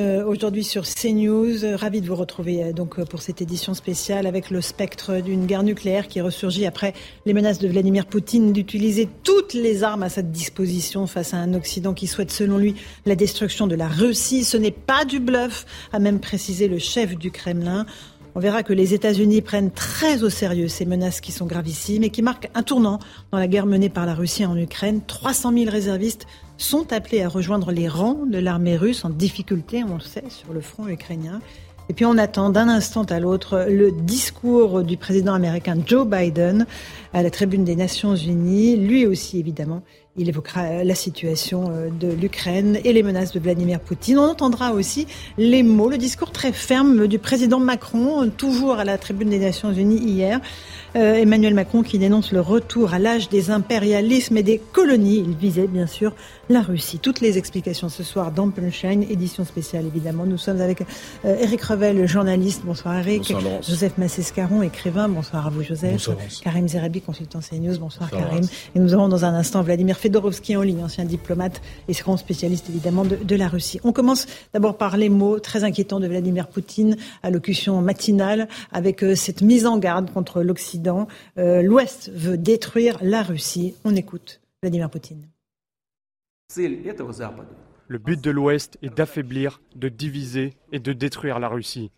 Euh, Aujourd'hui sur CNews, euh, ravi de vous retrouver euh, donc pour cette édition spéciale avec le spectre d'une guerre nucléaire qui ressurgit après les menaces de Vladimir Poutine d'utiliser toutes les armes à sa disposition face à un Occident qui souhaite selon lui la destruction de la Russie. Ce n'est pas du bluff, a même précisé le chef du Kremlin. On verra que les États-Unis prennent très au sérieux ces menaces qui sont gravissimes et qui marquent un tournant dans la guerre menée par la Russie en Ukraine. 300 000 réservistes sont appelés à rejoindre les rangs de l'armée russe en difficulté, on le sait, sur le front ukrainien. Et puis on attend d'un instant à l'autre le discours du président américain Joe Biden à la tribune des Nations Unies. Lui aussi, évidemment, il évoquera la situation euh, de l'Ukraine et les menaces de Vladimir Poutine. On entendra aussi les mots, le discours très ferme du président Macron, toujours à la tribune des Nations Unies hier. Euh, Emmanuel Macron qui dénonce le retour à l'âge des impérialismes et des colonies. Il visait bien sûr la Russie. Toutes les explications ce soir dans Punchline, édition spéciale évidemment. Nous sommes avec euh, Eric Revel, journaliste. Bonsoir Eric. Bonsoir. Joseph Massescaron, écrivain. Bonsoir à vous Joseph. Bonsoir. Karim Zerabi, consultant CNews. Bonsoir, Bonsoir, Karim. Et nous avons dans un instant Vladimir Fedorovski en ligne, ancien diplomate et grand spécialiste évidemment de, de la Russie. On commence d'abord par les mots très inquiétants de Vladimir Poutine, allocution matinale, avec euh, cette mise en garde contre l'Occident. Euh, L'Ouest veut détruire la Russie. On écoute Vladimir Poutine. Le but de l'Ouest est d'affaiblir, de diviser et de détruire la Russie.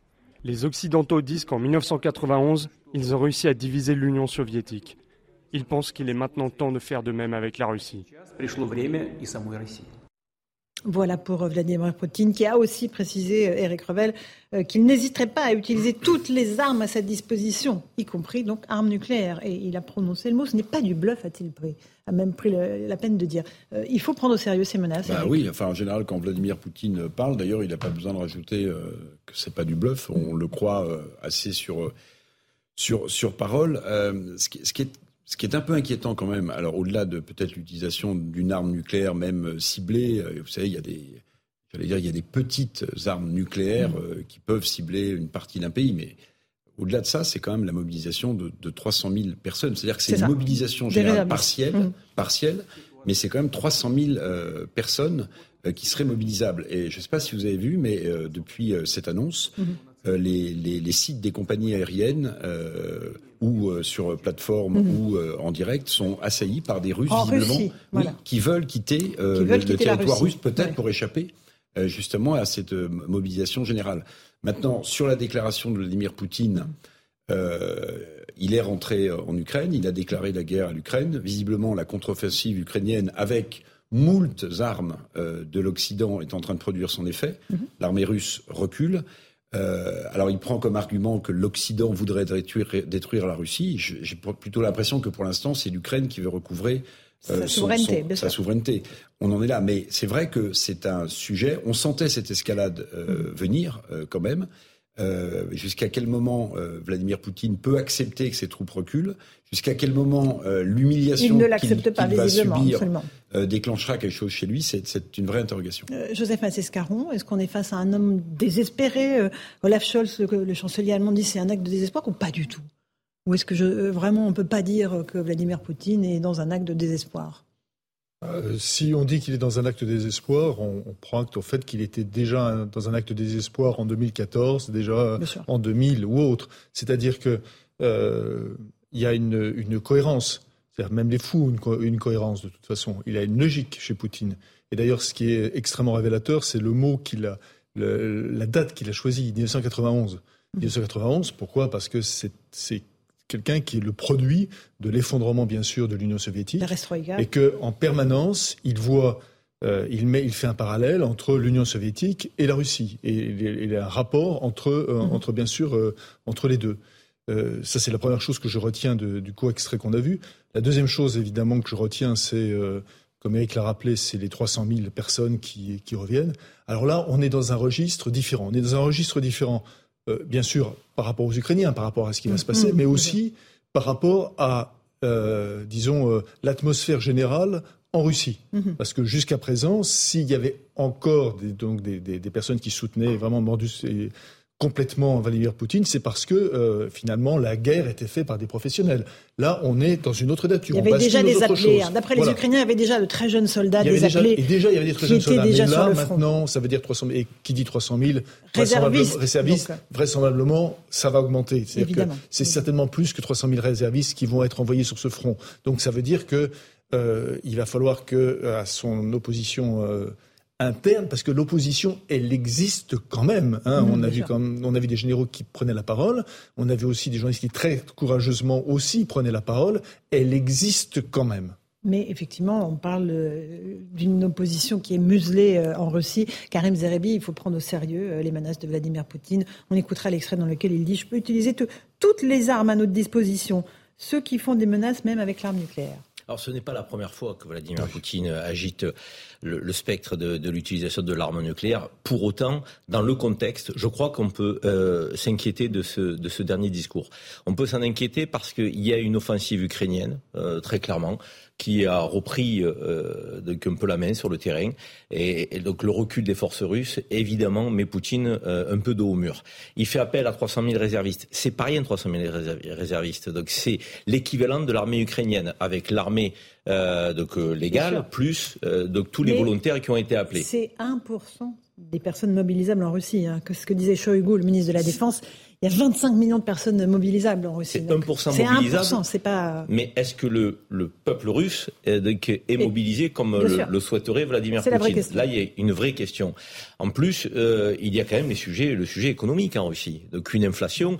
Les Occidentaux disent qu'en 1991, ils ont réussi à diviser l'Union soviétique. Ils pensent qu'il est maintenant temps de faire de même avec la Russie. Voilà pour euh, Vladimir Poutine, qui a aussi précisé, euh, Eric Revel, euh, qu'il n'hésiterait pas à utiliser toutes les armes à sa disposition, y compris donc armes nucléaires. Et il a prononcé le mot, ce n'est pas du bluff, a-t-il pris, a même pris le- la peine de dire. Euh, il faut prendre au sérieux ces menaces. Bah oui, enfin en général quand Vladimir Poutine parle, d'ailleurs il n'a pas besoin de rajouter euh, que c'est pas du bluff, on le croit euh, assez sur, euh, sur, sur parole. Euh, ce, qui, ce, qui est, ce qui est un peu inquiétant quand même, alors au-delà de peut-être l'utilisation d'une arme nucléaire même euh, ciblée, euh, vous savez il y a des... J'allais dire, il y a des petites armes nucléaires euh, qui peuvent cibler une partie d'un pays, mais au-delà de ça, c'est quand même la mobilisation de, de 300 000 personnes. C'est-à-dire que c'est une ça. mobilisation générale partielle, Mhm. partielle, mais c'est quand même 300 000 euh, personnes euh, qui seraient mobilisables. Et je ne sais pas si vous avez vu, mais depuis cette annonce, Mhm. euh, les, les- les sites des compagnies aériennes ou euh, sur plateforme Mhm. ou euh, en direct sont assaillis par des Russes En visiblement Russie, voilà. oui, qui veulent quitter, euh, Qui veulent le, quitter territoire russe peut-être Ouais. pour échapper euh, justement à cette euh, mobilisation générale. Maintenant, sur la déclaration de Vladimir Poutine, euh, il est rentré euh, en Ukraine, il a déclaré la guerre à l'Ukraine. Visiblement, la contre-offensive ukrainienne, avec moult armes euh, de l'Occident, est en train de produire son effet. L'armée russe recule. Euh, alors, il prend comme argument que l'Occident voudrait détruire, détruire la Russie. J'ai plutôt l'impression que pour l'instant, c'est l'Ukraine qui veut recouvrer Sa souveraineté, sa souveraineté. On en est là, mais c'est vrai que c'est un sujet. On sentait cette escalade euh, Mm. venir euh, quand même. Euh, Jusqu'à quel moment euh, Vladimir Poutine peut accepter que ses troupes reculent? Jusqu'à quel moment euh, l'humiliation qu'il l'accepte pas qu'il va subir déclenchera quelque chose chez lui? C'est une vraie interrogation. Joseph Massescaron, est-ce qu'on est face à un homme désespéré? Olaf Scholz, le, le chancelier allemand, dit c'est un acte de désespoir ou pas du tout? Ou est-ce que je, vraiment on ne peut pas dire que Vladimir Poutine est dans un acte de désespoir? Euh, si on dit qu'il est dans un acte de désespoir, on, on prend acte au fait qu'il était déjà un- dans un acte de désespoir en 2014, déjà en 2000 ou autre. C'est-à-dire que euh, y a une, une cohérence. C'est-à-dire même les fous ont une, co- une cohérence de toute façon. Il a une logique chez Poutine. Et d'ailleurs, ce qui est extrêmement révélateur, c'est le mot qu'il a, le- la date qu'il a choisie, 1991. 1991, pourquoi? Parce que c'est quelqu'un qui est le produit de l'effondrement, bien sûr, de l'Union soviétique et que en permanence il voit euh, il, met, il fait un parallèle entre l'Union soviétique et la Russie et il y a- un rapport entre, euh, Mhm. entre bien sûr euh, entre les deux ça, c'est la première chose que je retiens de, du co-extrait qu'on a vu. La deuxième chose, évidemment, que je retiens, c'est, comme Eric l'a rappelé, c'est les 300 000 personnes qui, qui, reviennent. Alors là, on est dans un registre différent. On est dans un registre différent, euh, bien sûr, par rapport aux Ukrainiens, par rapport à ce qui va se passer, mmh, mais aussi par rapport à, euh, disons, l'atmosphère générale en Russie. Mmh. Parce que jusqu'à présent, s'il y avait encore des, donc des, des, des, personnes qui soutenaient vraiment Mordus et complètement Vladimir Poutine, c'est parce que euh, finalement la guerre était faite par des professionnels. Là, on est dans une autre nature. Il y avait déjà des appelés. Hein. D'après les Ukrainiens, il y avait déjà de très jeunes soldats, des appelés. Et déjà, il y avait des très jeunes soldats. Mais là, maintenant, ça veut dire 300 000. Et qui dit 300 000 Réservistes. réservistes euh. vraisemblablement, ça va augmenter. C'est certainement plus que 300 000 réservistes qui vont être envoyés sur ce front. Donc ça veut dire que euh, il va falloir que à son opposition interne, parce que l'opposition, elle existe quand même. Hein. on, a vu on a vu des généraux qui prenaient la parole, on avait aussi des journalistes qui très courageusement aussi prenaient la parole. Elle existe quand même. Mais effectivement, on parle euh, d'une opposition qui est muselée euh, en Russie. Karim Zerebi, il faut prendre au sérieux euh, les menaces de Vladimir Poutine. On écoutera l'extrait dans lequel il dit Je peux utiliser toutes les armes à notre disposition, ceux qui font des menaces même avec l'arme nucléaire. Alors ce n'est pas la première fois que Vladimir Poutine agite le, spectre de, l'utilisation de l'arme nucléaire. Pour autant, dans le contexte, je crois qu'on peut euh, s'inquiéter de ce, de ce dernier discours. On peut s'en inquiéter parce qu'il y a une offensive ukrainienne, euh, très clairement, qui a repris euh, donc un peu la main sur le terrain. Et, donc le recul des forces russes, évidemment, met Poutine euh, un peu dos au mur. Il fait appel à 300 000 réservistes. C'est pas rien 300 000 réservistes. Donc c'est l'équivalent de l'armée ukrainienne avec l'armée euh, donc euh, légale plus euh, donc tous les volontaires qui ont été appelés. C'est 1% des personnes mobilisables en Russie. Hein, que ce que disait Shoigu, le ministre de la Défense. Il y a 25 millions de personnes mobilisables en Russie. C'est 1% mobilisable. C'est pas. Mais est-ce que le, le, peuple russe est, est mobilisé comme le, le, souhaiterait Vladimir Poutine? Là, il y a une vraie question. En plus, euh, il y a quand même les sujets, le sujet économique en Russie. Donc une inflation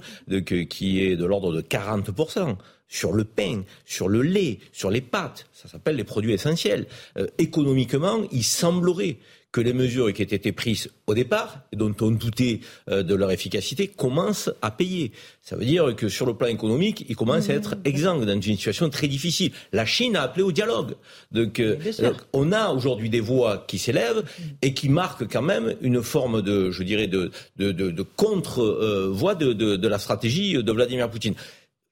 qui est de l'ordre de 40% sur le pain, sur le lait, sur les pâtes. Ça s'appelle les produits essentiels. Euh, économiquement, il semblerait que les mesures qui étaient été prises au départ, et dont on doutait euh, de leur efficacité, commencent à payer. Ça veut dire que sur le plan économique, ils commencent à être exsangues dans une situation très difficile. La Chine a appelé au dialogue. Donc, euh, on a aujourd'hui des voix qui s'élèvent et qui marquent quand même une forme de, je dirais, de, de, de, de contre-voix de, de la stratégie de Vladimir Poutine.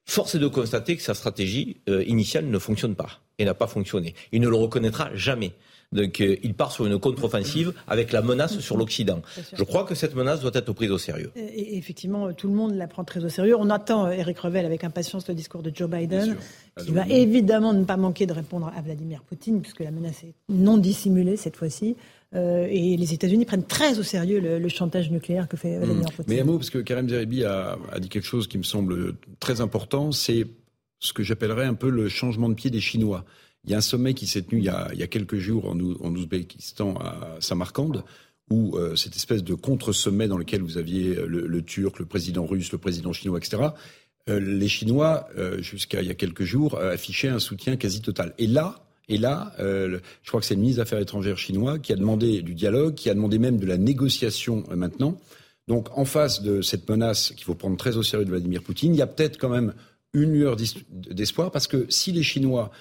Force est de constater que sa stratégie euh, initiale ne fonctionne pas et n'a pas fonctionné. Il ne le reconnaîtra jamais. Donc euh, il part sur une contre-offensive avec la menace sur l'Occident. Je crois que cette menace doit être prise au sérieux. Et effectivement, tout le monde la prend très au sérieux. On attend Eric euh, Revel avec impatience le discours de Joe Biden, qui va évidemment ne pas manquer de répondre à Vladimir Poutine, puisque la menace est non dissimulée cette fois-ci. Euh, et les États-Unis prennent très au sérieux le, chantage nucléaire que fait Vladimir mmh. Poutine. Mais un mot, parce que Karim Zeribi a, a dit quelque chose qui me semble très important, c'est ce que j'appellerais un peu le changement de pied des Chinois. Il y a un sommet qui s'est tenu il y a, quelques jours en, Ouzbékistan à Samarcande, où euh, cette espèce de contre-sommet dans lequel vous aviez le, le, Turc, le président russe, le président chinois, etc. Euh, les Chinois, euh, jusqu'à il y a quelques jours, affichaient un soutien quasi total. Et là, et là, je crois que c'est le ministre des Affaires étrangères chinois qui a demandé du dialogue, qui a demandé même de la négociation maintenant. Donc, en face de cette menace qu'il faut prendre très au sérieux de Vladimir Poutine, il y a peut-être quand même une lueur d'espoir parce que si les Chinois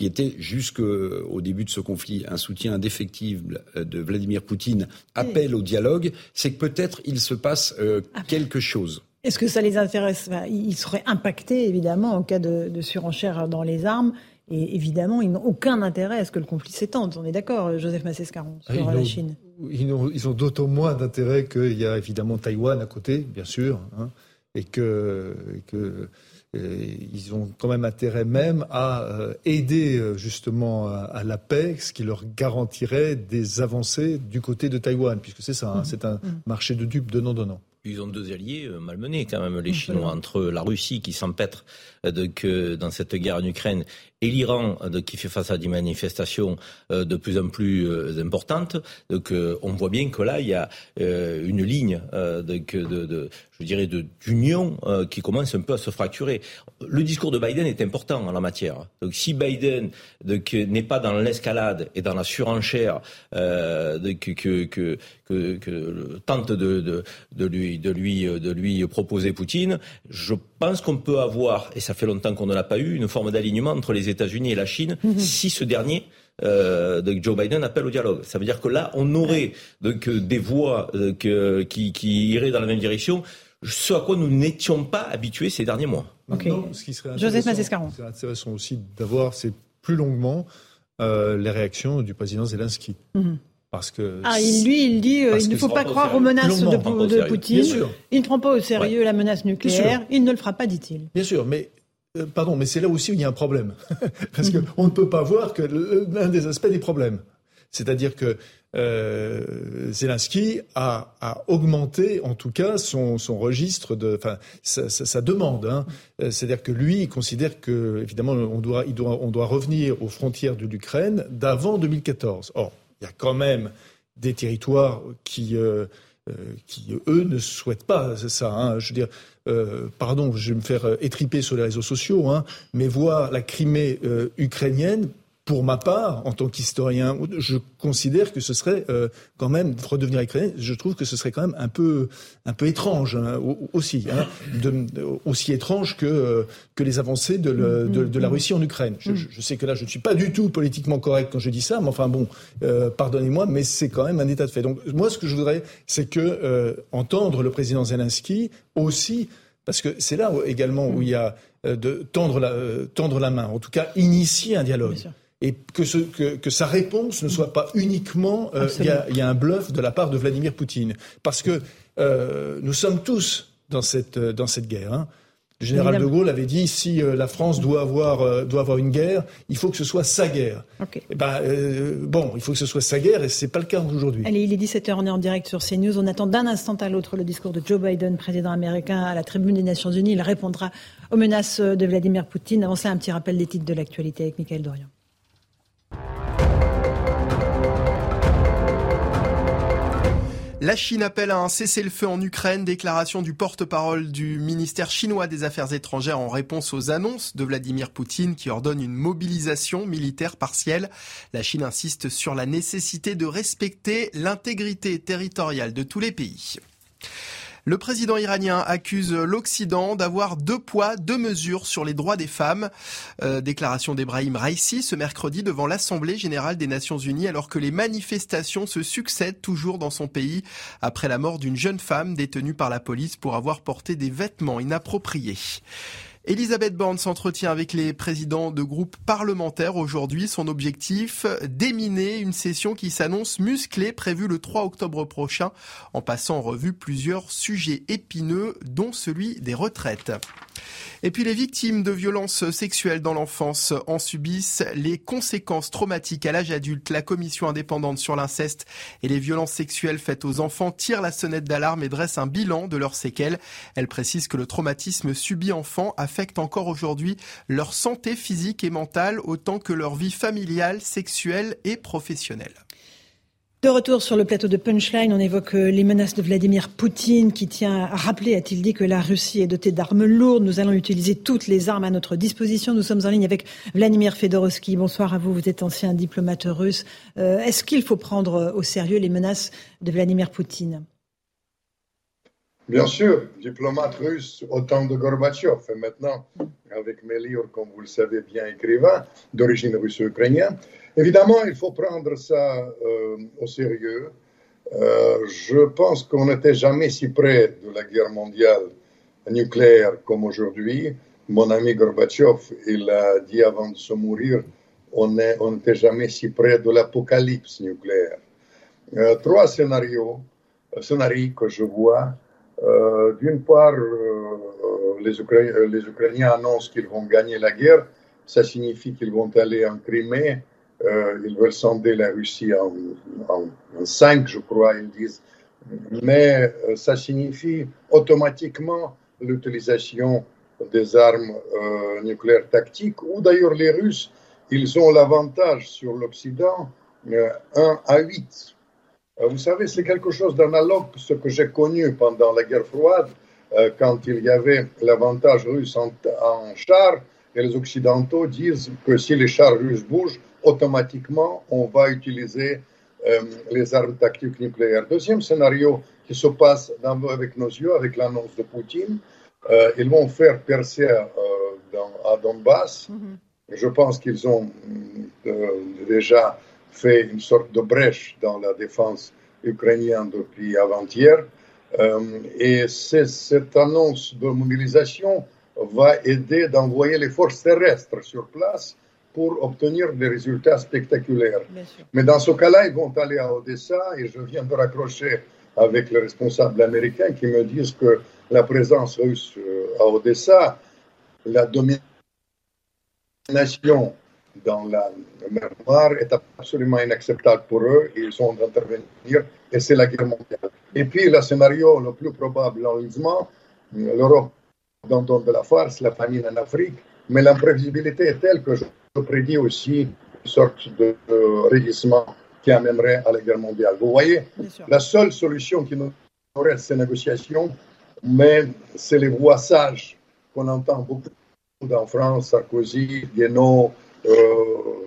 qui était jusqu'au début de ce conflit un soutien indéfectible euh, de Vladimir Poutine, appelle au dialogue, c'est que peut-être il se passe euh, ah. quelque chose. Est-ce que ça les intéresse? Ils seraient impactés, évidemment, en cas de, surenchère dans les armes. Et évidemment, ils n'ont aucun intérêt à ce que le conflit s'étende. On est d'accord, Joseph Massescaron, ah, sur la Chine Ils ont, ils ont d'autant moins d'intérêt qu'il y a évidemment Taïwan à côté, bien sûr, hein, et que, et que ils ont quand même intérêt même à euh, aider euh, justement à, la paix, ce qui leur garantirait des avancées du côté de Taïwan, puisque c'est ça, hein, c'est un mm-hmm. marché de dupes donnant-donnant. Ils ont deux alliés euh, malmenés quand même, les Chinois, entre la Russie qui s'empêtre dans cette guerre en Ukraine et l'Iran qui fait face à des manifestations de plus en plus importantes. Donc on voit bien que là, il y a une ligne de, je dirais, d'union euh, qui commence un peu à se fracturer. Le discours de Biden est important en la matière. Donc si Biden n'est pas dans l'escalade et dans la surenchère euh, que, que, que, que, tente de, lui, de lui, de lui proposer Poutine. Je pense qu'on peut avoir, et ça fait longtemps qu'on ne l'a pas eu, une forme d'alignement entre les États-Unis et la Chine, mhm. si ce dernier euh, de Joe Biden appelle au dialogue. Ça veut dire que là, on aurait donc des voix qui, qui iraient dans la même direction ce à quoi nous n'étions pas habitués ces derniers mois. ce qui serait Joseph intéressant aussi d'avoir, c'est plus longuement euh, les réactions du président Zelensky. Mhm. Parce que ah, lui, il dit euh, il ne faut pas croire aux menaces de, Poutine. Il ne prend pas au sérieux la menace nucléaire. Il ne le fera pas, dit-il. Bien sûr, mais euh, pardon, mais c'est là aussi où il y a un problème. Parce qu'on ne peut pas voir que l'un des aspects des problèmes. C'est-à-dire que euh, Zelensky a, augmenté, en tout cas, son, registre de, enfin, sa, demande. Hein. Euh, c'est-à-dire que lui, il considère que, évidemment, on doit, on doit revenir aux frontières de l'Ukraine d'avant 2014. Or, il y a quand même des territoires qui, qui eux ne souhaitent pas ça. Hein. Je veux dire, euh, pardon, je vais me faire étriper sur les réseaux sociaux, hein, mais voir la Crimée ukrainienne pour ma part, en tant qu'historien, je considère que ce serait euh, quand même redevenir ukrainien. Je trouve que ce serait quand même un peu un peu étrange hein, aussi, hein, aussi étrange que euh, que les avancées de, la Russie en Ukraine. Je, sais que là, je ne suis pas du tout politiquement correct quand je dis ça, mais enfin bon, euh, pardonnez-moi, mais c'est quand même un état de fait. Donc moi, ce que je voudrais, c'est que entendre le président Zelensky aussi, parce que c'est là également où il y a de tendre la main, en tout cas initier un dialogue et que, ce, que, que, sa réponse ne soit pas uniquement euh, il y, y, a un bluff de la part de Vladimir Poutine. Parce que euh, nous sommes tous dans cette, euh, dans cette guerre. Hein. Le général de Gaulle avait dit si euh, la France doit avoir, doit avoir une guerre, il faut que ce soit sa guerre. Okay. Et eh ben, bon, il faut que ce soit sa guerre et ce n'est pas le cas aujourd'hui. Allez, il est 17h, on est en direct sur CNews. On attend d'un instant à l'autre le discours de Joe Biden, président américain, à la tribune des Nations Unies. Il répondra aux menaces de Vladimir Poutine. Avant ça, un petit rappel des titres de l'actualité avec Michael Dorian. La Chine appelle à un cessez-le-feu en Ukraine, déclaration du porte-parole du ministère chinois des Affaires étrangères en réponse aux annonces de Vladimir Poutine qui ordonne une mobilisation militaire partielle. La Chine insiste sur la nécessité de respecter l'intégrité territoriale de tous les pays. Le président iranien accuse l'Occident d'avoir deux poids, deux mesures sur les droits des femmes. Euh, déclaration d'Ebrahim Raisi ce mercredi devant l'Assemblée générale des Nations unies alors que les manifestations se succèdent toujours dans son pays après la mort d'une jeune femme détenue par la police pour avoir porté des vêtements inappropriés. Elisabeth Borne s'entretient avec les présidents de groupes parlementaires aujourd'hui. Son objectif, déminer une session qui s'annonce musclée, prévue le 3 octobre prochain, en passant en revue plusieurs sujets épineux, dont celui des retraites. Et puis les victimes de violences sexuelles dans l'enfance en subissent les conséquences traumatiques à l'âge adulte. La commission indépendante sur l'inceste et les violences sexuelles faites aux enfants tire la sonnette d'alarme et dresse un bilan de leurs séquelles. Elle précise que le traumatisme subi enfant affecte encore aujourd'hui leur santé physique et mentale autant que leur vie familiale, sexuelle et professionnelle. De retour sur le plateau de Punchline, on évoque euh, les menaces de Vladimir Poutine qui tient à rappeler, a-t-il dit, que la Russie est dotée d'armes lourdes. Nous allons utiliser toutes les armes à notre disposition. Nous sommes en ligne avec Vladimir Fedorovski. Bonsoir à vous, vous êtes ancien diplomate russe. Euh, est-ce qu'il faut prendre euh, au sérieux les menaces de Vladimir Poutine? Bien sûr, diplomate russe au temps de Gorbatchev et maintenant avec mes livres, comme vous le savez bien, écrivain d'origine russo-ukrainienne. Évidemment, il faut prendre ça euh, au sérieux. Euh, je pense qu'on n'était jamais si près de la guerre mondiale nucléaire comme aujourd'hui. Mon ami Gorbatchev, il a dit avant de se mourir, on n'était jamais si près de l'apocalypse nucléaire. Euh, trois scénarios, scénarios que je vois. D'une part, les, les Ukrainiens annoncent qu'ils vont gagner la guerre. Ça signifie qu'ils vont aller en Crimée euh, ils veulent sonder la Russie en, en, cinq, je crois, ils disent. Mais euh, ça signifie automatiquement l'utilisation des armes euh, nucléaires tactiques, ou d'ailleurs les Russes, ils ont l'avantage sur l'Occident 1 à 8. Vous savez, c'est quelque chose d'analogue à ce que j'ai connu pendant la guerre froide, quand il y avait l'avantage russe en, en char, et les Occidentaux disent que si les chars russes bougent, automatiquement, on va utiliser euh, les armes tactiques nucléaires. Deuxième scénario qui se passe avec nos yeux, avec l'annonce de Poutine. Euh, ils vont faire percer euh, dans, à Donbass. Mhm. Je pense qu'ils ont euh, déjà fait une sorte de brèche dans la défense ukrainienne depuis avant-hier. et cette annonce de mobilisation va aider d'envoyer les forces terrestres sur place pour obtenir des résultats spectaculaires. Mais dans ce cas-là, ils vont aller à Odessa et je viens de raccrocher avec les responsables américains qui me disent que la présence russe euh, à Odessa, la domination dans la mer Noire est absolument inacceptable pour eux et ils sont d'intervenir et c'est la guerre mondiale. Et puis le scénario le plus probable en l'Europe dans de la farce, la famine en Afrique, mais l'imprévisibilité est telle que je prédis aussi une sorte de, de qui amènerait à la guerre mondiale. Vous voyez, la seule solution qui nous reste, ces négociations, mais c'est les voix sages qu'on entend beaucoup en France, Sarkozy, Guénaud, euh,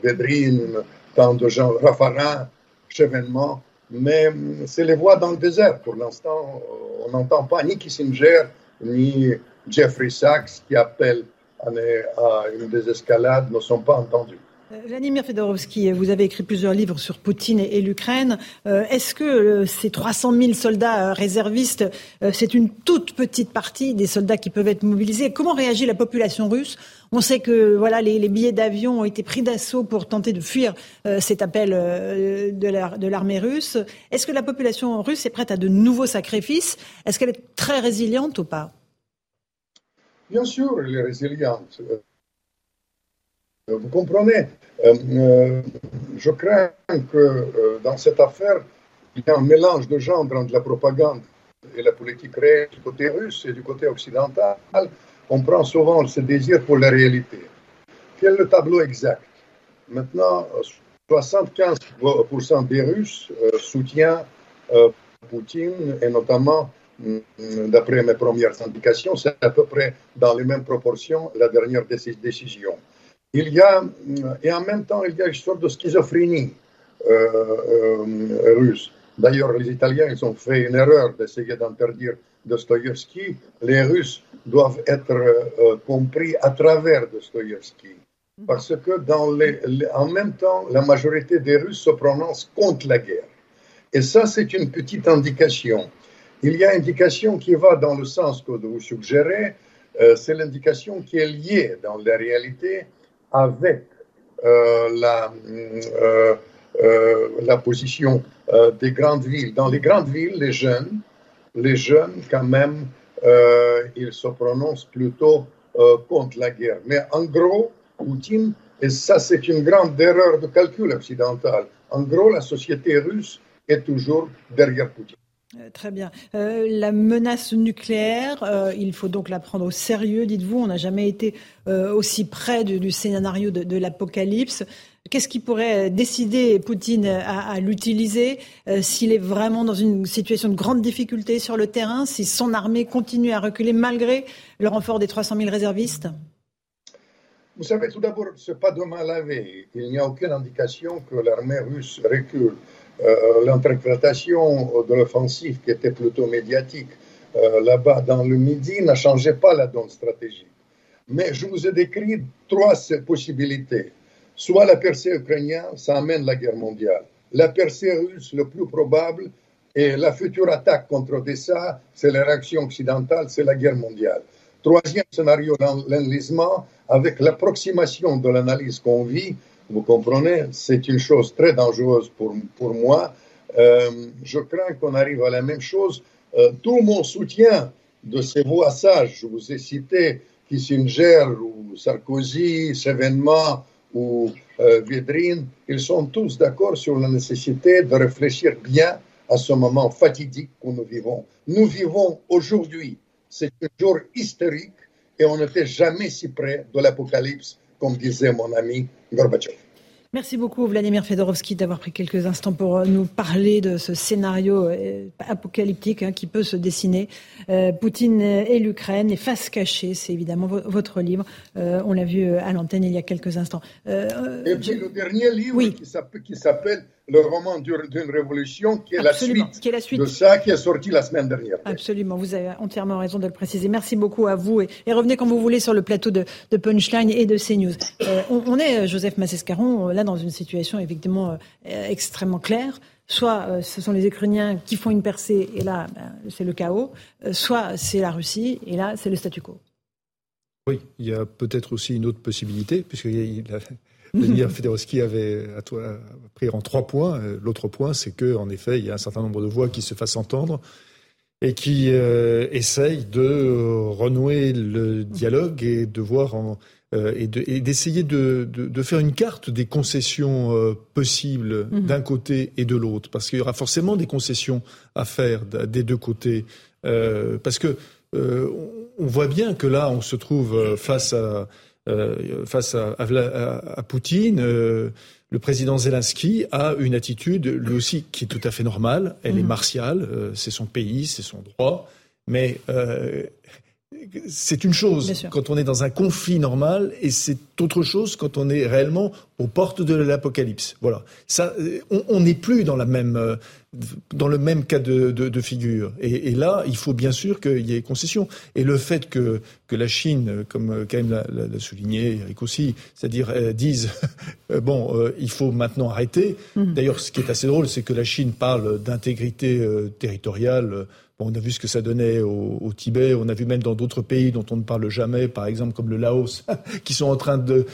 Védrine, tant de gens, Raffarin, Chevènement, mais c'est les voix dans le désert. Pour l'instant, on n'entend pas ni Kissinger, ni Jeffrey Sachs qui appellent à une désescalade ne sont pas entendus. Euh, Vladimir Fedorovski, vous avez écrit plusieurs livres sur Poutine et, l'Ukraine. Euh, est-ce que euh, ces 300 000 soldats réservistes, c'est une toute petite partie des soldats qui peuvent être mobilisés? Comment réagit la population russe On sait que voilà, les, billets d'avion ont été pris d'assaut pour tenter de fuir cet appel de l'armée russe. Est-ce que la population russe est prête à de nouveaux sacrifices? Est-ce qu'elle est très résiliente ou pas? Bien sûr, elle est résiliente. Vous comprenez euh, euh, Je crains que euh, dans cette affaire, il y a un mélange de genres entre la propagande et la politique réelle du côté russe et du côté occidental. On prend souvent ce désir pour la réalité. Quel est le tableau exact? Maintenant, 75% des Russes soutiennent Poutine et notamment d'après mes premières indications, c'est à peu près dans les mêmes proportions la dernière décision il y a, et en même temps, il y a une sorte de schizophrénie euh, euh, russe. D'ailleurs, les Italiens, ils ont fait une erreur d'essayer d'interdire Dostoïevski. Les Russes doivent être euh, compris à travers Dostoïevski. Parce que dans les, en même temps, la majorité des Russes se prononcent contre la guerre. Et ça, c'est une petite indication. Il y a une indication qui va dans le sens que vous suggérez, c'est l'indication qui est liée dans la réalité avec euh, la, euh, euh, la position des grandes villes. Dans les grandes villes, les jeunes, les jeunes quand même, ils se prononcent plutôt contre la guerre. Mais en gros, Poutine, et ça c'est une grande erreur de calcul occidental, en gros, la société russe est toujours derrière Poutine. Euh, très bien. Euh, la menace nucléaire, euh, il faut donc la prendre au sérieux, dites-vous. On n'a jamais été aussi près du, scénario de, l'apocalypse. Qu'est-ce qui pourrait décider Poutine à, l'utiliser s'il est vraiment dans une situation de grande difficulté sur le terrain, si son armée continue à reculer malgré le renfort des 300 000 réservistes? Vous savez, tout d'abord, ce n'est pas demain la veille. Il n'y a aucune indication que l'armée russe recule. Euh, l'interprétation de l'offensive qui était plutôt médiatique euh, là-bas dans le Midi n'a changé pas la donne stratégique. Mais je vous ai décrit trois possibilités. Soit la percée ukrainienne, ça amène la guerre mondiale. La percée russe, le plus probable, et la future attaque contre Odessa, c'est la réaction occidentale, c'est la guerre mondiale. Troisième scénario, l'enlisement, avec l'approximation de l'analyse qu'on vit, vous comprenez C'est une chose très dangereuse pour, pour moi. Euh, je crains qu'on arrive à la même chose. Euh, tout mon soutien de ces voix sages, je vous ai cité Kissinger ou Sarkozy, Sévénement ou euh, Védrine, ils sont tous d'accord sur la nécessité de réfléchir bien à ce moment fatidique que nous vivons. Nous vivons aujourd'hui, c'est un jour historique et on n'était jamais si près de l'apocalypse comme disait mon ami Gorbatchev. Merci beaucoup Vladimir Fedorovski d'avoir pris quelques instants pour euh, nous parler de ce scénario euh, apocalyptique hein, qui peut se dessiner. Euh, Poutine et l'Ukraine, et face cachée, c'est évidemment votre livre. on l'a vu à l'antenne il y a quelques instants. et puis le dernier livre qui s'appelle le roman d'une révolution qui est, la suite, qui est la suite de ça qui est sorti la semaine dernière. Absolument, vous avez entièrement raison de le préciser. Merci beaucoup à vous et, revenez quand vous voulez sur le plateau de, Punchline et de CNews. Euh, on, est, Joseph Massescaron, là dans une situation évidemment extrêmement claire soit ce sont les Ukrainiens qui font une percée et là ben, c'est le chaos, soit c'est la Russie et là c'est le statu quo. Oui, il y a peut-être aussi une autre possibilité, puisque Vladimir Fedorovski avait à toi, pris en trois points. L'autre point, c'est qu'en effet, il y a un certain nombre de voix qui se fassent entendre et qui euh, essayent de renouer le dialogue et de voir euh, et d'essayer de, de, faire une carte des concessions euh, possibles mhm. d'un côté et de l'autre, parce qu'il y aura forcément des concessions à faire des deux côtés, parce que on voit bien que là, on se trouve euh, face à, euh, face à, à, Poutine. Euh, le président Zelensky a une attitude, lui aussi, qui est tout à fait normale. Elle est mmh. martiale, c'est son pays, c'est son droit. Mais c'est une chose quand on est dans un conflit normal et c'est autre chose quand on est réellement aux portes de l'apocalypse. Voilà. Ça, on n'est plus dans la même, euh, dans le même cas de, figure. Et, là, il faut bien sûr qu'il y ait concession. Et le fait que, que la Chine, comme Karim l'a souligné, Eric aussi, c'est-à-dire euh, dise bon, euh, il faut maintenant arrêter. Mmh. D'ailleurs, ce qui est assez drôle, c'est que la Chine parle d'intégrité territoriale on a vu ce que ça donnait au, Tibet, on a vu même dans d'autres pays dont on ne parle jamais, par exemple comme le Laos, qui sont en train de,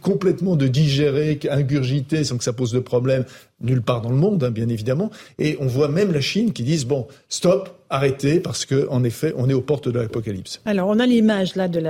complètement de digérer, ingurgiter sans que ça pose de problème nulle part dans le monde, hein, bien évidemment. Et on voit même la Chine qui disent bon, stop, arrêtez, parce qu'en effet, on est aux portes de l'apocalypse. Alors, on a l'image là de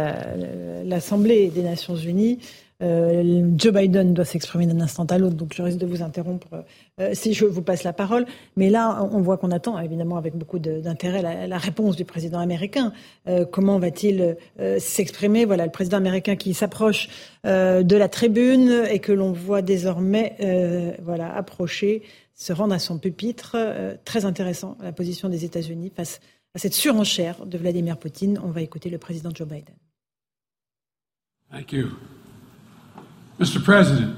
l'Assemblée des Nations Unies euh, Joe Biden doit s'exprimer d'un instant à l'autre, donc je risque de vous interrompre euh, si je vous passe la parole. Mais là, on voit qu'on attend évidemment avec beaucoup d'intérêt la, réponse du président américain. Euh, comment va-t-il s'exprimer? Voilà, le président américain qui s'approche de la tribune et que l'on voit désormais voilà, approcher, se rendre à son pupitre. très intéressant, la position des États-Unis face à cette surenchère de Vladimir Poutine. On va écouter le président Joe Biden. Thank you. Monsieur le Président,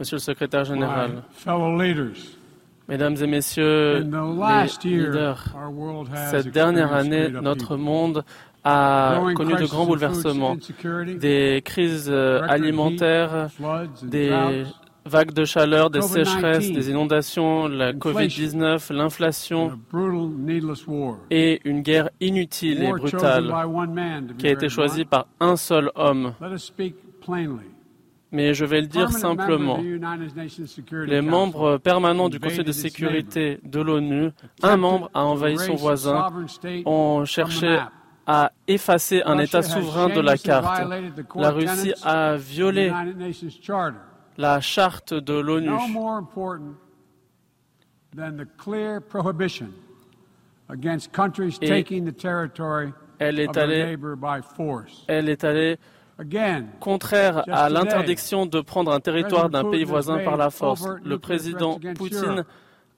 Monsieur le Secrétaire Général, Mesdames et Messieurs les leaders, cette dernière année, notre monde a connu de grands bouleversements, des crises euh, alimentaires, des vagues de chaleur, des sécheresses, des inondations, la Covid-19, l'inflation et une guerre inutile et brutale qui a été choisie par un seul homme. Mais je vais le dire simplement. Les membres permanents du Conseil de sécurité de l'ONU, un membre a envahi son voisin, ont cherché à effacer un État souverain de la carte. La Russie a violé la charte de l'ONU. elle est allée, elle est allée contraire à l'interdiction de prendre un territoire d'un pays voisin par la force. Le président Poutine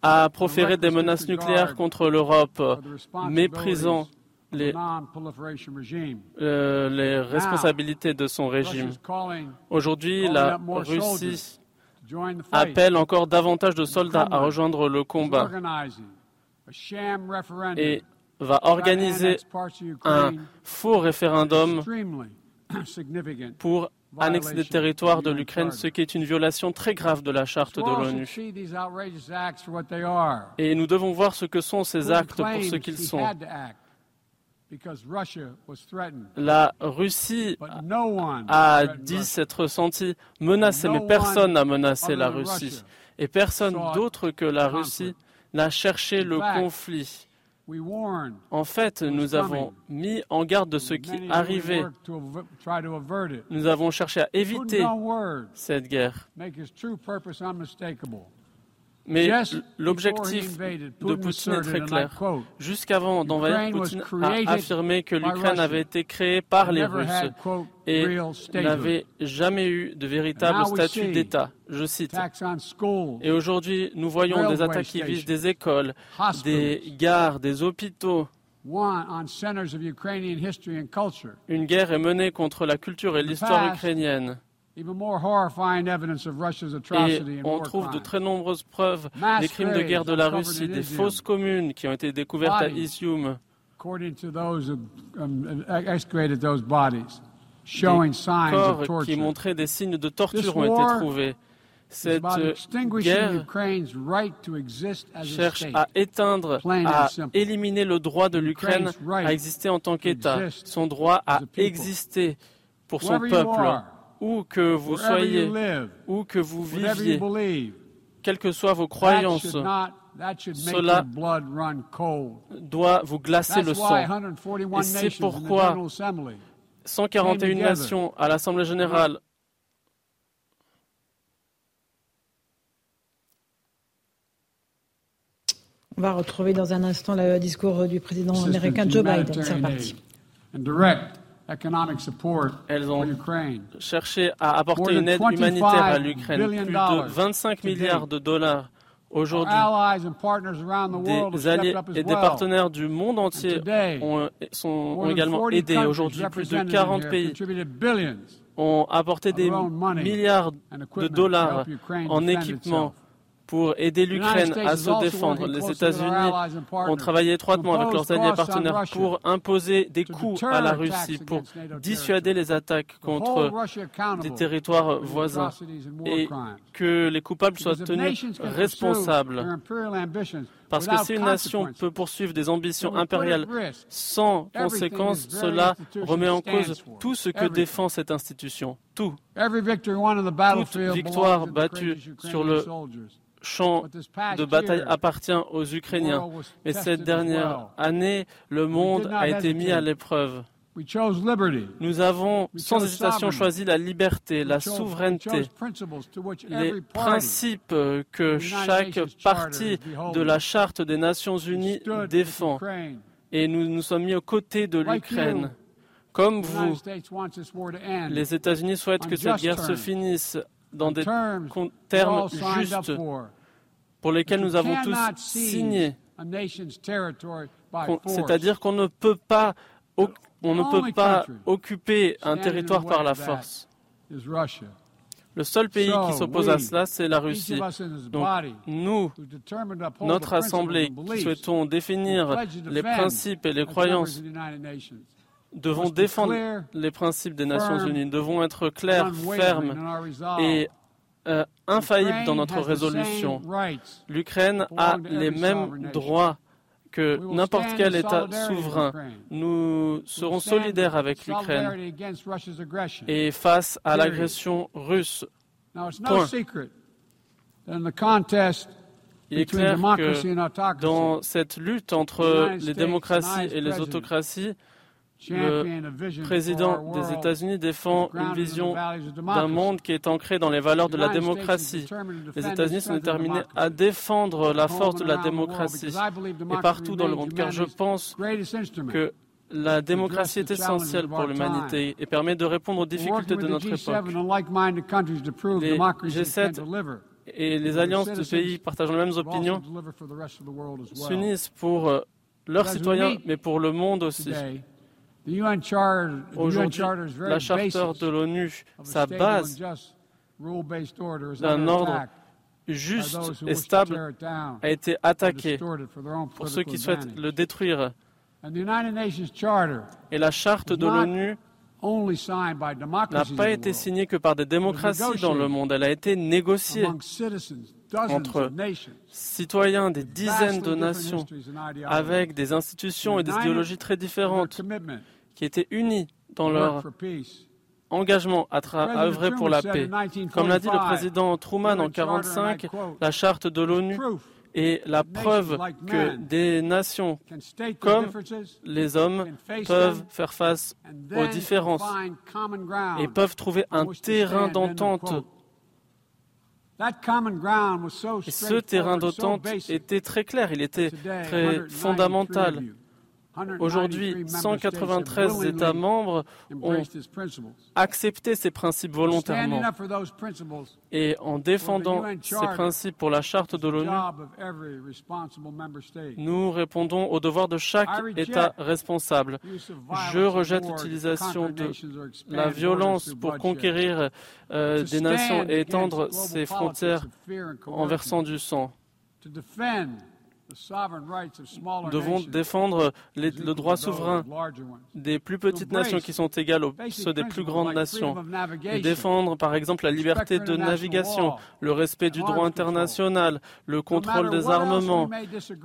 a proféré des menaces nucléaires contre l'Europe, méprisant les, euh, les, responsabilités de son régime. Aujourd'hui, la Russie appelle encore davantage de soldats à rejoindre le combat et va organiser un faux référendum pour annexer des territoires de l'Ukraine, ce qui est une violation très grave de la charte de l'ONU. Et nous devons voir ce que sont ces actes pour ce qu'ils sont. La Russie a dit s'être sentie menacée, mais personne n'a menacé la Russie. Et personne d'autre que la Russie n'a cherché le conflit. En fait, nous avons mis en garde de ce qui arrivait. Nous avons cherché à éviter cette guerre. Mais l'objectif de Poutine est très clair. Jusqu'avant d'envahir, Poutine a affirmé que l'Ukraine avait été créée par les Russes et n'avait jamais eu de véritable statut d'État. Je cite. Et aujourd'hui, nous voyons des attaques qui visent des écoles, des gares, des hôpitaux. Une guerre est menée contre la culture et l'histoire ukrainienne. Et on trouve de très nombreuses preuves des crimes de guerre de la Russie, des fausses communes qui ont été découvertes à Isium. Corps qui montraient des signes de torture ont été trouvés. Cette guerre cherche à éteindre, à éliminer le droit de l'Ukraine à exister en tant qu'État, son droit à exister pour son peuple, où que vous soyez, où que vous viviez, quelles que soient vos croyances. Cela doit vous glacer le sang. Et c'est pourquoi 141 nations à l'Assemblée générale On va retrouver dans un instant le discours du président américain Joe Biden. C'est reparti. Elles ont cherché à apporter une aide humanitaire à l'Ukraine, plus de 25 milliards de dollars aujourd'hui. Des alliés et des partenaires du monde entier ont, sont, également aidé. Aujourd'hui, plus de 40 pays ont apporté des milliards de dollars en équipement pour aider l'Ukraine à se défendre. Les États-Unis ont travaillé étroitement avec leurs alliés partenaires pour imposer des coûts à la Russie, pour dissuader les attaques contre des territoires voisins et que les coupables soient tenus responsables. Parce que si une nation peut poursuivre des ambitions impériales sans conséquence, cela remet en cause tout ce que défend cette institution. Tout. Toute victoire battue sur le champ de bataille appartient aux Ukrainiens. Mais cette dernière année, le monde a été mis à l'épreuve. Nous avons sans hésitation choisi la liberté, la souveraineté, les principes que chaque partie de la Charte des Nations Unies défend. Et nous nous sommes mis aux côtés de l'Ukraine. Comme vous, les États-Unis souhaitent que cette guerre se finisse dans des termes justes pour lesquels nous avons tous signé. C'est-à-dire qu'on ne peut pas, on ne peut pas occuper un territoire par la force. Le seul pays qui s'oppose à cela, c'est la Russie. Donc, nous, notre Assemblée, qui souhaitons définir les principes et les croyances devons défendre les principes des Nations Unies, devons être clairs, fermes et euh, infaillible dans notre résolution. L'Ukraine a les mêmes droits que n'importe quel État souverain. Nous serons solidaires avec l'Ukraine et face à l'agression russe. Point. Il est clair que dans cette lutte entre les démocraties et les autocraties, le président des États-Unis défend une vision d'un monde qui est ancré dans les valeurs de la démocratie. Les États-Unis sont déterminés à défendre la force de la démocratie et partout dans le monde, car je pense que la démocratie est essentielle pour l'humanité et permet de répondre aux difficultés de notre époque. Les G7 et les alliances de pays partageant les mêmes opinions s'unissent pour euh, leurs citoyens, mais pour le monde aussi. Aujourd'hui, la charte de l'ONU, sa base d'un ordre juste et stable a été attaquée pour ceux qui souhaitent le détruire. Et la charte de l'ONU n'a pas été signée que par des démocraties dans le monde, elle a été négociée entre citoyens des dizaines de nations avec des institutions et des idéologies très différentes qui étaient unis dans leur engagement à, œuvrer pour la paix. Comme l'a dit le président Truman en 1945, la charte de l'ONU est la preuve que des nations comme les hommes peuvent faire face aux différences et peuvent trouver un terrain d'entente. Et ce terrain d'entente était très clair, il était très fondamental. Aujourd'hui, 193 États membres ont accepté ces principes volontairement. Et en défendant ces principes pour la charte de l'ONU, nous répondons au devoir de chaque État responsable. Je rejette l'utilisation de la violence pour conquérir euh, des nations et étendre ses frontières en versant du sang. Nous devons défendre le droit souverain des plus petites nations qui sont égales aux ceux des plus grandes nations. défendre, par exemple, la liberté de navigation, le respect du droit international, le contrôle des armements.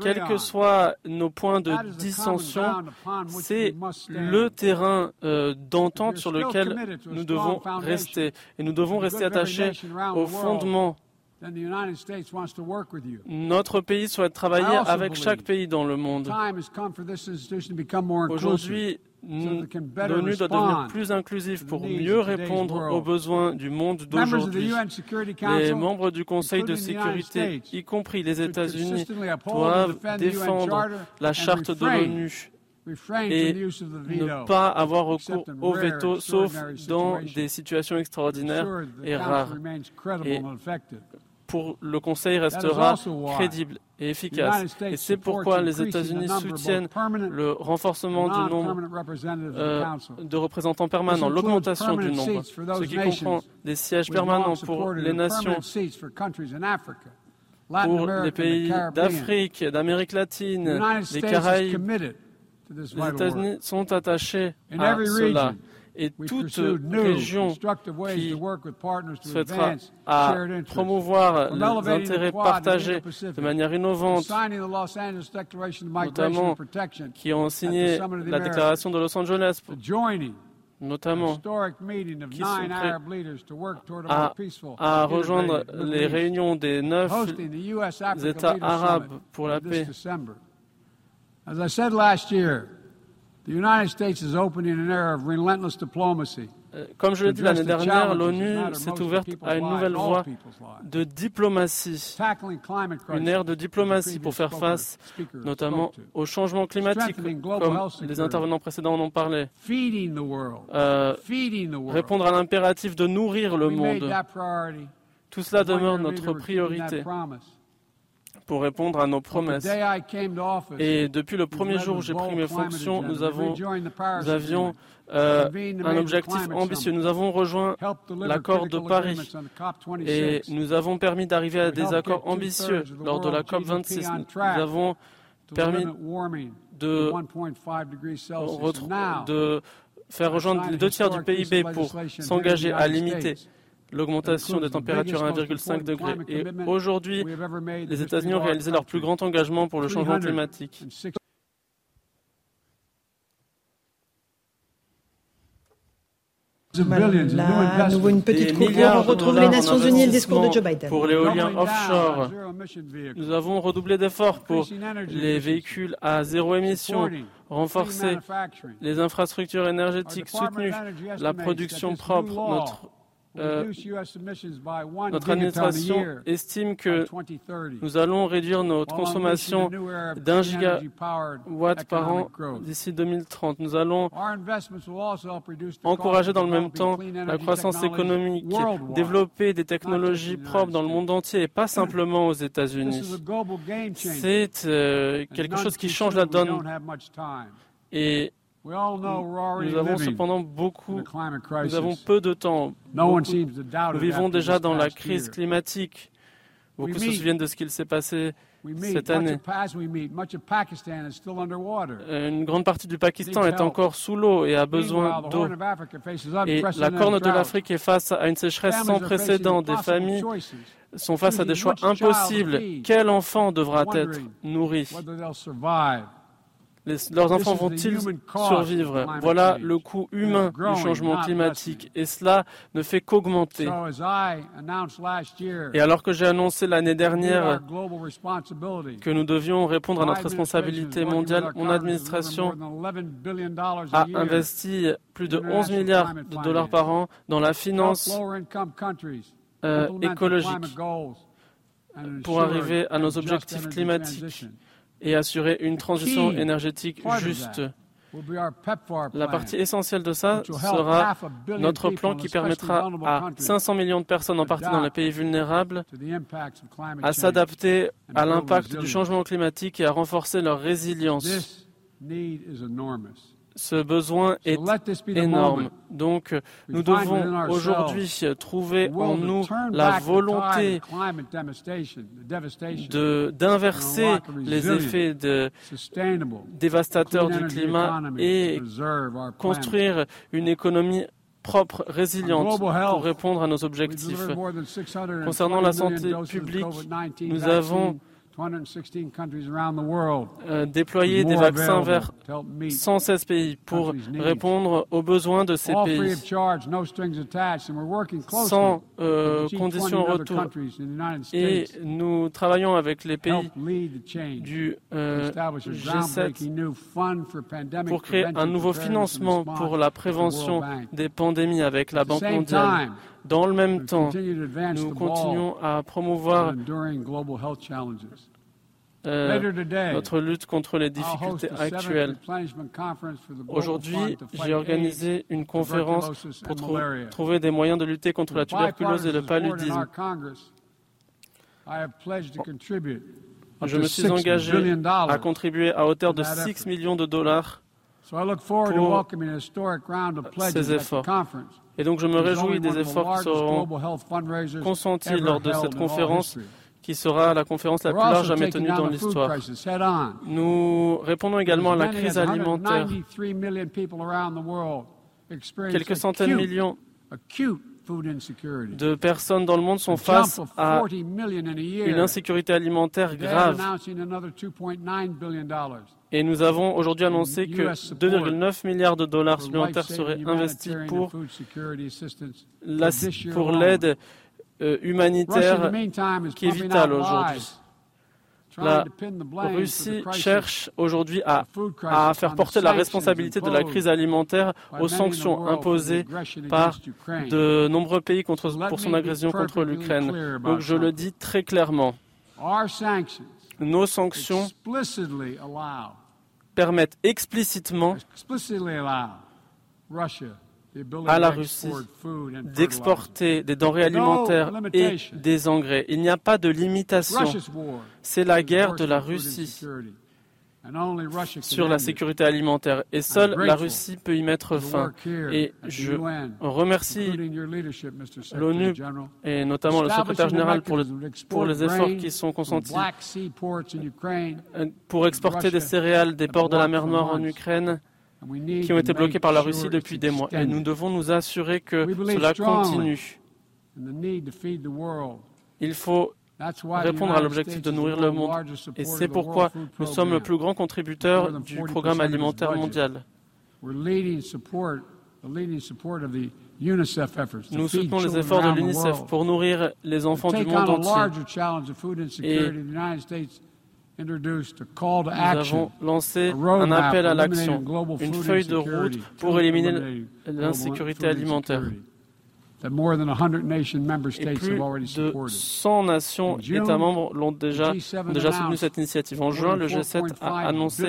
Quels que soient nos points de dissension, c'est le terrain euh, d'entente sur lequel nous devons rester. Et nous devons rester attachés aux fondements notre pays souhaite travailler avec chaque pays dans le monde. Aujourd'hui, l'ONU doit devenir plus inclusif pour mieux répondre aux besoins du monde d'aujourd'hui. Les membres du Conseil de sécurité, y compris les États-Unis, doivent défendre la charte de l'ONU et ne pas avoir recours au veto, sauf dans des situations extraordinaires et rares. Et pour le Conseil restera crédible et efficace. Et c'est pourquoi les États-Unis soutiennent le renforcement du nombre euh, de représentants permanents, l'augmentation du nombre, ce qui comprend des sièges permanents pour les nations, pour les pays d'Afrique, d'Amérique latine, des Caraïbes. Les États-Unis sont attachés à cela et toute région qui souhaitera à promouvoir les intérêts partagés de manière innovante, notamment qui ont signé la déclaration de Los Angeles, notamment qui sont prêts à, à rejoindre les réunions des neuf États arabes pour la paix. Comme je l'ai dit l'année dernière, l'ONU s'est ouverte à une nouvelle voie de diplomatie, une ère de diplomatie pour faire face notamment au changement climatique, comme les intervenants précédents en ont parlé. Euh, répondre à l'impératif de nourrir le monde. Tout cela demeure notre priorité pour répondre à nos promesses. Et depuis le premier jour où j'ai pris mes fonctions, nous, avons, nous avions euh, un objectif ambitieux. Nous avons rejoint l'accord de Paris et nous avons permis d'arriver à des accords ambitieux lors de la COP 26. Nous avons permis de, de faire rejoindre les deux tiers du PIB pour s'engager à limiter l'augmentation des températures à 1,5 degré. Et aujourd'hui, les États-Unis ont réalisé leur plus grand engagement pour le changement climatique. Là, nouveau une petite coupure. On retrouve les Nations Unies et le discours de Joe Biden. Pour l'éolien offshore, nous avons redoublé d'efforts pour les véhicules à zéro émission, renforcer les infrastructures énergétiques soutenues, la production propre, notre euh, notre administration estime que nous allons réduire notre consommation d'un gigawatt par an d'ici 2030. Nous allons encourager dans le même temps la croissance économique, développer des technologies propres dans le monde entier et pas simplement aux États-Unis. C'est euh, quelque chose qui change la donne. Et nous avons cependant beaucoup, nous avons peu de temps. Nous vivons déjà dans la crise climatique. Beaucoup se souviennent de ce qu'il s'est passé cette année. Une grande partie du Pakistan est encore sous l'eau et a besoin d'eau. Et la Corne de l'Afrique est face à une sécheresse sans précédent. Des familles sont face à des choix impossibles. Quel enfant devra être nourri? Leurs enfants vont-ils survivre Voilà le coût humain du changement climatique. Et cela ne fait qu'augmenter. Et alors que j'ai annoncé l'année dernière que nous devions répondre à notre responsabilité mondiale, mon administration a investi plus de 11 milliards de dollars par an dans la finance euh, écologique pour arriver à nos objectifs climatiques et assurer une transition énergétique juste. La partie essentielle de ça sera notre plan qui permettra à 500 millions de personnes, en partie dans les pays vulnérables, à s'adapter à l'impact du changement climatique et à renforcer leur résilience. Ce besoin est énorme. Donc, nous devons aujourd'hui trouver en nous la volonté d'inverser les effets dévastateurs du climat et construire une économie propre, résiliente, pour répondre à nos objectifs. Concernant la santé publique, nous avons euh, déployer des vaccins vers 116 pays pour répondre aux besoins de ces pays sans euh, conditions retour. Et nous travaillons avec les pays du euh, G7 pour créer un nouveau financement pour la prévention des pandémies avec la Banque mondiale. Dans le même temps, nous continuons à promouvoir euh, notre lutte contre les difficultés actuelles. Aujourd'hui, j'ai organisé une conférence pour trouver des moyens de lutter contre la tuberculose et le paludisme. Je me suis engagé à contribuer à hauteur de 6 millions de dollars pour ces efforts. Et donc je me réjouis des efforts qui seront consentis lors de cette conférence qui sera la conférence la plus large jamais tenue dans l'histoire. Nous répondons également à la crise alimentaire. Quelques centaines de millions de personnes dans le monde sont face à une insécurité alimentaire grave. Et nous avons aujourd'hui annoncé que 2,9 milliards de dollars supplémentaires seraient investis pour l'aide euh, humanitaire qui est vital aujourd'hui. La Russie cherche aujourd'hui à, à, faire porter la responsabilité de la crise alimentaire aux sanctions imposées par de nombreux pays contre, pour son agression contre l'Ukraine. Donc je le dis très clairement. Nos sanctions permettent explicitement à la Russie d'exporter des denrées alimentaires et des engrais. Il n'y a pas de limitation. C'est la guerre de la Russie sur la sécurité alimentaire. Et seule la Russie peut y mettre fin. Et je remercie l'ONU et notamment le secrétaire général pour, pour les efforts qui sont consentis euh, pour exporter des céréales des ports de la mer Noire en Ukraine qui ont été bloqués par la Russie depuis des mois. Et nous devons nous assurer que cela continue. Il faut répondre à l'objectif de nourrir le monde. Et c'est pourquoi nous sommes le plus grand contributeur du programme alimentaire mondial. Nous soutenons les efforts de l'UNICEF pour nourrir les enfants du monde entier. Et nous avons lancé un appel à l'action, une feuille de route pour éliminer l'insécurité alimentaire. Et plus de 100 nations États membres l'ont déjà, ont déjà soutenu cette initiative. En juin, le G7 a annoncé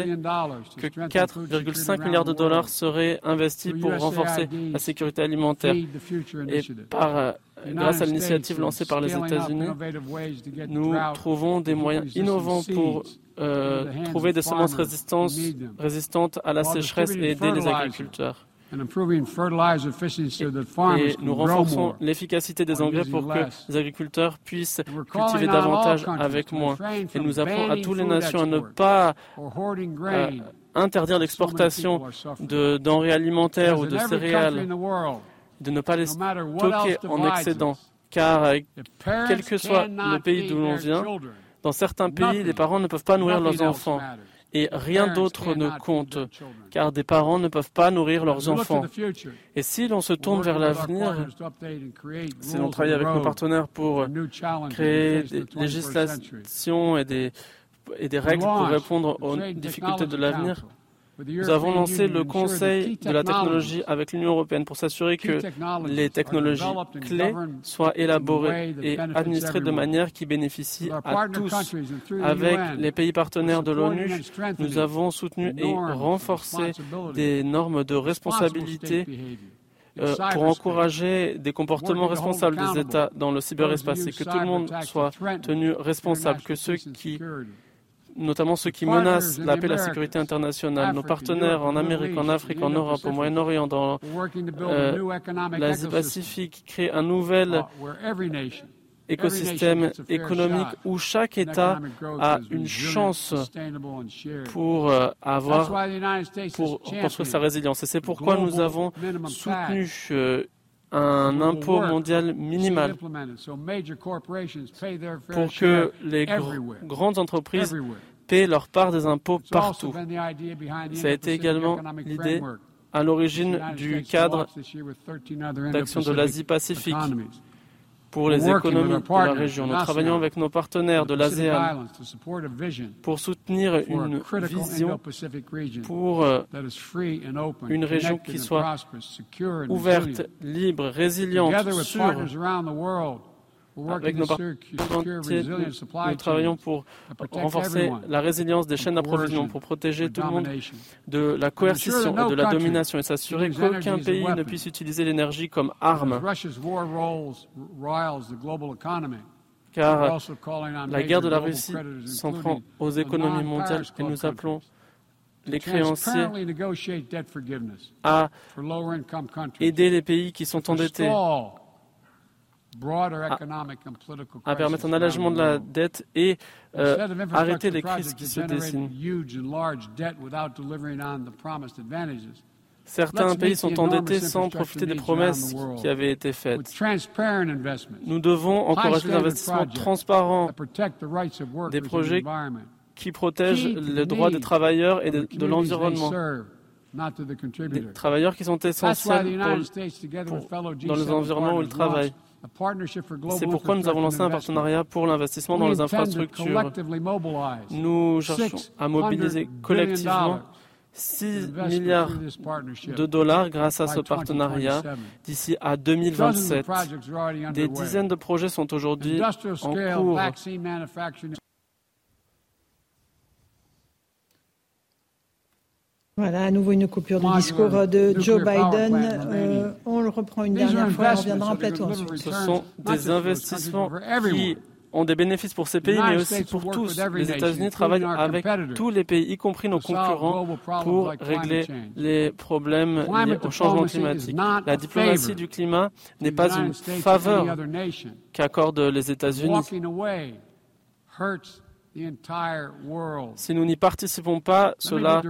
que 4,5 milliards de dollars seraient investis pour renforcer la sécurité alimentaire. Et par grâce à l'initiative lancée par les États-Unis, nous trouvons des moyens innovants pour euh, trouver des semences résistantes à la sécheresse et aider les agriculteurs. Et, nous renforçons l'efficacité des engrais pour que les agriculteurs puissent cultiver davantage avec moins. Et nous apprenons à toutes les nations à ne pas euh, interdire l'exportation de denrées alimentaires ou de céréales. de ne pas les stocker en excédent, car euh, quel que soit le pays d'où l'on vient, dans certains pays, les parents ne peuvent pas nourrir leurs enfants. Et rien d'autre ne compte, car des parents ne peuvent pas nourrir leurs enfants. Et si l'on se tourne vers l'avenir, si l'on travaille avec nos partenaires pour créer des législations et des, et des règles pour répondre aux difficultés de l'avenir, Nous avons lancé le Conseil de la technologie avec l'Union européenne pour s'assurer que les technologies clés soient élaborées et administrées de manière qui bénéficie à tous. Avec les pays partenaires de l'ONU, nous avons soutenu et renforcé des normes de responsabilité euh, pour encourager des comportements responsables des États dans le cyberespace et que tout le monde soit tenu responsable, que ceux qui notamment ceux qui menacent la paix et la sécurité internationale. Nos partenaires en Amérique, en Afrique, en Europe, au Moyen-Orient, dans euh, l'Asie-Pacifique créent un nouvel écosystème économique où chaque État a une chance pour euh, avoir, pour construire sa résilience. Et c'est pourquoi nous avons soutenu un impôt mondial minimal. pour que les grandes entreprises paient leur part des impôts partout. Ça a été également l'idée à l'origine du cadre d'action de l'Asie-Pacifique pour les économies de la région. Nous travaillons avec nos partenaires de l'ASEAN pour soutenir une vision pour euh, une région qui soit ouverte, libre, résiliente, sûre avec nos partenaires nous travaillons pour renforcer la résilience des chaînes d'approvisionnement, pour protéger tout le monde de la coercition et de la domination et s'assurer qu'aucun pays ne puisse utiliser l'énergie comme arme. Car la guerre de la Russie s'en prend aux économies mondiales et nous appelons les créanciers à aider les pays qui sont endettés à, permettre un allègement de la dette et euh, arrêter les crises qui se dessinent. Certains pays sont endettés sans profiter des promesses qui avaient été faites. Nous devons encourager l'investissement transparent des projets qui protègent les droits des travailleurs et de, l'environnement. Des travailleurs qui sont essentiels dans les environnements où ils travaillent. C'est pourquoi nous avons lancé un partenariat pour l'investissement dans les infrastructures. Nous cherchons à mobiliser collectivement 6 milliards de dollars grâce à ce partenariat d'ici à 2027. Des dizaines de projets sont aujourd'hui en cours Voilà, à nouveau une coupure du discours de Joe Biden. Euh, on le reprend une dernière fois, on reviendra en plateau ensuite. Ce sont des investissements qui ont des bénéfices pour ces pays, mais aussi pour tous. Les États-Unis travaillent avec tous les pays, y compris nos concurrents, pour régler les problèmes liés au changement climatique. La diplomatie du climat n'est pas une faveur qu'accordent les États-Unis. Si nous n'y participons pas, cela,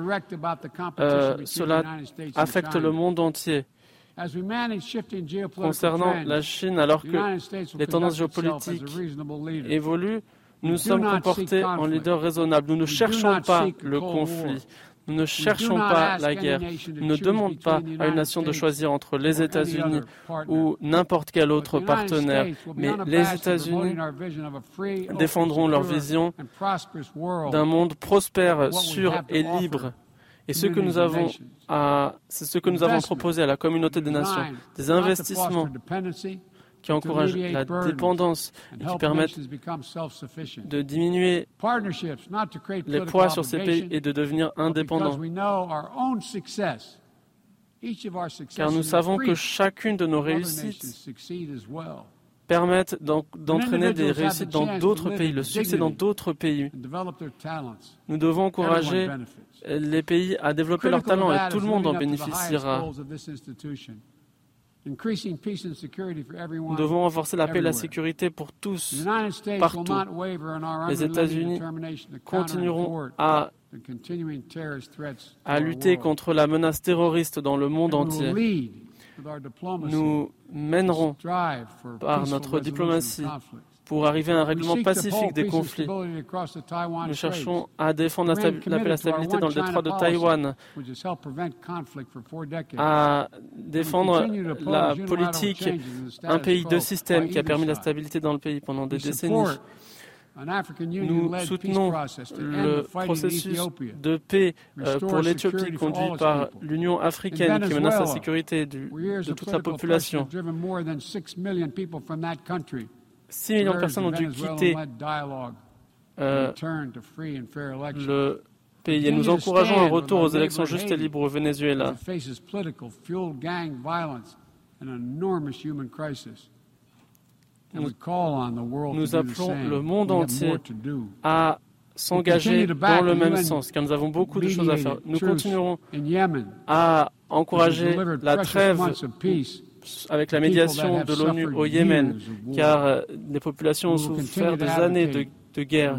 euh, cela affecte le monde entier. Concernant la Chine, alors que les tendances géopolitiques évoluent, nous sommes comportés en leader raisonnable. Nous ne cherchons pas le conflit. Nous ne cherchons pas la guerre. Nous ne demandons pas à une nation de choisir entre les États-Unis ou n'importe quel autre partenaire. Mais les États-Unis défendront leur vision d'un monde prospère, sûr et libre. Et ce que nous avons c'est ce que nous avons proposé à la communauté des nations, des investissements qui encouragent la dépendance et qui permettent de diminuer les poids sur ces pays et de devenir indépendants. Car nous savons que chacune de nos réussites permettent d'entraîner des réussites dans d'autres pays, le succès dans d'autres pays. Nous devons encourager les pays à développer leurs talents et tout le monde en bénéficiera. Nous devons renforcer la paix et la sécurité pour tous, partout. Les États-Unis continueront à, à lutter contre la menace terroriste dans le monde entier. Nous mènerons par notre diplomatie pour arriver à un règlement pacifique des conflits. Nous cherchons à défendre la, la stabilité dans le détroit de Taïwan, à défendre la politique un pays, deux systèmes qui a permis la stabilité dans le pays pendant des décennies. Nous soutenons le processus de paix euh, pour l'Éthiopie conduit par l'Union africaine qui menace la sécurité de toute la population. 6 millions de personnes ont dû quitter euh, le pays. Et nous encourageons un retour aux élections justes et libres au Venezuela. Nous, appelons le monde entier à s'engager dans le même sens, car nous avons beaucoup de choses à faire. Nous continuerons à encourager la trêve avec la médiation de l'ONU au Yémen, car euh, les populations ont souffert des années de de guerre.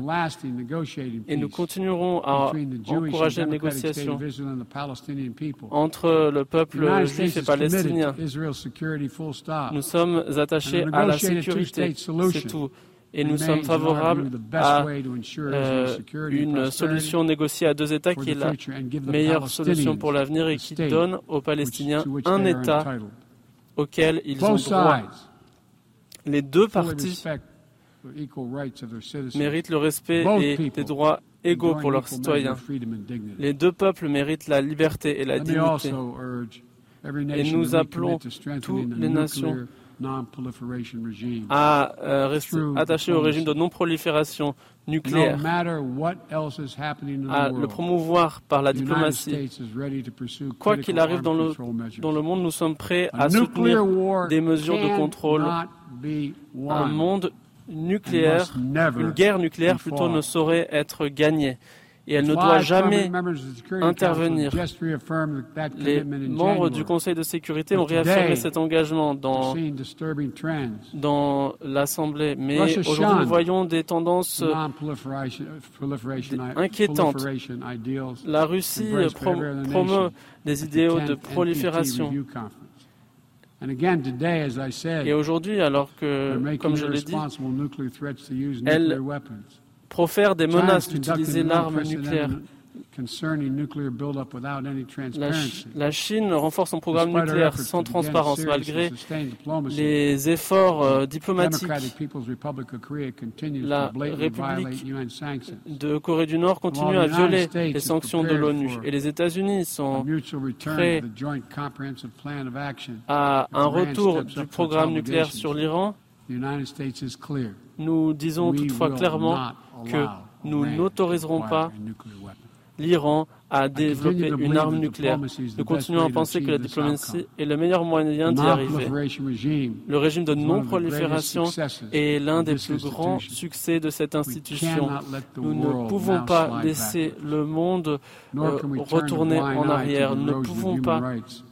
Et nous continuerons à encourager la négociation entre le peuple juif et palestinien. Nous sommes attachés à la sécurité, c'est tout. Et nous sommes favorables à euh, une solution négociée à deux États qui est la meilleure solution pour l'avenir et qui donne aux Palestiniens un État auquel ils ont droit. Les deux parties méritent le respect et des droits égaux pour leurs citoyens. Les deux peuples méritent la liberté et la dignité. Et nous appelons toutes les nations à euh, rester attachées au régime de non-prolifération nucléaire, à le promouvoir par la diplomatie. Quoi qu'il arrive dans le, dans le monde, nous sommes prêts à soutenir des mesures de contrôle. Un monde nucléaire, une guerre nucléaire plutôt ne saurait être gagnée et elle ne doit jamais intervenir. Les membres du Conseil de sécurité ont réaffirmé cet engagement dans, dans l'Assemblée, mais aujourd'hui nous voyons des tendances inquiétantes. La Russie promeut des idéaux de prolifération. Et aujourd'hui, alors que, comme je l'ai dit, elle profère des menaces d'utiliser l'arme nucléaire. La, Chine renforce son programme nucléaire sans transparence malgré les efforts euh, diplomatiques. La République de Corée du Nord continue à violer les sanctions de l'ONU et les États-Unis sont prêts à un retour du programme nucléaire sur l'Iran. Nous disons toutefois clairement que nous n'autoriserons pas l'Iran a développé une arme nucléaire. Nous continuons à penser que la diplomatie est le meilleur moyen d'y arriver. Le régime de non-prolifération est l'un des plus grands succès de cette institution. Nous ne pouvons pas laisser le monde euh, retourner en arrière. Nous ne pouvons pas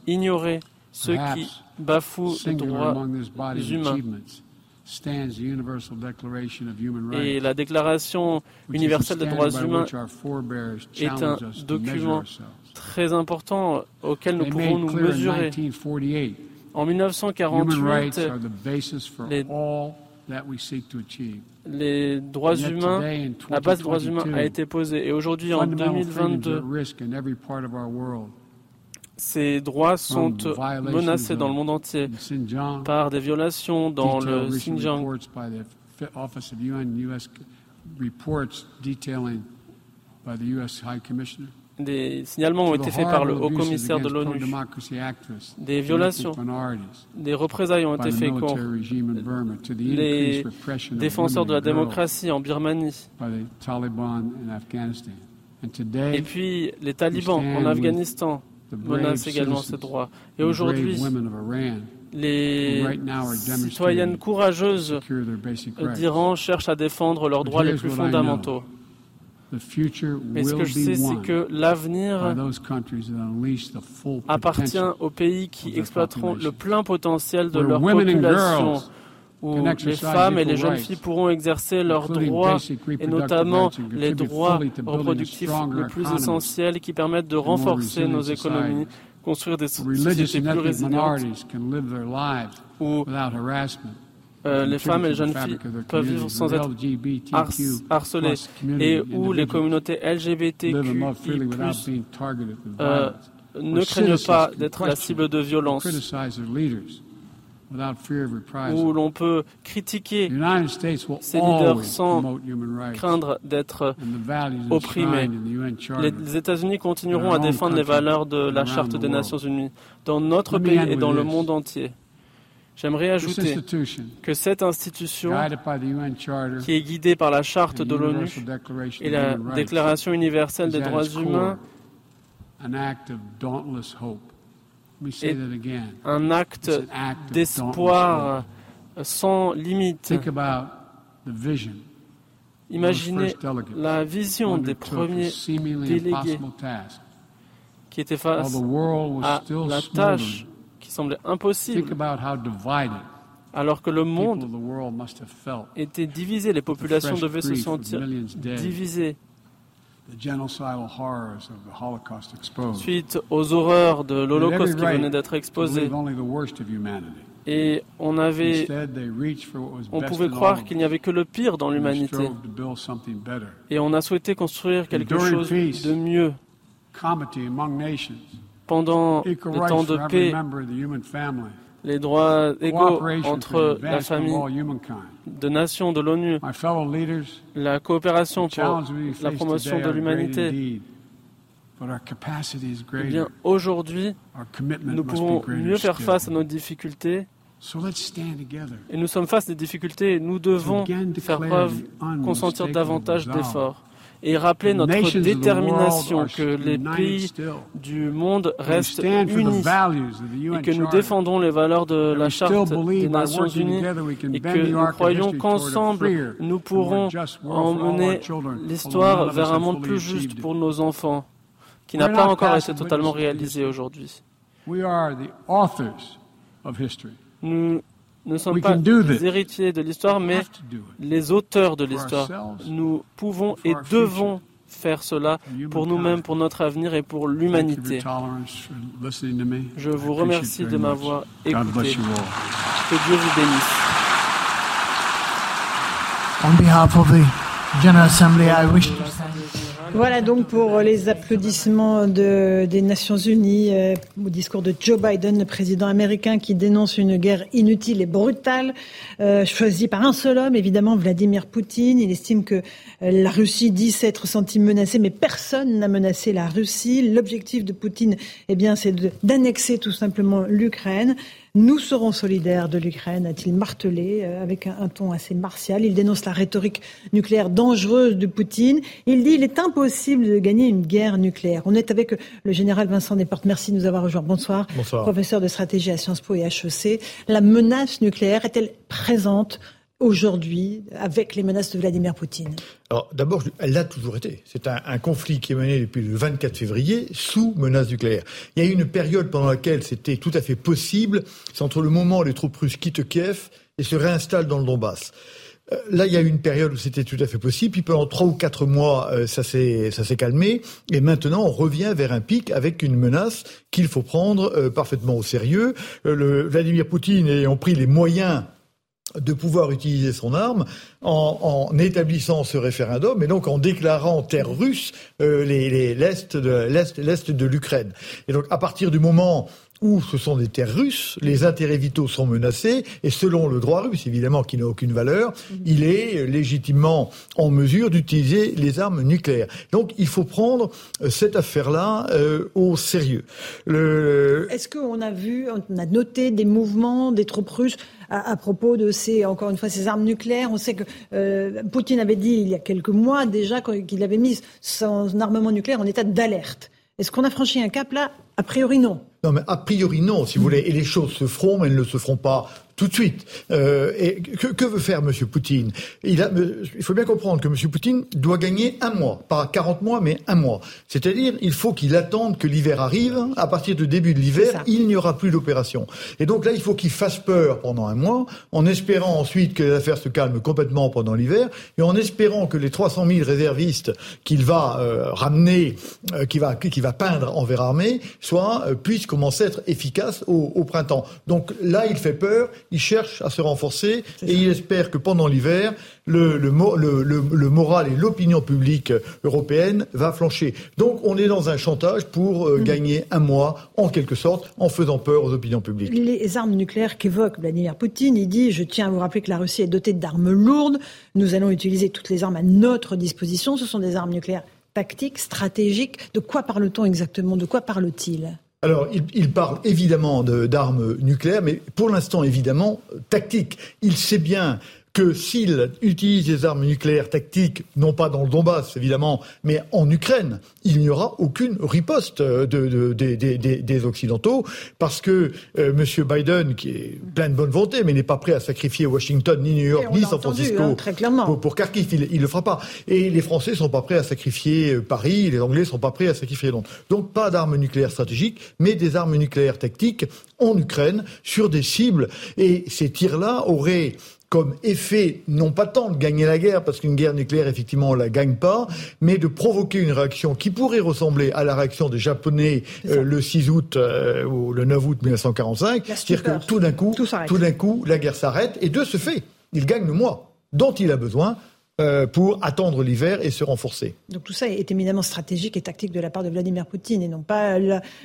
ignorer ceux qui bafouent les droits humains. Et la Déclaration universelle des droits humains est un document très important auquel nous pouvons nous mesurer. En 1948, les, droits humains, la base des droits humains a été posée. Et aujourd'hui, en 2022, ces droits sont menacés dans le monde entier par des violations dans le Xinjiang. Des signalements ont été faits par le haut commissaire de l'ONU. Des violations, des représailles ont été faites contre les défenseurs de la démocratie en Birmanie. Et puis les talibans en Afghanistan menace également ces droits. Et aujourd'hui, les citoyennes courageuses d'Iran cherchent à défendre leurs droits les plus fondamentaux. Mais ce que je sais, c'est que l'avenir appartient aux pays qui exploiteront le plein potentiel de leur population où les femmes et les jeunes filles pourront exercer leurs droits, et notamment les droits reproductifs les plus essentiels qui permettent de renforcer nos économies, construire des sociétés plus résilientes, où euh, les femmes et les jeunes filles peuvent vivre sans être harcelées et où les communautés LGBTQI+, euh, ne craignent pas d'être la cible de violence. Où l'on peut critiquer ces leaders sans craindre d'être opprimés. Les États-Unis continueront à défendre les valeurs de la Charte des Nations Unies. Dans notre pays et dans le monde entier. J'aimerais ajouter que cette institution, qui est guidée par la Charte de l'ONU et la Déclaration universelle des droits humains, est un acte d'espoir sans limite. Imaginez la vision des premiers délégués qui étaient face à la tâche qui semblait impossible, alors que le monde était divisé, les populations devaient se sentir divisées. Suite aux horreurs de l'Holocauste qui venait d'être exposé. Et on avait, on pouvait croire qu'il n'y avait que le pire dans l'humanité. Et on a souhaité construire quelque chose de mieux. Pendant les temps de paix, les droits égaux entre la famille de nations de l'ONU, la coopération pour la promotion de l'humanité. Eh bien, aujourd'hui, nous pouvons mieux faire face à nos difficultés. Et nous sommes face à des difficultés et nous devons faire preuve, consentir davantage d'efforts et rappeler notre détermination que les pays du monde restent unis et que nous défendons les valeurs de la Charte des Nations Unies et que nous croyons qu'ensemble nous pourrons emmener l'histoire vers un monde plus juste pour nos enfants qui n'a pas encore été totalement réalisé aujourd'hui. Nous ne sommes pas les héritiers de l'histoire, mais les auteurs de l'histoire. Nous pouvons et devons faire cela pour nous-mêmes, pour notre avenir et pour l'humanité. Je vous remercie de m'avoir écouté. Que Dieu vous bénisse. On behalf of the General Assembly, I wish voilà donc pour les applaudissements de, des Nations Unies euh, au discours de Joe Biden, le président américain qui dénonce une guerre inutile et brutale, euh, choisie par un seul homme, évidemment Vladimir Poutine. Il estime que euh, la Russie dit s'être sentie menacée, mais personne n'a menacé la Russie. L'objectif de Poutine, eh bien, c'est d'annexer tout simplement l'Ukraine. Nous serons solidaires de l'Ukraine, a-t-il martelé euh, avec un, ton assez martial. Il dénonce la rhétorique nucléaire dangereuse de Poutine. Il dit qu'il est impossible de gagner une guerre nucléaire. On est avec le général Vincent Desportes. Merci de nous avoir rejoints. Bonsoir. Bonsoir. Professeur de stratégie à Sciences Po et HEC. La menace nucléaire est-elle présente aujourd'hui avec les menaces de Vladimir Poutine Alors d'abord, elle l'a toujours été. C'est un, conflit qui est mené depuis le 24 février sous menace nucléaire. Il y a eu une période pendant laquelle c'était tout à fait possible. C'est entre le moment où les troupes russes quittent Kiev et se réinstallent dans le Donbass. Euh, là, il y a eu une période où c'était tout à fait possible, puis pendant trois ou quatre mois, euh, ça s'est calmé, et maintenant on revient vers un pic avec une menace qu'il faut prendre euh, parfaitement au sérieux. le Vladimir Poutine ayant pris les moyens de pouvoir utiliser son arme en, établissant ce référendum et donc en déclarant terre russe euh, l'est de l'Ukraine. Et donc à partir du moment où ce sont des terres russes, les intérêts vitaux sont menacés, et selon le droit russe, évidemment, qui n'a aucune valeur, il est légitimement en mesure d'utiliser les armes nucléaires. Donc il faut prendre euh, cette affaire-là euh, au sérieux. Est-ce qu'on a vu, on a noté des mouvements des troupes russes à, propos de ces, encore une fois, ces armes nucléaires. On sait que euh, Poutine avait dit il y a quelques mois déjà qu'il avait mis son armement nucléaire en état d'alerte. Est-ce qu'on a franchi un cap là? A priori non. Non, mais a priori non, si vous voulez. Et les choses se feront, mais elles ne se feront pas tout de suite. Euh, et que, que, veut faire M. Poutine? Il, a, il faut bien comprendre que M. Poutine doit gagner un mois, pas 40 mois, mais un mois. C'est-à-dire, il faut qu'il attende que l'hiver arrive. À partir du début de l'hiver, il n'y aura plus d'opération. Et donc là, il faut qu'il fasse peur pendant un mois, en espérant ensuite que les affaires se calment complètement pendant l'hiver, et en espérant que les 300 000 réservistes qu'il va euh, ramener, euh, qu'il va, qui va peindre en verre armé, soient, euh, puissent commencer à être efficaces au, au printemps. Donc là, il fait peur il cherche à se renforcer et il espère que pendant l'hiver, le, le, le, moral et l'opinion publique européenne va flancher. Donc on est dans un chantage pour euh, mm. gagner un mois, en quelque sorte, en faisant peur aux opinions publiques. Les armes nucléaires qu'évoque Vladimir Poutine, il dit, je tiens à vous rappeler que la Russie est dotée d'armes lourdes, nous allons utiliser toutes les armes à notre disposition, ce sont des armes nucléaires tactiques, stratégiques. De quoi parle-t-on exactement? De quoi parle-t-il? Alors, il, parle évidemment d'armes nucléaires, mais pour l'instant, évidemment, tactiques. Il sait bien que s'il utilise des armes nucléaires tactiques, non pas dans le Donbass évidemment, mais en Ukraine, il n'y aura aucune riposte euh, de, des Occidentaux, parce que euh, M. Biden, qui est plein de bonne volonté, mais n'est pas prêt à sacrifier Washington, ni New York, ni San Francisco hein, très clairement. Pour, pour, Kharkiv, il ne le fera pas. Et les Français sont pas prêts à sacrifier euh, Paris, les Anglais sont pas prêts à sacrifier Londres. Donc pas d'armes nucléaires stratégiques, mais des armes nucléaires tactiques en Ukraine sur des cibles. Et ces tirs-là auraient comme effet, non pas tant de gagner la guerre, parce qu'une guerre nucléaire, effectivement, on la gagne pas, mais de provoquer une réaction qui pourrait ressembler à la réaction des Japonais euh, le 6 août euh, ou le 9 août 1945. C'est-à-dire que tout d'un coup, tout d'un coup, la guerre s'arrête, et de ce fait, il gagne le mois dont il a besoin euh, pour attendre l'hiver et se renforcer. Donc tout ça est éminemment stratégique et tactique de la part de Vladimir Poutine et non pas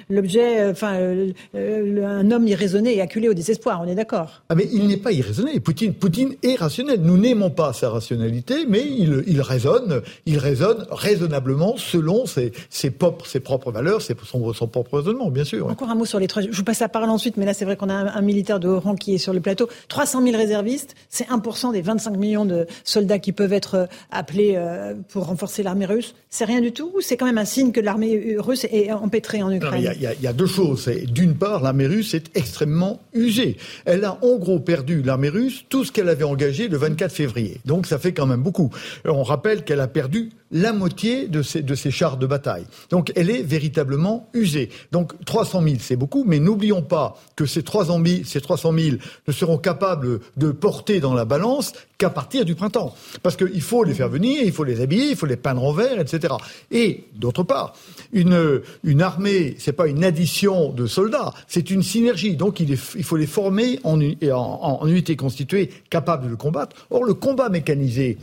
l'objet, euh, enfin euh, un homme irraisonné et acculé au désespoir. On est d'accord. Ah mais il n'est pas irraisonné. Poutine, Poutine est rationnel. Nous n'aimons pas sa rationalité, mais il, il raisonne, il raisonne raisonnablement selon ses, ses, propres, ses propres valeurs, ses, son, son propre raisonnement, bien sûr. Encore un mot sur les trois. Je vous passe la parole ensuite, mais là c'est vrai qu'on a un, un, militaire de haut rang qui est sur le plateau. 300 000 réservistes, c'est 1% des 25 millions de soldats qui peuvent être être euh, appelé euh, pour renforcer l'armée russe C'est rien du tout ou c'est quand même un signe que l'armée russe est empêtrée en Ukraine? Il y, a deux choses. D'une part, l'armée russe est extrêmement usée. Elle a en gros perdu, l'armée russe, tout ce qu'elle avait engagé le 24 février. Donc ça fait quand même beaucoup. On rappelle qu'elle a perdu la moitié de ses, de ses chars de bataille. Donc elle est véritablement usée. Donc 300 000, c'est beaucoup, mais n'oublions pas que ces 300 000, ces 300 000 ne seront capables de porter dans la balance qu'à partir du printemps. Parce qu'il faut les faire venir, il faut les habiller, il faut les peindre en vert, etc. Et d'autre part, une, une armée, c'est pas une addition de soldats, c'est une synergie. Donc il, il faut les former en, en, en unités constituées capables de combattre. Or, le combat mécanisé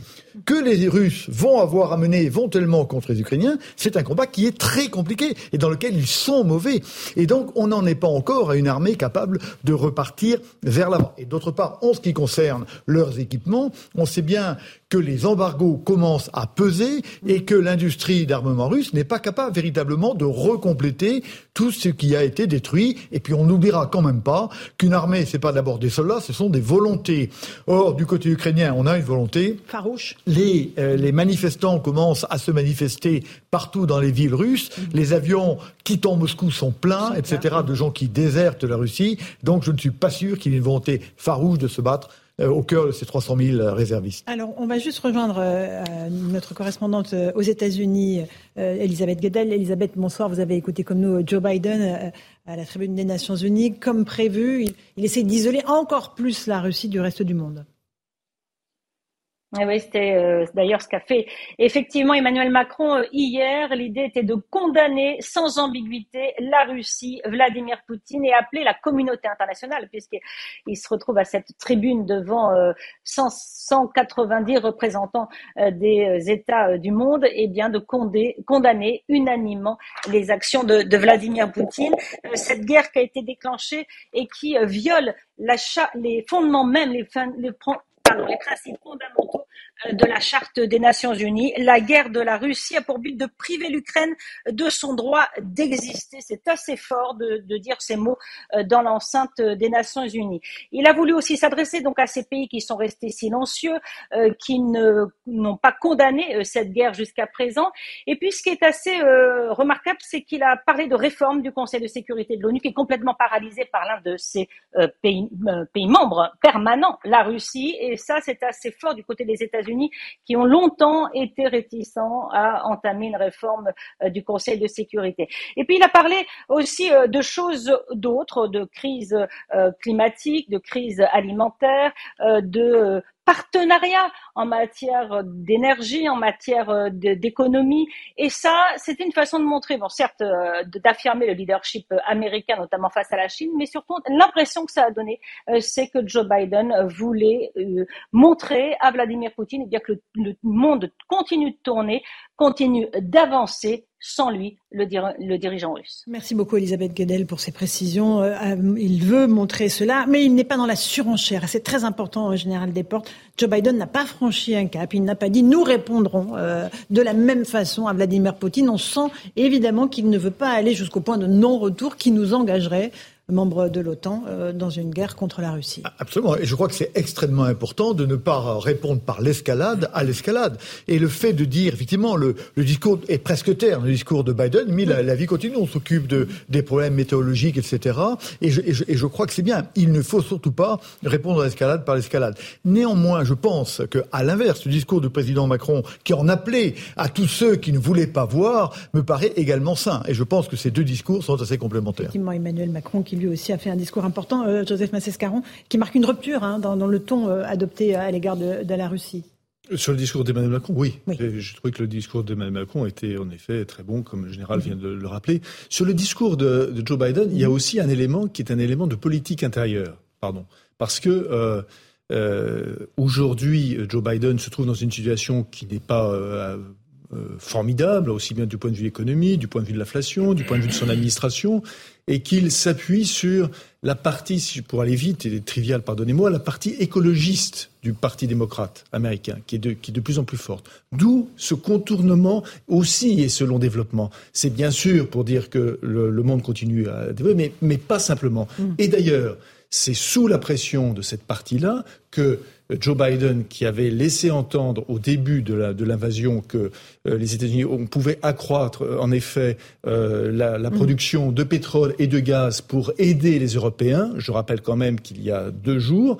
que les Russes vont avoir à mener éventuellement contre les Ukrainiens, c'est un combat qui est très compliqué et dans lequel ils sont mauvais. Et donc, on n'en est pas encore à une armée capable de repartir vers l'avant. Et d'autre part, en ce qui concerne leurs équipements, on sait bien que les embargos commencent à peser et que l'industrie d'armement russe n'est pas capable véritablement de recompléter tout ce qui a été détruit. Et puis on n'oubliera quand même pas qu'une armée, c'est pas d'abord des soldats, ce sont des volontés. Or, du côté ukrainien, on a une volonté. Farouche. Les, euh, les manifestants commencent à se manifester partout dans les villes russes. Mm-hmm. Les avions quittant Moscou sont pleins, etc., de gens qui désertent la Russie. Donc je ne suis pas sûr qu'il y ait une volonté farouche de se battre euh, au cœur de ces 300 000 réservistes. Alors, on va juste rejoindre euh, notre correspondante euh, aux États-Unis, Elisabeth Guedel. Elisabeth, bonsoir. Vous avez écouté comme nous Joe Biden à la tribune des Nations Unies. Comme prévu, il essaie d'isoler encore plus la Russie du reste du monde. Oui, c'était euh, d'ailleurs ce qu'a fait effectivement Emmanuel Macron euh, hier. L'idée était de condamner sans ambiguïté la Russie, Vladimir Poutine et appeler la communauté internationale, puisqu'il se retrouve à cette tribune devant 190 euh, représentants des États du monde, et bien de condamner unanimement les actions de, Vladimir Poutine. cette guerre qui a été déclenchée et qui viole les fondements même, les, les les principes fondamentaux de la Charte des Nations Unies. La guerre de la Russie a pour but de priver l'Ukraine de son droit d'exister. C'est assez fort de, dire ces mots euh, dans l'enceinte des Nations Unies. Il a voulu aussi s'adresser donc à ces pays qui sont restés silencieux, euh, qui n'ont pas condamné cette guerre jusqu'à présent. Et puis ce qui est assez remarquable, c'est qu'il a parlé de réforme du Conseil de sécurité de l'ONU qui est complètement paralysé par l'un de ses pays, pays membres permanents, la Russie. Et ça, c'est assez fort du côté des États-Unis qui ont longtemps été réticents à entamer une réforme euh, du Conseil de sécurité. Et puis il a parlé aussi euh, de choses d'autres, de crise euh, climatique, de crise alimentaire, de partenariat en matière d'énergie, en matière d'économie. Et ça, c'est une façon de montrer, bon, certes, d'affirmer le leadership américain, notamment face à la Chine, mais surtout l'impression que ça a donné, c'est que Joe Biden voulait montrer à Vladimir Poutine eh bien, que le monde continue de tourner, continue d'avancer sans lui, le, dirigeant russe. Merci beaucoup Elisabeth Guedel pour ces précisions. Euh, euh, il veut montrer cela, mais il n'est pas dans la surenchère. C'est très important, Général Desportes. Joe Biden n'a pas franchi un cap. Il n'a pas dit nous répondrons euh, de la même façon à Vladimir Poutine. On sent évidemment qu'il ne veut pas aller jusqu'au point de non-retour qui nous engagerait membre de l'OTAN euh, dans une guerre contre la Russie. Absolument. Et je crois que c'est extrêmement important de ne pas répondre par l'escalade à l'escalade. Et le fait de dire, effectivement, le, le discours est presque terne, le discours de Biden, mais la, vie continue. On s'occupe de, des problèmes météorologiques, etc. Et je, et je, et je crois que c'est bien. Il ne faut surtout pas répondre à l'escalade par l'escalade. Néanmoins, je pense qu'à l'inverse, le discours du président Macron, qui en appelait à tous ceux qui ne voulaient pas voir, me paraît également sain. Et je pense que ces deux discours sont assez complémentaires. Effectivement, Emmanuel Macron qui lui aussi a fait un discours important, euh, Joseph Massescaron, qui marque une rupture hein, dans, le ton euh, adopté à l'égard de, la Russie. Sur le discours d'Emmanuel Macron, oui. Je trouvais que le discours d'Emmanuel Macron était en effet très bon, comme le général vient de le rappeler. Sur le discours de, Joe Biden, il y a aussi un élément qui est un élément de politique intérieure. Pardon. Parce que euh, aujourd'hui, Joe Biden se trouve dans une situation qui n'est pas formidable, aussi bien du point de vue de l'économie, du point de vue de l'inflation, du point de vue de son administration et qu'il s'appuie sur la partie, pour aller vite et trivial, pardonnez-moi, la partie écologiste du Parti démocrate américain, qui est de, qui est de plus en plus forte. D'où ce contournement aussi et ce long développement. C'est bien sûr pour dire que le, monde continue à développer, mais, mais pas simplement. Mm. Et d'ailleurs, c'est sous la pression de cette partie-là que Joe Biden, qui avait laissé entendre au début de l'invasion que euh, les États-Unis pouvaient accroître, euh, en effet, euh, la, la, production de pétrole et de gaz pour aider les Européens. Je rappelle quand même qu'il y a deux jours,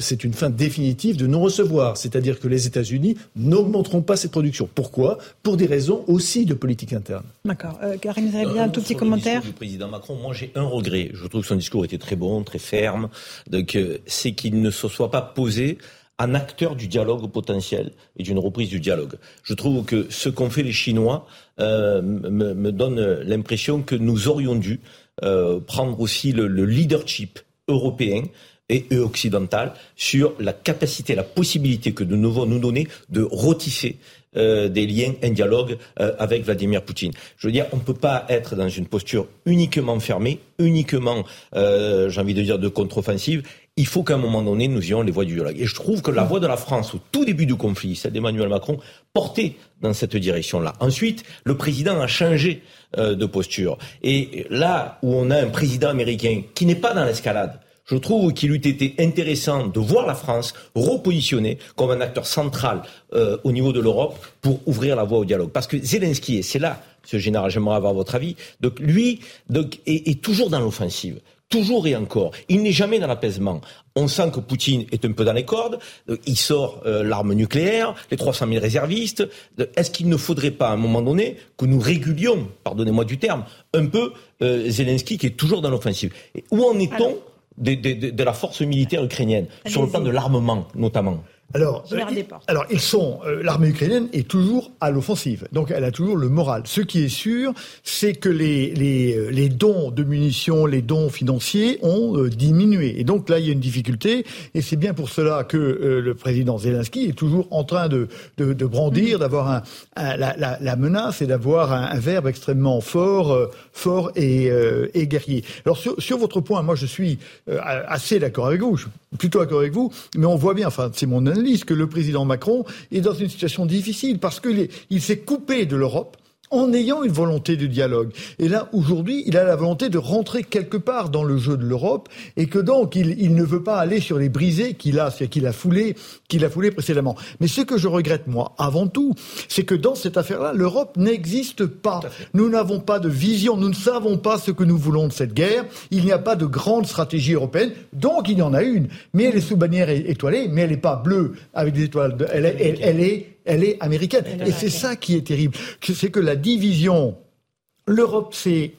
c'est une fin définitive de non-recevoir, c'est-à-dire que les États-Unis n'augmenteront pas cette production. Pourquoi? Pour des raisons aussi de politique interne. D'accord. Euh, Karim, vous avez bien un tout petit commentaire? du président Macron, moi j'ai un regret. Je trouve que son discours était très bon, très ferme. Donc, euh, c'est qu'il ne se soit pas posé un acteur du dialogue potentiel et d'une reprise du dialogue. Je trouve que ce qu'ont fait les Chinois euh, me, me, donne l'impression que nous aurions dû euh, prendre aussi le, le leadership européen et occidentale sur la capacité, la possibilité que nous devons nous donner de retisser euh, des liens, un dialogue euh, avec Vladimir Poutine. Je veux dire, on ne peut pas être dans une posture uniquement fermée, uniquement, euh, j'ai envie de dire, de contre-offensive. Il faut qu'à un moment donné, nous ayons les voies du dialogue. Et je trouve que la voix de la France, au tout début du conflit, celle d'Emmanuel Macron, portait dans cette direction-là. Ensuite, le président a changé de posture. Et là où on a un président américain qui n'est pas dans l'escalade, je trouve qu'il eût été intéressant de voir la France repositionnée comme un acteur central euh, au niveau de l'Europe pour ouvrir la voie au dialogue. Parce que Zelensky, et c'est là, ce général, j'aimerais avoir votre avis, donc lui est, toujours dans l'offensive. Toujours et encore. Il n'est jamais dans l'apaisement. On sent que Poutine est un peu dans les cordes. Il sort euh, l'arme nucléaire, les 300 000 réservistes. Est-ce qu'il ne faudrait pas, à un moment donné, que nous régulions, pardonnez-moi du terme, un peu euh, Zelensky qui est toujours dans l'offensive? Où en est-on de, de, de, la force militaire ukrainienne, sur le plan de l'armement notamment alors, euh, alors ils sont. Euh, l'armée ukrainienne est toujours à l'offensive, donc elle a toujours le moral. Ce qui est sûr, c'est que les, les, euh, les dons de munitions, les dons financiers ont diminué, et donc là il y a une difficulté, et c'est bien pour cela que le président Zelensky est toujours en train de, de, de brandir, mm. d'avoir un, la, la, la, menace et d'avoir un, verbe extrêmement fort, fort et, et guerrier. Alors sur, sur, votre point, moi je suis assez d'accord avec vous, je suis plutôt d'accord avec vous, mais on voit bien, enfin c'est mon que le président Macron est dans une situation difficile parce qu'il s'est coupé de l'Europe en ayant une volonté de dialogue. Et là, aujourd'hui, il a la volonté de rentrer quelque part dans le jeu de l'Europe et que donc il, ne veut pas aller sur les brisés qu'il a, qu'il a foulé, qu'il a foulé précédemment. Mais ce que je regrette, moi, avant tout, c'est que dans cette affaire-là, l'Europe n'existe pas. Nous n'avons pas de vision, nous ne savons pas ce que nous voulons de cette guerre. Il n'y a pas de grande stratégie européenne, donc il y en a une, mais elle est sous bannière étoilée, mais elle n'est pas bleue avec des étoiles. elle, elle est elle est américaine. Et c'est ça qui est terrible. C'est que la division, l'Europe s'est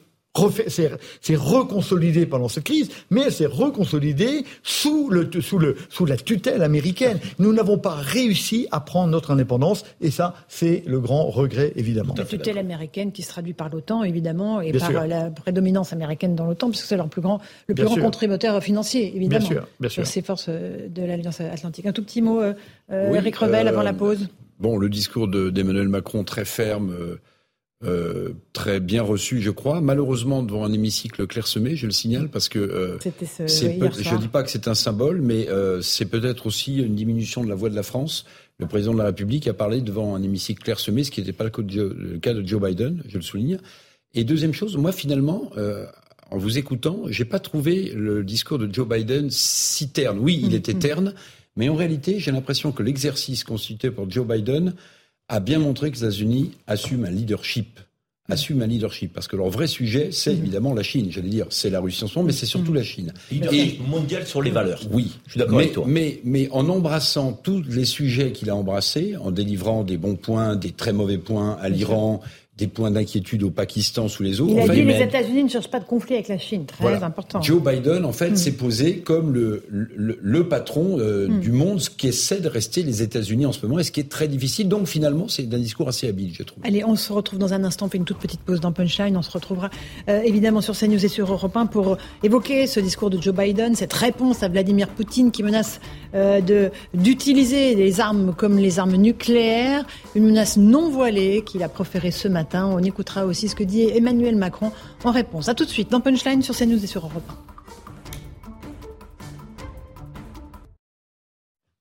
c'est reconsolidé pendant cette crise, mais elle s'est reconsolidée sous, le, sous, le, sous la tutelle américaine. Nous n'avons pas réussi à prendre notre indépendance, et ça, c'est le grand regret, évidemment. La tutelle américaine qui se traduit par l'OTAN, évidemment, et par la prédominance américaine dans l'OTAN, puisque c'est leur plus grand, le plus grand contributeur financier, évidemment, bien sûr, bien sûr. ces forces de l'Alliance Atlantique. Un tout petit mot, euh, euh Eric Revel, avant la euh, pause. Bon, le discours d'Emmanuel Macron très ferme. Euh, euh, très bien reçu, je crois. Malheureusement, devant un hémicycle clairsemé, je le signale, parce que euh, c'est je ne dis pas que c'est un symbole, mais euh, c'est peut-être aussi une diminution de la voix de la France. Le président de la République a parlé devant un hémicycle clairsemé, ce qui n'était pas le cas, de le cas de Joe Biden, je le souligne. Et deuxième chose, moi finalement, en vous écoutant, j'ai pas trouvé le discours de Joe Biden si terne. Oui, il était terne, mais en réalité, j'ai l'impression que l'exercice constitué pour Joe Biden a bien montré que les États-Unis assument un leadership assument un leadership. Parce que leur vrai sujet, c'est évidemment la Chine. J'allais dire, c'est la Russie en ce moment, mais c'est surtout la Chine. Et mondial sur les valeurs. Oui, je suis d'accord avec toi. Mais, mais en embrassant tous les sujets qu'il a embrassés, en délivrant des bons points, des très mauvais points à l'Iran, des points d'inquiétude au Pakistan sous les eaux. Il a dit les États-Unis ne cherchent pas de conflit avec la Chine, très important. Joe Biden, en fait, hmm. s'est posé comme le, le, patron euh, hmm. du monde, ce qui essaie de rester les États-Unis en ce moment, et ce qui est très difficile. Donc finalement, c'est un discours assez habile, je trouve. Allez, on se retrouve dans un instant, on fait une toute petite pause dans Punchline. On se retrouvera euh, évidemment sur CNews et sur Europe 1 pour évoquer ce discours de Joe Biden, cette réponse à Vladimir Poutine qui menace euh, de d'utiliser les armes comme les armes nucléaires, une menace non voilée qu'il a proférée ce matin on écoutera aussi ce que dit Emmanuel Macron en réponse. A tout de suite dans Punchline sur CNews et sur Europe 1.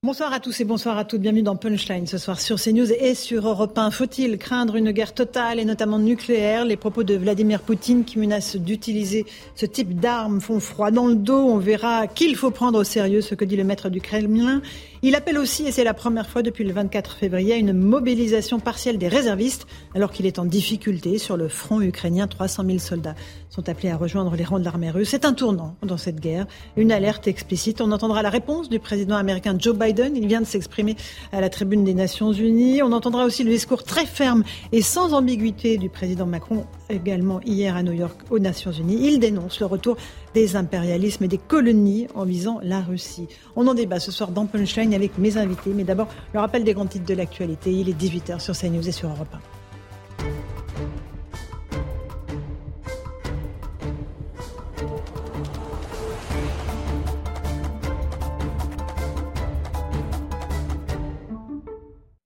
Bonsoir à tous et bonsoir à toutes. Bienvenue dans Punchline ce soir sur CNews et sur Europe 1. Faut-il craindre une guerre totale et notamment nucléaire? Les propos de Vladimir Poutine qui menace d'utiliser ce type d'armes font froid dans le dos. On verra qu'il faut prendre au sérieux ce que dit le maître du Kremlin. Il appelle aussi, et c'est la première fois depuis le 24 février, à une mobilisation partielle des réservistes alors qu'il est en difficulté sur le front ukrainien. 300 000 soldats sont appelés à rejoindre les rangs de l'armée russe. C'est un tournant dans cette guerre, une alerte explicite. On entendra la réponse du président américain Joe Biden. Il vient de s'exprimer à la tribune des Nations Unies. On entendra aussi le discours très ferme et sans ambiguïté du président Macron également hier à New York aux Nations Unies. Il dénonce le retour des impérialismes et des colonies en visant la Russie. On en débat ce soir dans Punchline avec mes invités, mais d'abord le rappel des grands titres de l'actualité. Il est 18h sur CNews et sur Europe 1.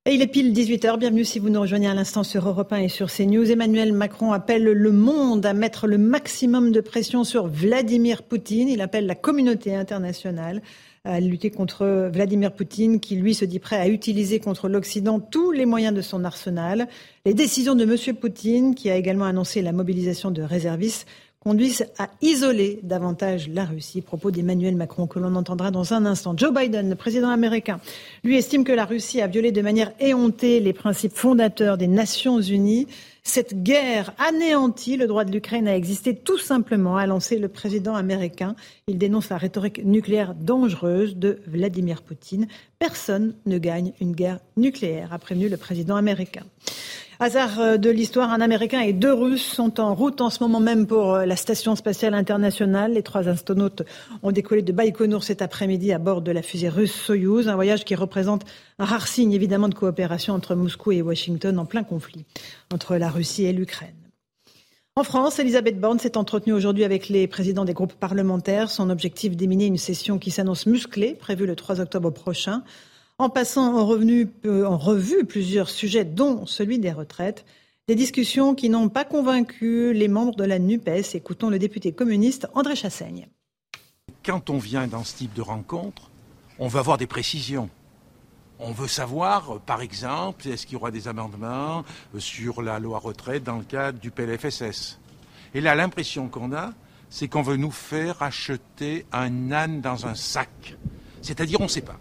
Et il est pile 18h. Bienvenue si vous nous rejoignez à l'instant sur Europe 1 et sur CNews. Emmanuel Macron appelle le monde à mettre le maximum de pression sur Vladimir Poutine. Il appelle la communauté internationale à lutter contre Vladimir Poutine, qui lui se dit prêt à utiliser contre l'Occident tous les moyens de son arsenal. Les décisions de M. Poutine, qui a également annoncé la mobilisation de réservistes, conduisent à isoler davantage la Russie. Propos d'Emmanuel Macron que l'on entendra dans un instant. Joe Biden, le président américain, lui estime que la Russie a violé de manière éhontée les principes fondateurs des Nations Unies. Cette guerre anéantit le droit de l'Ukraine à exister tout simplement, a lancé le président américain. Il dénonce la rhétorique nucléaire dangereuse de Vladimir Poutine. Personne ne gagne une guerre nucléaire, a prévenu le président américain. Hasard euh, de l'histoire, un Américain et deux Russes sont en route en ce moment même pour euh, la Station spatiale internationale. Les trois astronautes ont décollé de Baïkonour cet après-midi à bord de la fusée russe Soyouz, un voyage qui représente un rare signe évidemment de coopération entre Moscou et Washington en plein conflit entre la Russie et l'Ukraine. En France, Elisabeth Borne s'est entretenue aujourd'hui avec les présidents des groupes parlementaires. Son objectif d'éminer une session qui s'annonce musclée, prévue le 3 octobre prochain en passant euh, en revue plusieurs sujets, dont celui des retraites. Des discussions qui n'ont pas convaincu les membres de la NUPES. Écoutons le député communiste André Chassaigne. Quand on vient dans ce type de rencontre, on veut avoir des précisions. On veut savoir, par exemple, est-ce qu'il y aura des amendements sur la loi retraite dans le cadre du PLFSS. Et là, l'impression qu'on a, c'est qu'on veut nous faire acheter un âne dans un sac. C'est-à-dire, on ne sait pas.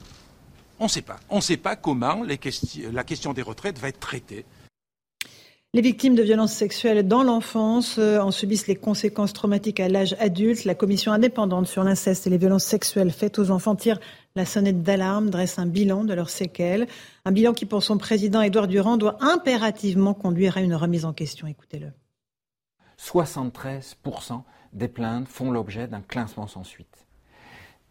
On ne sait pas. On ne sait pas comment la question des retraites va être traitée. Les victimes de violences sexuelles dans l'enfance euh, en subissent les conséquences traumatiques à l'âge adulte. La commission indépendante sur l'inceste et les violences sexuelles faites aux enfants tire la sonnette d'alarme, dresse un bilan de leurs séquelles. Un bilan qui, pour son président Édouard Durand, doit impérativement conduire à une remise en question. Écoutez-le. 73% des plaintes font l'objet d'un classement sans suite.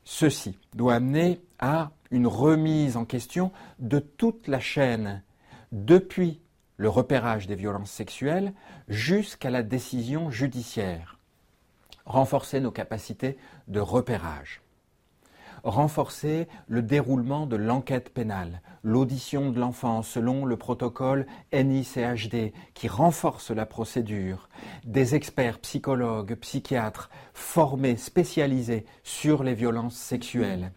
Ceci doit amener à une remise en question de toute la chaîne, depuis le repérage des violences sexuelles jusqu'à la décision judiciaire. Renforcer nos capacités de repérage renforcer le déroulement de l'enquête pénale, l'audition de l'enfant selon le protocole NICHD qui renforce la procédure, des experts psychologues, psychiatres formés, spécialisés sur les violences sexuelles.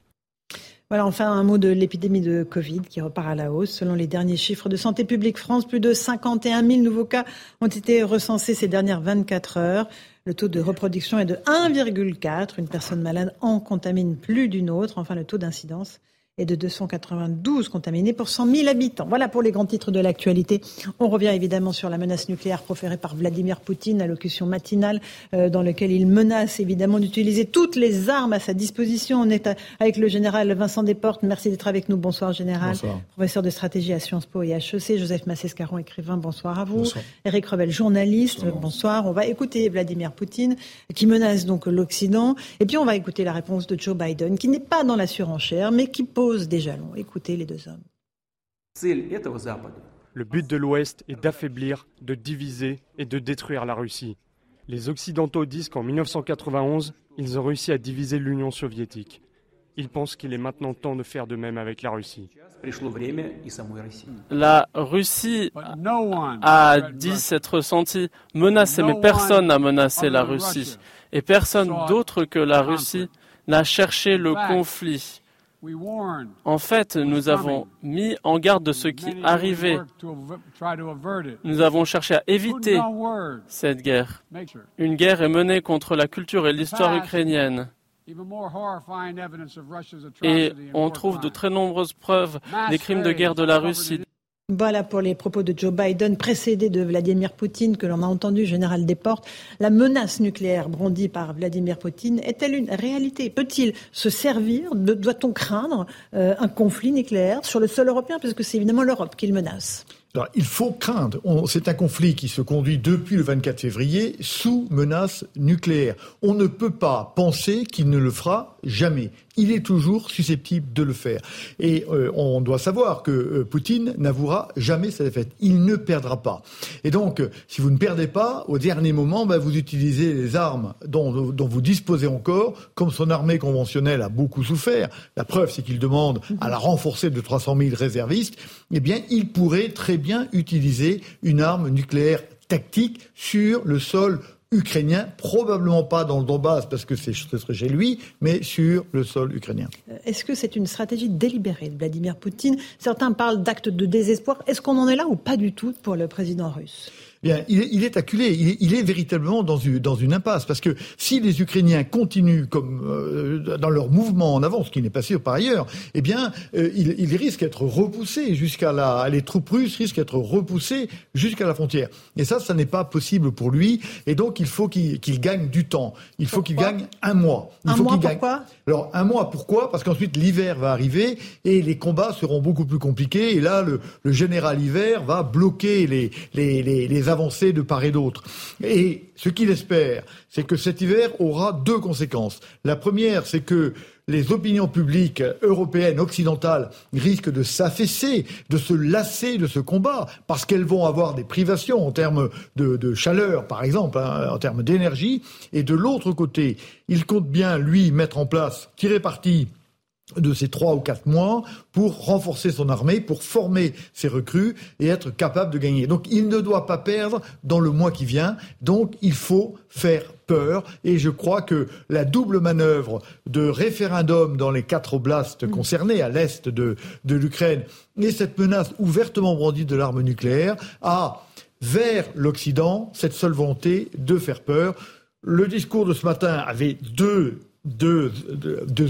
Voilà, enfin un mot de l'épidémie de Covid qui repart à la hausse. Selon les derniers chiffres de Santé publique France, plus de 51 000 nouveaux cas ont été recensés ces dernières 24 heures. Le taux de reproduction est de 1,4. Une personne malade en contamine plus d'une autre. Enfin, le taux d'incidence et de 292 contaminés pour 100 000 habitants. Voilà pour les grands titres de l'actualité. On revient évidemment sur la menace nucléaire proférée par Vladimir Poutine, allocution matinale euh, dans laquelle il menace évidemment d'utiliser toutes les armes à sa disposition. On est avec le général Vincent Desportes. Merci d'être avec nous. Bonsoir général. Bonsoir. Professeur de stratégie à Sciences Po et HEC. Joseph Massescaron, écrivain. Bonsoir à vous. Bonsoir. Eric Revel, journaliste. Bonsoir. Bonsoir. On va écouter Vladimir Poutine qui menace donc l'Occident. Et puis on va écouter la réponse de Joe Biden qui n'est pas dans la surenchère mais qui pose des jalons. Écoutez les deux hommes. Le but de l'Ouest est d'affaiblir, de diviser et de détruire la Russie. Les Occidentaux disent qu'en 1991, ils ont réussi à diviser l'Union soviétique. Ils pensent qu'il est maintenant temps de faire de même avec la Russie. La Russie a dit s'être sentie menacée, mais personne n'a menacé la Russie. Et personne d'autre que la Russie n'a cherché le conflit. En fait, nous avons mis en garde de ce qui arrivait. Nous avons cherché à éviter cette guerre. Une guerre est menée contre la culture et l'histoire ukrainienne. Et on trouve de très nombreuses preuves des crimes de guerre de la Russie, voilà pour les propos de Joe Biden, précédés de Vladimir Poutine, que l'on a entendu, général Desportes. La menace nucléaire brandie par Vladimir Poutine est-elle une réalité? Peut-il se servir Doit-on craindre euh, un conflit nucléaire sur le sol européen? Parce que c'est évidemment l'Europe qu'il menace. Alors, il faut craindre. C'est un conflit qui se conduit depuis le 24 février sous menace nucléaire. On ne peut pas penser qu'il ne le fera jamais il est toujours susceptible de le faire. Et euh, on doit savoir que euh, Poutine n'avouera jamais sa défaite. Il ne perdra pas. Et donc, euh, si vous ne perdez pas, au dernier moment, bah, vous utilisez les armes dont, vous disposez encore, comme son armée conventionnelle a beaucoup souffert. La preuve, c'est qu'il demande à la renforcer de 300 000 réservistes. Eh bien, il pourrait très bien utiliser une arme nucléaire tactique sur le sol ukrainien, probablement pas dans le Donbass parce que ce serait chez lui, mais sur le sol ukrainien. Euh, est-ce que c'est une stratégie délibérée de Vladimir Poutine? Certains parlent d'actes de désespoir. Est-ce qu'on en est là ou pas du tout pour le président russe? Il, est acculé, il est, véritablement dans une, impasse, parce que si les Ukrainiens continuent comme euh, dans leur mouvement en avant, ce qui n'est pas sûr par ailleurs, eh bien, euh, ils, risquent d'être repoussés jusqu'à la, les troupes russes risquent d'être repoussées jusqu'à la frontière. Et ça, ça n'est pas possible pour lui, et donc il faut qu'il gagne du temps. Il faut qu'il gagne un mois. Il un faut mois, pourquoi? Alors un mois, pourquoi? Parce qu'ensuite l'hiver va arriver et les combats seront beaucoup plus compliqués. Et là, le, général hiver va bloquer les, les, les, les avancées de part et d'autre. Et ce qu'il espère, c'est que cet hiver aura deux conséquences. La première, c'est que les opinions publiques européennes, occidentales, risquent de s'affaisser, de se lasser de ce combat, parce qu'elles vont avoir des privations en termes de, chaleur, par exemple, hein, en termes d'énergie. Et de l'autre côté, il compte bien, lui, mettre en place, tirer parti de ces trois ou quatre mois pour renforcer son armée, pour former ses recrues et être capable de gagner. Donc il ne doit pas perdre dans le mois qui vient. Donc il faut faire peur. Et je crois que la double manœuvre de référendum dans les quatre oblasts mm. concernés à l'est de, de l'Ukraine et cette menace ouvertement brandie de l'arme nucléaire a vers l'Occident cette seule volonté de faire peur. Le discours de ce matin avait deux deux,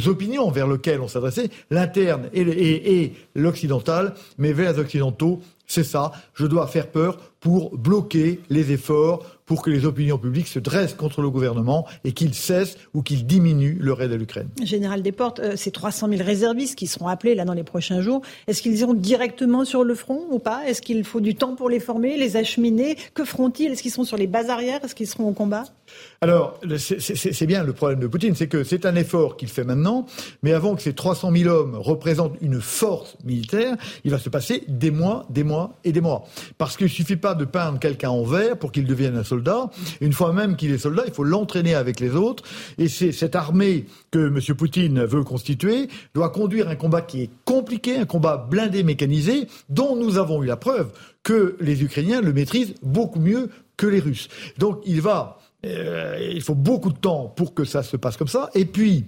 opinions vers lesquelles on s'adressait, l'interne et, l'occidental, mais vers les occidentaux, c'est ça, je dois faire peur pour bloquer les efforts pour que les opinions publiques se dressent contre le gouvernement et qu'ils cessent ou qu'ils diminuent leur aide à l'Ukraine. Général Desportes, euh, ces 300 000 réservistes qui seront appelés là dans les prochains jours, est-ce qu'ils iront directement sur le front ou pas? Est-ce qu'il faut du temps pour les former, les acheminer? Que feront-ils? Est-ce qu'ils seront sur les bases arrières? Est-ce qu'ils seront au combat? Alors, c'est bien le problème de Poutine, c'est que c'est un effort qu'il fait maintenant, mais avant que ces 300 000 hommes représentent une force militaire, il va se passer des mois, des mois et des mois. Parce qu'il ne suffit pas de peindre quelqu'un en vert pour qu'il devienne un soldat. Une fois même qu'il est soldat, il faut l'entraîner avec les autres. Et c'est cette armée que M. Poutine veut constituer doit conduire un combat qui est compliqué, un combat blindé, mécanisé, dont nous avons eu la preuve que les Ukrainiens le maîtrisent beaucoup mieux que les Russes. Donc il va euh, il faut beaucoup de temps pour que ça se passe comme ça. Et puis,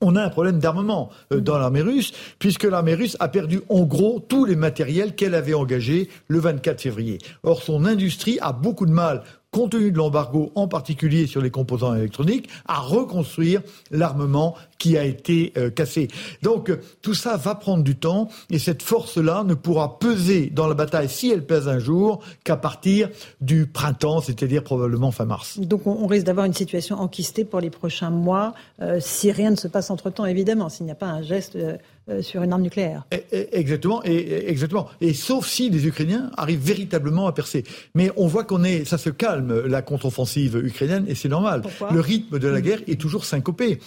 on a un problème d'armement euh, dans l'armée russe, puisque l'armée russe a perdu en gros tous les matériels qu'elle avait engagés le 24 février. Or, son industrie a beaucoup de mal compte tenu de l'embargo, en particulier sur les composants électroniques, à reconstruire l'armement qui a été euh, cassé. Donc euh, tout ça va prendre du temps et cette force-là ne pourra peser dans la bataille, si elle pèse un jour, qu'à partir du printemps, c'est-à-dire probablement fin mars. Donc on, risque d'avoir une situation enquistée pour les prochains mois, euh, si rien ne se passe entre-temps, évidemment, s'il n'y a pas un geste sur une arme nucléaire. exactement, et, exactement. Et sauf si les Ukrainiens arrivent véritablement à percer. Mais on voit qu'on est, ça se calme la contre-offensive ukrainienne et c'est normal. Le rythme de la guerre est toujours syncopé.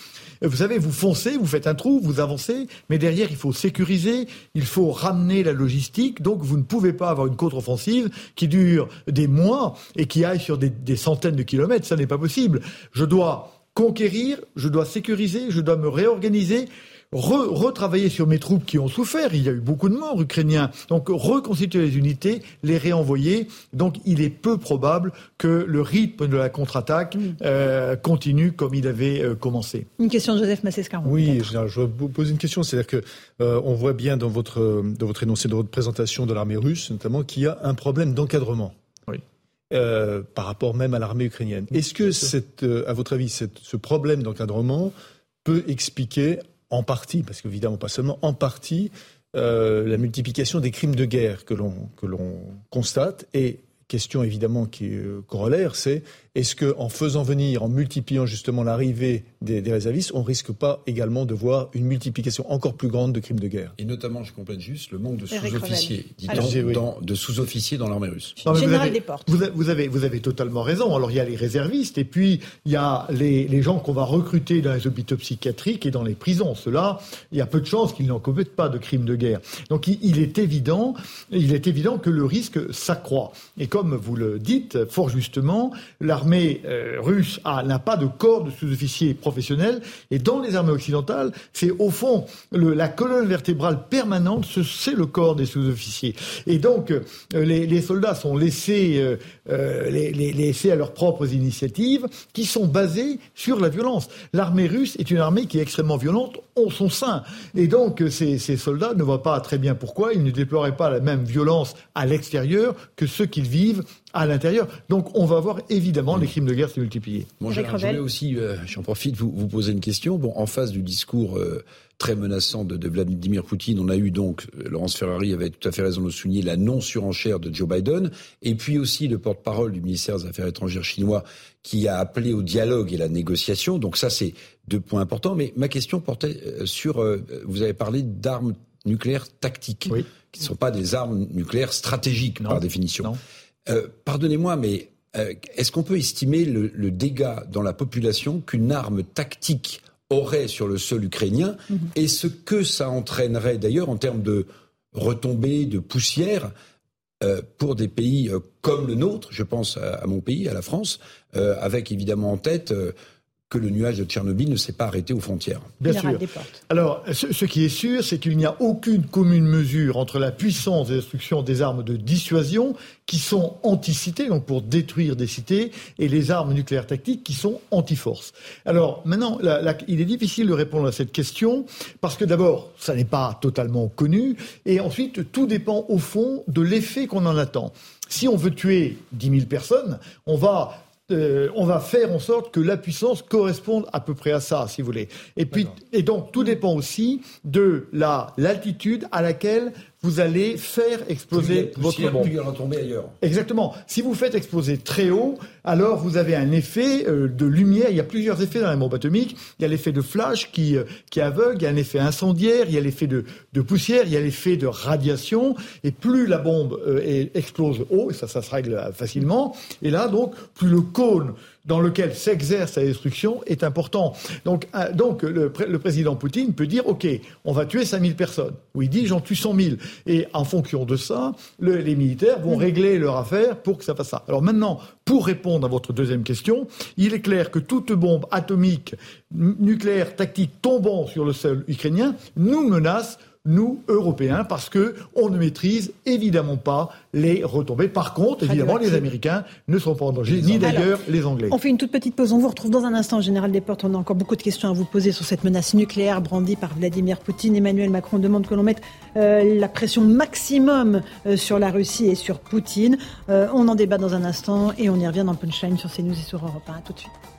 Vous savez, vous foncez, vous faites un trou, vous avancez, mais derrière, il faut sécuriser, il faut ramener la logistique. Donc, vous ne pouvez pas avoir une contre-offensive qui dure des mois et qui aille sur des, des centaines de kilomètres. Ça n'est pas possible. Je dois conquérir, je dois sécuriser, je dois me réorganiser retravailler sur mes troupes qui ont souffert. Il y a eu beaucoup de morts ukrainiens. Donc reconstituer les unités, les réenvoyer. Donc il est peu probable que le rythme de la contre-attaque euh, continue comme il avait euh, commencé. Une question de Joseph Massescaron. Oui, je, je vous poser une question. C'est-à-dire que euh, on voit bien dans votre, dans votre énoncé, dans votre présentation de l'armée russe, notamment, qu'il y a un problème d'encadrement. Oui. par rapport même à l'armée ukrainienne. Est-ce que, cette, à votre avis, cette, ce problème d'encadrement peut expliquer en partie, parce qu'évidemment pas seulement, en partie, euh, la multiplication des crimes de guerre que l'on constate. Et question évidemment qui est euh, corollaire, c'est est-ce qu'en faisant venir, en multipliant justement l'arrivée des, réservistes, on risque pas également de voir une multiplication encore plus grande de crimes de guerre? Et notamment, je complète juste, le manque de sous-officiers, dans, de sous-officiers dans l'armée russe. Général vous avez, vous, avez, vous avez totalement raison. Alors il y a les réservistes et puis il y a les, les gens qu'on va recruter dans les hôpitaux psychiatriques et dans les prisons. Ceux-là, il y a peu de chances qu'ils n'en commettent pas de crimes de guerre. Donc il, est évident, il est évident que le risque s'accroît. Et comme vous le dites fort justement, l'armée euh, russe n'a pas de corps de sous-officiers professionnels. Et dans les armées occidentales, c'est au fond la colonne vertébrale permanente, c'est le corps des sous-officiers. Et donc, euh, les, soldats sont laissés, euh, laissés à leurs propres initiatives, qui sont basées sur la violence. L'armée russe est une armée qui est extrêmement violente en son sein. Et donc, ces, ces soldats ne voient pas très bien pourquoi ils ne déploieraient pas la même violence à l'extérieur que ceux qu'ils vivent à l'intérieur. Donc on va voir évidemment les crimes de guerre se multiplier. Bon, je voulais aussi, euh, j'en profite, vous, vous poser une question. Bon, en face du discours euh, très menaçant de, Vladimir Poutine, on a eu donc, euh, Laurence Ferrari avait tout à fait raison de souligner, la non-surenchère de Joe Biden, et puis aussi le porte-parole du ministère des Affaires étrangères chinois qui a appelé au dialogue et la négociation. Donc ça, c'est deux points importants. Mais ma question portait sur, vous avez parlé d'armes nucléaires tactiques, qui ne sont pas des armes nucléaires stratégiques par définition. Non. Euh, pardonnez-moi, mais euh, est-ce qu'on peut estimer le, dégât dans la population qu'une arme tactique aurait sur le sol ukrainien mhm. et ce que ça entraînerait d'ailleurs en termes de retombées, de poussière euh, pour des pays comme le nôtre, je pense à, mon pays, à la France, avec évidemment en tête que le nuage de Tchernobyl ne s'est pas arrêté aux frontières. Bien sûr. Alors, ce, qui est sûr, c'est qu'il n'y a aucune commune mesure entre la puissance des destruction des armes de dissuasion qui sont anti-cités, donc pour détruire des cités, et les armes nucléaires tactiques qui sont anti-force. Alors, maintenant, il est difficile de répondre à cette question parce que d'abord, ça n'est pas totalement connu, et ensuite, tout dépend au fond de l'effet qu'on en attend. Si on veut tuer 10 000 personnes, on va euh, on va faire en sorte que la puissance corresponde à peu près à ça, si vous voulez. Et puis, et donc, tout dépend aussi de la l'altitude à laquelle vous allez faire exploser votre bombe. ailleurs. Exactement. Si vous faites exploser très haut, alors vous avez un effet euh, de lumière. Il y a plusieurs effets dans la bombe atomique. Il y a l'effet de flash qui, euh, qui aveugle, il y a un effet incendiaire, il y a l'effet de, de poussière, il y a l'effet de radiation. Et plus la bombe euh, explose haut, et ça, ça se règle facilement, et là, donc, plus le cône dans lequel s'exerce la destruction est important. Donc, euh, donc le, le, président Poutine peut dire, OK, on va tuer 5000 personnes. Ou il dit, j'en tue 100 000. Et en fonction de ça, le, les militaires vont mm. régler leur affaire pour que ça fasse ça. Alors maintenant, pour répondre à votre deuxième question, il est clair que toute bombe atomique, nucléaire, tactique tombant sur le sol ukrainien nous menace nous, Européens, parce que on ne maîtrise évidemment pas les retombées. Par contre, évidemment, les Américains ne sont pas en danger, ni d'ailleurs les Anglais. On fait une toute petite pause. On vous retrouve dans un instant, Général Desportes. On a encore beaucoup de questions à vous poser sur cette menace nucléaire brandie par Vladimir Poutine. Emmanuel Macron demande que l'on mette euh, la pression maximum euh, sur la Russie et sur Poutine. Euh, on en débat dans un instant et on y revient dans Punchline sur CNews et sur Europe 1. tout de suite.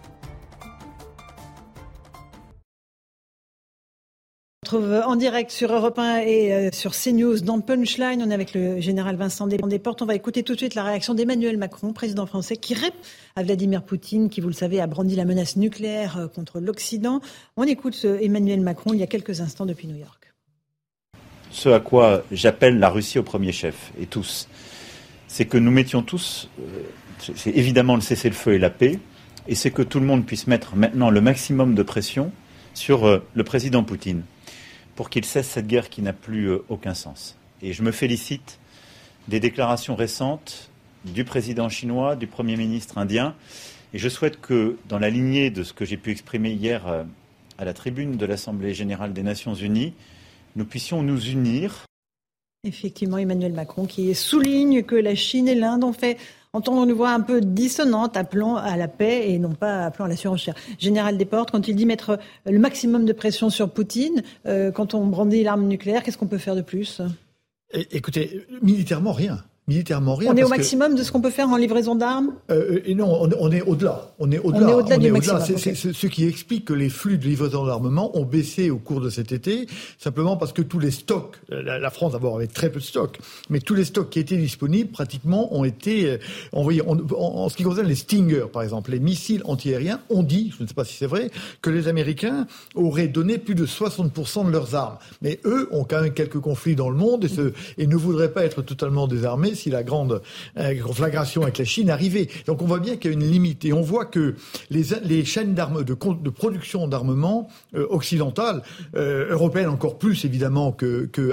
En direct sur Europe 1 et euh, sur CNews dans Punchline. On est avec le général Vincent Desportes. On va écouter tout de suite la réaction d'Emmanuel Macron, président français, qui répond à Vladimir Poutine, qui, vous le savez, a brandi la menace nucléaire euh, contre l'Occident. On écoute euh, Emmanuel Macron il y a quelques instants depuis New York. Ce à quoi j'appelle la Russie au premier chef, et tous, c'est que nous mettions tous, c'est évidemment le cessez-le-feu et la paix, et c'est que tout le monde puisse mettre maintenant le maximum de pression sur le président Poutine pour qu'il cesse cette guerre qui n'a plus euh, aucun sens. Et je me félicite des déclarations récentes du président chinois, du Premier ministre indien, et je souhaite que, dans la lignée de ce que j'ai pu exprimer hier euh, à la tribune de l'Assemblée générale des Nations unies, nous puissions nous unir. Effectivement, Emmanuel Macron qui souligne que la Chine et l'Inde ont fait entendre une voix un peu dissonante appelant à la paix et non pas appelant à la surenchère. Général Desportes, quand il dit mettre le maximum de pression sur Poutine, euh, quand on brandit l'arme nucléaire, qu'est-ce qu'on peut faire de plus? Écoutez, militairement, rien militairement rien. On est au maximum de ce qu'on peut faire en livraison d'armes euh, Et non, on, est au-delà. On est au-delà. On est au-delà du maximum. C'est ce qui explique que les flux de livraison d'armement ont baissé au cours de cet été, simplement parce que tous les stocks, la, France d'abord avait très peu de stocks, mais tous les stocks qui étaient disponibles pratiquement ont été euh, envoyés. En, en, ce qui concerne les Stinger, par exemple, les missiles antiaériens, on dit, je ne sais pas si c'est vrai, que les Américains auraient donné plus de 60% de leurs armes. Mais eux ont quand même quelques conflits dans le monde et ne voudraient pas être totalement désarmés si la grande euh, conflagration avec la Chine arrivait. Donc on voit bien qu'il y a une limite. Et on voit que les, chaînes de, production d'armement euh, occidentales, euh, européennes encore plus évidemment que, que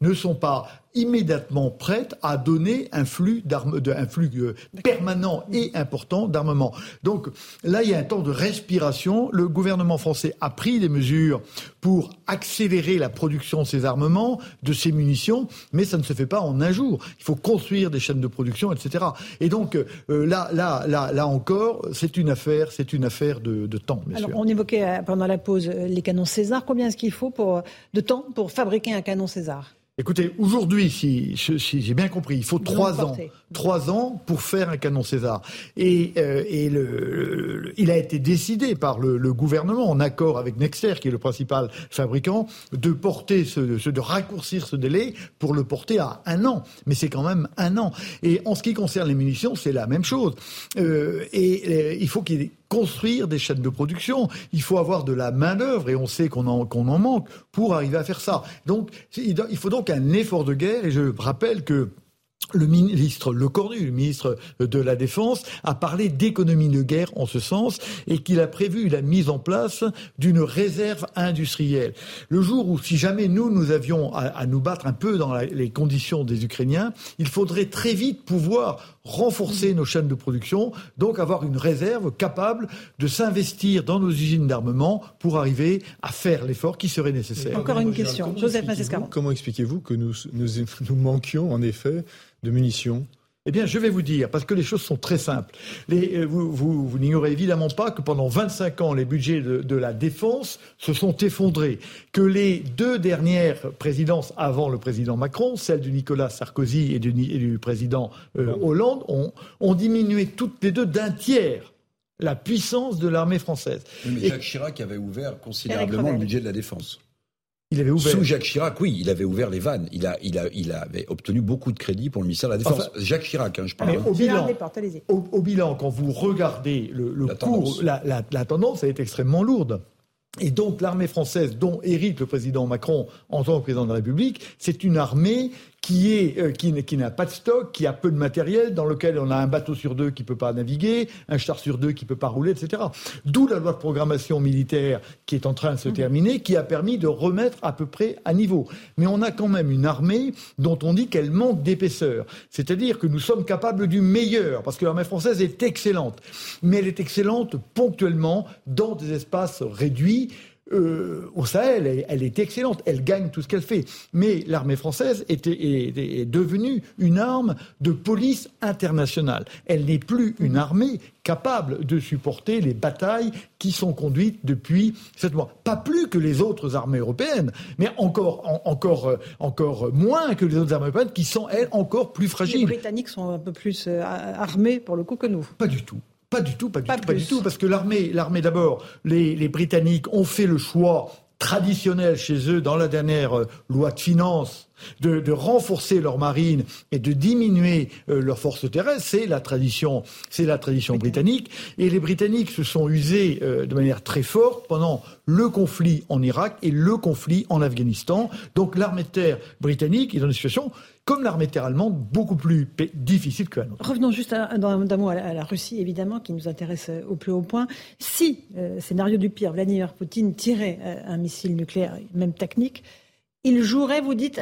ne sont pas immédiatement prête à donner un flux, d'armes, un flux euh, permanent et important d'armement. Donc là, il y a un temps de respiration. Le gouvernement français a pris des mesures pour accélérer la production de ces armements, de ces munitions, mais ça ne se fait pas en un jour. Il faut construire des chaînes de production, etc. Et donc euh, là, là, là, là encore, c'est une affaire, c'est une affaire de, de temps. Alors, on évoquait euh, pendant la pause les canons César. Combien est-ce qu'il faut pour, de temps pour fabriquer un canon César? Écoutez, aujourd'hui, si, j'ai bien compris, il faut trois ans, trois ans pour faire un canon César. Et, euh, et le, il a été décidé par le, gouvernement, en accord avec Nexter, qui est le principal fabricant, de porter ce, de raccourcir ce délai pour le porter à un an. Mais c'est quand même un an. Et en ce qui concerne les munitions, c'est la même chose. Euh, et, et il faut qu'il construire des chaînes de production. Il faut avoir de la main-d'œuvre et on sait qu'on en, qu'on en manque pour arriver à faire ça. Donc, il faut donc un effort de guerre et je rappelle que le ministre Lecornu, le ministre de la Défense, a parlé d'économie de guerre en ce sens et qu'il a prévu la mise en place d'une réserve industrielle. Le jour où, si jamais nous, nous avions à, nous battre un peu dans les conditions des Ukrainiens, il faudrait très vite pouvoir renforcer nos chaînes de production, donc avoir une réserve capable de s'investir dans nos usines d'armement pour arriver à faire l'effort qui serait nécessaire. Encore une question. Joseph Comment expliquez-vous que nous, nous, nous manquions en effet de munitions eh bien, je vais vous dire, parce que les choses sont très simples. Les, euh, vous, vous, vous n'ignorez évidemment pas que pendant 25 ans, les budgets de, de, la défense se sont effondrés. Que les deux dernières présidences avant le président Macron, celle de Nicolas Sarkozy et du, et du président euh, Hollande, ont, ont diminué toutes les deux d'un tiers la puissance de l'armée française. mais Jacques Chirac avait ouvert considérablement le budget de la défense. Il avait ouvert. Sous Jacques Chirac, oui, il avait ouvert les vannes. Il, a, il, a, il avait obtenu beaucoup de crédits pour le ministère de la Défense. Jacques Chirac, hein, je parle. Mais hein. au, bilan, au, bilan, quand vous regardez le, la cours, la, la, tendance, elle est extrêmement lourde. Et donc l'armée française, dont hérite le président Macron en tant que président de la République, c'est une armée qui est euh, qui, qui n'a pas de stock, qui a peu de matériel, dans lequel on a un bateau sur deux qui peut pas naviguer, un char sur deux qui peut pas rouler, etc. D'où la loi de programmation militaire qui est en train de se mhm. terminer, qui a permis de remettre à peu près à niveau. Mais on a quand même une armée dont on dit qu'elle manque d'épaisseur. C'est-à-dire que nous sommes capables du meilleur, parce que l'armée française est excellente. Mais elle est excellente ponctuellement dans des espaces réduits euh, au Sahel, elle, est excellente, elle gagne tout ce qu'elle fait. Mais l'armée française est, devenue une arme de police internationale. Elle n'est plus une armée capable de supporter les batailles qui sont conduites depuis sept mois. Pas plus que les autres armées européennes, mais encore, encore, encore moins que les autres armées européennes qui sont, elles, encore plus fragiles. Les Britanniques sont un peu plus euh, armés, pour le coup, que nous. Pas du tout. Pas du tout, pas du tout, pas du tout, parce que l'armée, l'armée d'abord, les, Britanniques ont fait le choix traditionnel chez eux dans la dernière euh, loi de finances de, renforcer leur marine et de diminuer euh, leurs forces terrestres, c'est la tradition, c'est la tradition britannique. Et les Britanniques se sont usés euh, de manière très forte pendant le conflit en Irak et le conflit en Afghanistan. Donc l'armée de terre britannique est dans une situation comme l'armée terre allemande, beaucoup plus difficile que la nôtre. Revenons juste d'un mot à la, Russie, évidemment, qui nous intéresse euh, au plus haut point. Si, euh, scénario du pire, Vladimir Poutine tirait euh, un missile nucléaire, même technique, il jouerait, vous dites,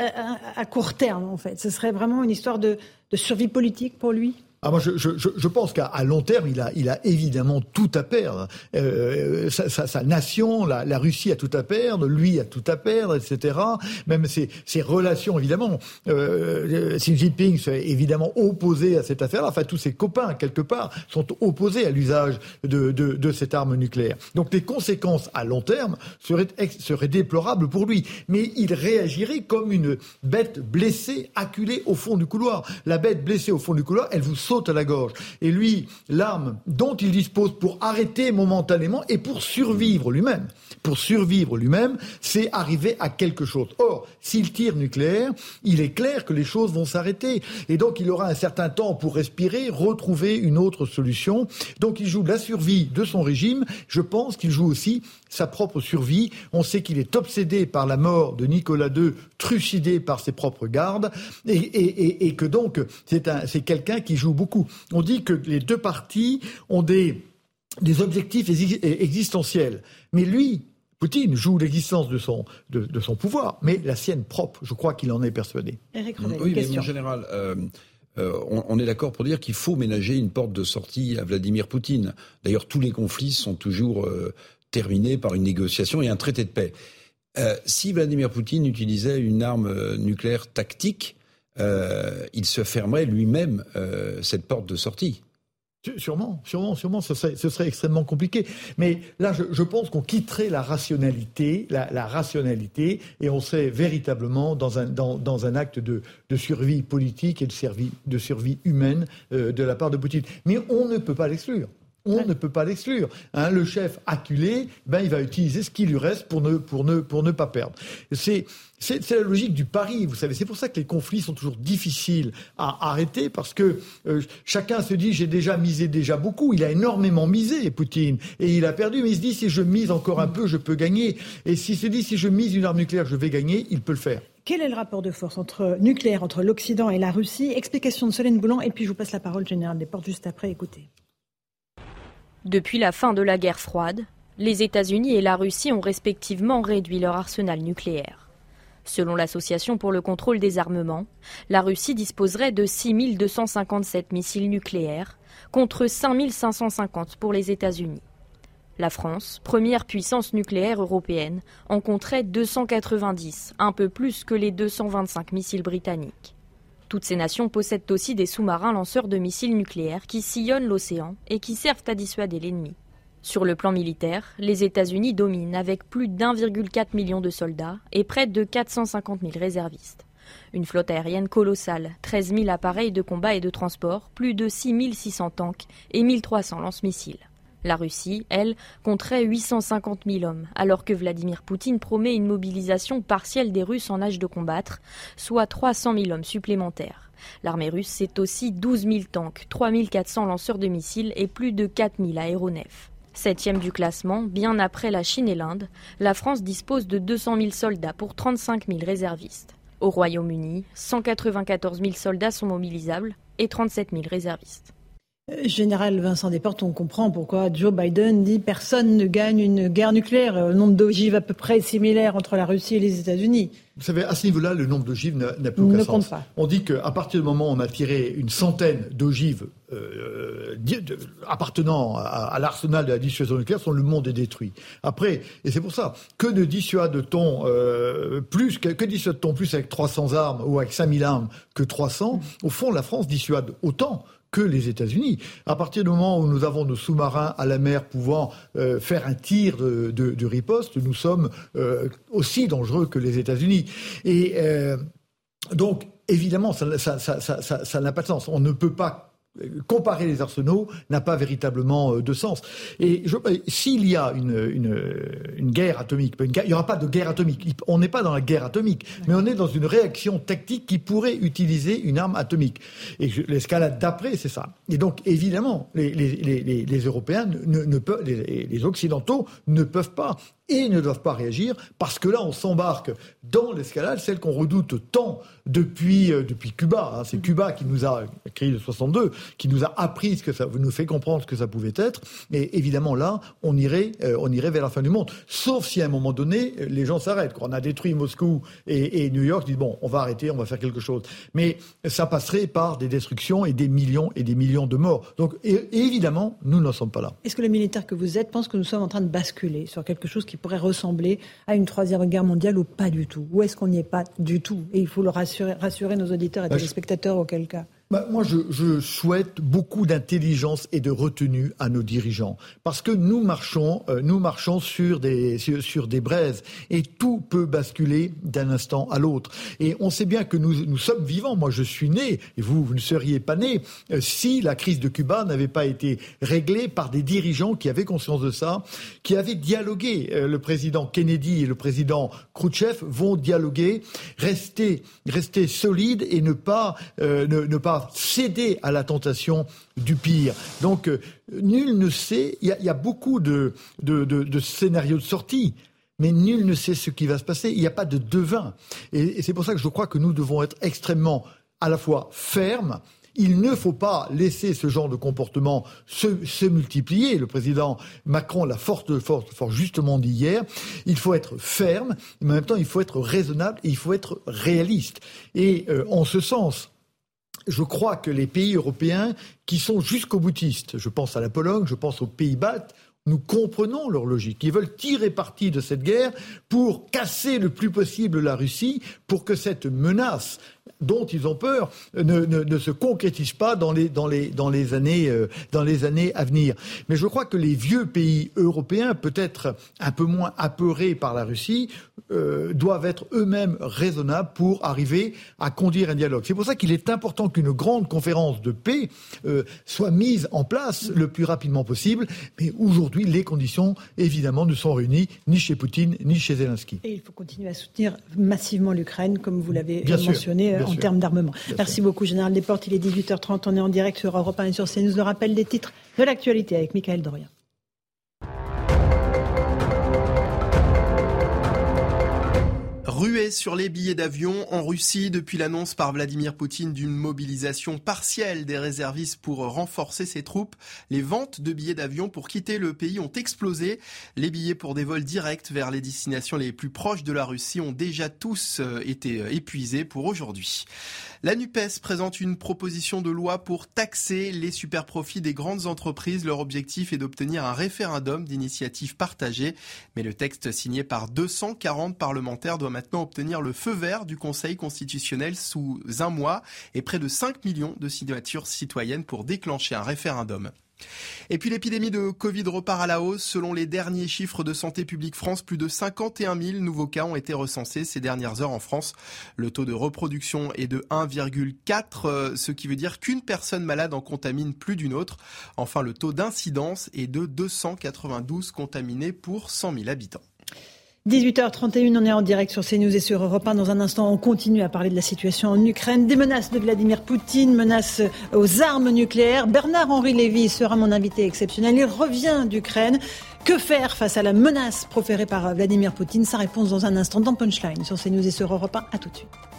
à, court terme, en fait. Ce serait vraiment une histoire de survie politique pour lui? Ah, moi, je, je, je pense qu'à long terme, il a, il a évidemment tout à perdre. Euh, sa, sa, sa, nation, la, la, Russie a tout à perdre, lui a tout à perdre, etc. Même ses, ses relations, évidemment. Euh, Xi Jinping s'est évidemment opposé à cette affaire-là. Enfin, tous ses copains, quelque part, sont opposés à l'usage de, de, de, cette arme nucléaire. Donc, les conséquences à long terme seraient, seraient déplorables pour lui. Mais il réagirait comme une bête blessée, acculée au fond du couloir. La bête blessée au fond du couloir, elle vous à la gorge. Et lui, l'arme dont il dispose pour arrêter momentanément et pour survivre lui-même, pour survivre lui-même, c'est arriver à quelque chose. Or, s'il tire nucléaire, il est clair que les choses vont s'arrêter. Et donc, il aura un certain temps pour respirer, retrouver une autre solution. Donc, il joue la survie de son régime. Je pense qu'il joue aussi sa propre survie. On sait qu'il est obsédé par la mort de Nicolas II, trucidé par ses propres gardes, et, que donc c'est quelqu'un qui joue beaucoup. On dit que les deux parties ont des, des objectifs existentiels. Mais lui, Poutine joue l'existence de son, de, son pouvoir, mais la sienne propre. Je crois qu'il en est persuadé. oui, mais en général, euh, euh, on, est d'accord pour dire qu'il faut ménager une porte de sortie à Vladimir Poutine. D'ailleurs, tous les conflits sont toujours euh, terminés par une négociation et un traité de paix. si Vladimir Poutine utilisait une arme nucléaire tactique, euh, il se fermerait lui-même euh, cette porte de sortie. Sûrement, sûrement, sûrement, ce serait, extrêmement compliqué. Mais là, je, pense qu'on quitterait la rationalité, la, rationalité, et on serait véritablement dans un, acte de, survie politique et de survie, humaine euh, de la part de Poutine. Mais on ne peut pas l'exclure. On ne peut pas l'exclure. Hein, le chef acculé, ben, il va utiliser ce qui lui reste pour ne, pour ne, pour ne pas perdre. C'est, c'est, la logique du pari, vous savez. C'est pour ça que les conflits sont toujours difficiles à arrêter, parce que euh, chacun se dit j'ai déjà misé déjà beaucoup. Il a énormément misé, Poutine, et il a perdu. Mais il se dit si je mise encore un peu, je peux gagner. Et s'il se dit si je mise une arme nucléaire, je vais gagner, il peut le faire. Quel est le rapport de force entre nucléaire entre l'Occident et la Russie? Explication de Solène Boulan, et puis je vous passe la parole, général des portes, juste après. Écoutez. Depuis la fin de la guerre froide, les États-Unis et la Russie ont respectivement réduit leur arsenal nucléaire. Selon l'Association pour le contrôle des armements, la Russie disposerait de 6 257 missiles nucléaires contre 5 550 pour les États-Unis. La France, première puissance nucléaire européenne, en compterait 290, un peu plus que les 225 missiles britanniques. Toutes ces nations possèdent aussi des sous-marins lanceurs de missiles nucléaires qui sillonnent l'océan et qui servent à dissuader l'ennemi. Sur le plan militaire, les États-Unis dominent avec plus d'1,4 million de soldats et près de 450 000 réservistes. Une flotte aérienne colossale, 13 000 appareils de combat et de transport, plus de 6 600 tanks et 1 300 lance-missiles. La Russie, elle, compterait 850 000 hommes, alors que Vladimir Poutine promet une mobilisation partielle des Russes en âge de combattre, soit 300 000 hommes supplémentaires. L'armée russe, c'est aussi 12 000 tanks, 3 400 lanceurs de missiles et plus de 4 000 aéronefs. Septième du classement, bien après la Chine et l'Inde, la France dispose de 200 000 soldats pour 35 000 réservistes. Au Royaume-Uni, 194 000 soldats sont mobilisables et 37 000 réservistes. Général Vincent Desportes, on comprend pourquoi Joe Biden dit personne ne gagne une guerre nucléaire. Le nombre d'ogives à peu près similaire entre la Russie et les États-Unis. Vous savez, à ce niveau-là, le nombre d'ogives n'a plus aucun sens. Pas. On dit qu'à partir du moment où on a tiré une centaine d'ogives euh, appartenant à, l'arsenal de la dissuasion nucléaire, le monde est détruit. Après, et c'est pour ça, que ne dissuade-t-on euh, plus, que, que dissuade-t-on plus avec 300 armes ou avec 5000 armes que 300 Au fond, la France dissuade autant que les États-Unis. À partir du moment où nous avons nos sous-marins à la mer pouvant euh, faire un tir de, riposte, nous sommes euh, aussi dangereux que les États-Unis. Et euh, donc, évidemment, ça n'a pas de sens. On ne peut pas comparer les arsenaux n'a pas véritablement euh, de sens. Et s'il y a une, une, guerre atomique, il n'y aura pas de guerre atomique. On n'est pas dans la guerre atomique, mais on est dans une réaction tactique qui pourrait utiliser une arme atomique. Et l'escalade d'après, c'est ça. Et donc, évidemment, les, les, les, Européens ne, ne peuvent, les Occidentaux ne peuvent pas et ne doivent pas réagir parce que là, on s'embarque dans l'escalade, celle qu'on redoute tant depuis, euh, depuis Cuba. Hein. C'est Cuba qui nous a, crise de 62, qui nous a appris ce que ça nous fait comprendre ce que ça pouvait être. Et évidemment, là, on irait, euh, on irait vers la fin du monde. Sauf si à un moment donné, les gens s'arrêtent. Quand on a détruit Moscou et, New York, ils disent bon, on va arrêter, on va faire quelque chose. Mais ça passerait par des destructions et des millions et des millions de morts. Donc, évidemment, nous n'en sommes pas là. Est-ce que le militaire que vous êtes pense que nous sommes en train de basculer sur quelque chose qui pourrait ressembler à une troisième guerre mondiale ou pas du tout. Ou est-ce qu'on n'y est pas du tout? Et il faut le rassurer, rassurer nos auditeurs et bah, téléspectateurs auquel cas bah, moi, je, souhaite beaucoup d'intelligence et de retenue à nos dirigeants, parce que nous marchons, euh, nous marchons sur des sur, des braises, et tout peut basculer d'un instant à l'autre. Et on sait bien que nous nous sommes vivants. Moi, je suis né, et vous, vous ne seriez pas né euh, si la crise de Cuba n'avait pas été réglée par des dirigeants qui avaient conscience de ça, qui avaient dialogué. Euh, le président Kennedy et le président Khrouchtchev vont dialoguer, rester rester solides et ne pas ne pas céder à la tentation du pire. Donc, euh, nul ne sait, il y, a beaucoup de, scénarios de sortie, mais nul ne sait ce qui va se passer. Il n'y a pas de devin. Et, c'est pour ça que je crois que nous devons être extrêmement, à la fois fermes, il ne faut pas laisser ce genre de comportement se, multiplier. Le président Macron l'a fort, fort, fort justement dit hier. Il faut être ferme, mais en même temps, il faut être raisonnable et il faut être réaliste. Et euh, en ce sens, je crois que les pays européens qui sont jusqu'au boutiste, je pense à la Pologne, je pense aux Pays-Bas, nous comprenons leur logique. Ils veulent tirer parti de cette guerre pour casser le plus possible la Russie, pour que cette menace dont ils ont peur ne, se concrétise pas dans les, dans les, dans les, années, euh, dans les années à venir. Mais je crois que les vieux pays européens, peut-être un peu moins apeurés par la Russie, euh, doivent être eux-mêmes raisonnables pour arriver à conduire un dialogue. C'est pour ça qu'il est important qu'une grande conférence de paix euh, soit mise en place le plus rapidement possible. Mais aujourd'hui, les conditions, évidemment, ne sont réunies ni chez Poutine ni chez Zelensky. Et il faut continuer à soutenir massivement l'Ukraine, comme vous l'avez mentionné en termes d'armement. Merci beaucoup, Général Desportes. Il est 18h30. On est en direct sur Europe 1 et sur CNews. Le rappel des titres de l'actualité avec Michael Dorian. Ruée sur les billets d'avion en Russie depuis l'annonce par Vladimir Poutine d'une mobilisation partielle des réservistes pour renforcer ses troupes. Les ventes de billets d'avion pour quitter le pays ont explosé. Les billets pour des vols directs vers les destinations les plus proches de la Russie ont déjà tous euh, été euh, épuisés pour aujourd'hui. La NUPES présente une proposition de loi pour taxer les superprofits des grandes entreprises. Leur objectif est d'obtenir un référendum d'initiative partagée. Mais le texte signé par 240 parlementaires doit maintenant obtenir le feu vert du Conseil constitutionnel sous un mois et près de 5 millions de signatures citoyennes pour déclencher un référendum. Et puis l'épidémie de Covid repart à la hausse. Selon les derniers chiffres de Santé publique France, plus de 51 000 nouveaux cas ont été recensés ces dernières heures en France. Le taux de reproduction est de 1,4, euh, ce qui veut dire qu'une personne malade en contamine plus d'une autre. Enfin, le taux d'incidence est de 292 contaminés pour 100 000 habitants. 18h31, on est en direct sur CNews et sur Europe 1. Dans un instant, on continue à parler de la situation en Ukraine, des menaces de Vladimir Poutine, menaces aux armes nucléaires. Bernard-Henri Lévy sera mon invité exceptionnel. Il revient d'Ukraine. Que faire face à la menace proférée par Vladimir Poutine? Sa réponse dans un instant dans Punchline sur CNews et sur Europe 1. À tout de suite.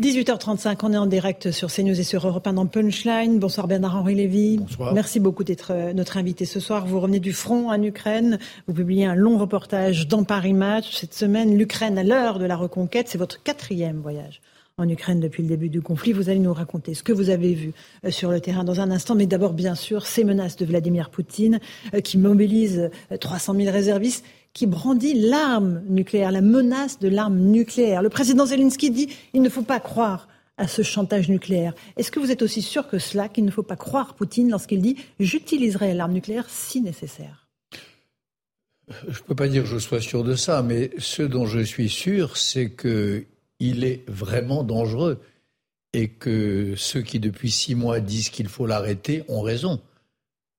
18h35, on est en direct sur CNews et sur Europe 1 dans Punchline. Bonsoir Bernard-Henri Lévy. Bonsoir. Merci beaucoup d'être euh, notre invité ce soir. Vous revenez du front en Ukraine. Vous publiez un long reportage dans Paris Match. Cette semaine, l'Ukraine à l'heure de la reconquête. C'est votre quatrième voyage en Ukraine depuis le début du conflit. Vous allez nous raconter ce que vous avez vu euh, sur le terrain dans un instant. Mais d'abord, bien sûr, ces menaces de Vladimir Poutine euh, qui mobilisent 300 000 réservistes qui brandit l'arme nucléaire, la menace de l'arme nucléaire. Le président Zelensky dit il ne faut pas croire à ce chantage nucléaire. Est-ce que vous êtes aussi sûr que cela, qu'il ne faut pas croire Poutine lorsqu'il dit j'utiliserai l'arme nucléaire si nécessaire? Je ne peux pas dire que je sois sûr de ça, mais ce dont je suis sûr, c'est qu'il est vraiment dangereux et que ceux qui depuis six mois disent qu'il faut l'arrêter ont raison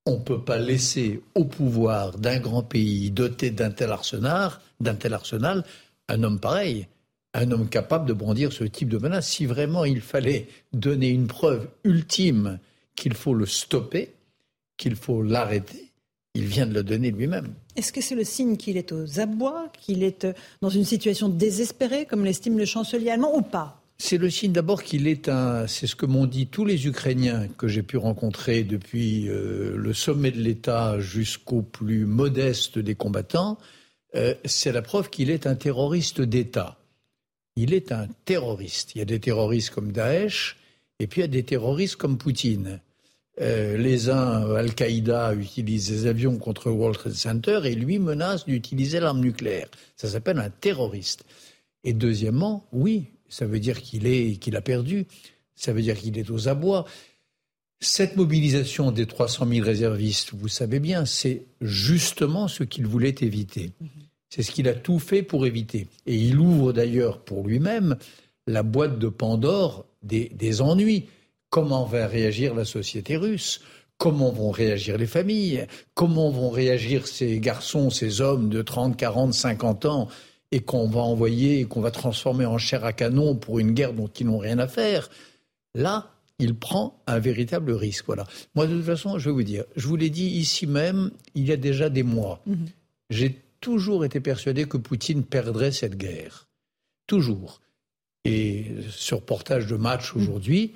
on ne peut pas laisser au pouvoir d'un grand pays doté d'un tel arsenal, d'un tel arsenal, un homme pareil, un homme capable de brandir ce type de menace. Si vraiment il fallait donner une preuve ultime qu'il faut le stopper, qu'il faut l'arrêter, il vient de le donner lui-même. Est-ce que c'est le signe qu'il est aux abois, qu'il est dans une situation désespérée, comme l'estime le chancelier allemand, ou pas? C'est le signe d'abord qu'il est un. C'est ce que m'ont dit tous les Ukrainiens que j'ai pu rencontrer depuis euh, le sommet de l'État jusqu'au plus modeste des combattants. Euh, c'est la preuve qu'il est un terroriste d'État. Il est un terroriste. Il y a des terroristes comme Daesh et puis il y a des terroristes comme Poutine. Euh, les uns, Al-Qaïda, utilisent des avions contre World Trade Center et lui menace d'utiliser l'arme nucléaire. Ça s'appelle un terroriste. Et deuxièmement, oui, ça veut dire qu'il est qu'il a perdu, ça veut dire qu'il est aux abois. Cette mobilisation des 300 000 réservistes, vous savez bien, c'est justement ce qu'il voulait éviter. C'est ce qu'il a tout fait pour éviter. Et il ouvre d'ailleurs pour lui-même la boîte de Pandore des, des ennuis. Comment va réagir la société russe? Comment vont réagir les familles? Comment vont réagir ces garçons, ces hommes de 30, 40, 50 ans? Et qu'on va envoyer et qu'on va transformer en chair à canon pour une guerre dont ils n'ont rien à faire, là, il prend un véritable risque. Voilà. Moi, de toute façon, je vais vous dire, je vous l'ai dit ici même, il y a déjà des mois, mhm. j'ai toujours été persuadé que Poutine perdrait cette guerre. Toujours. Et ce reportage de match aujourd'hui,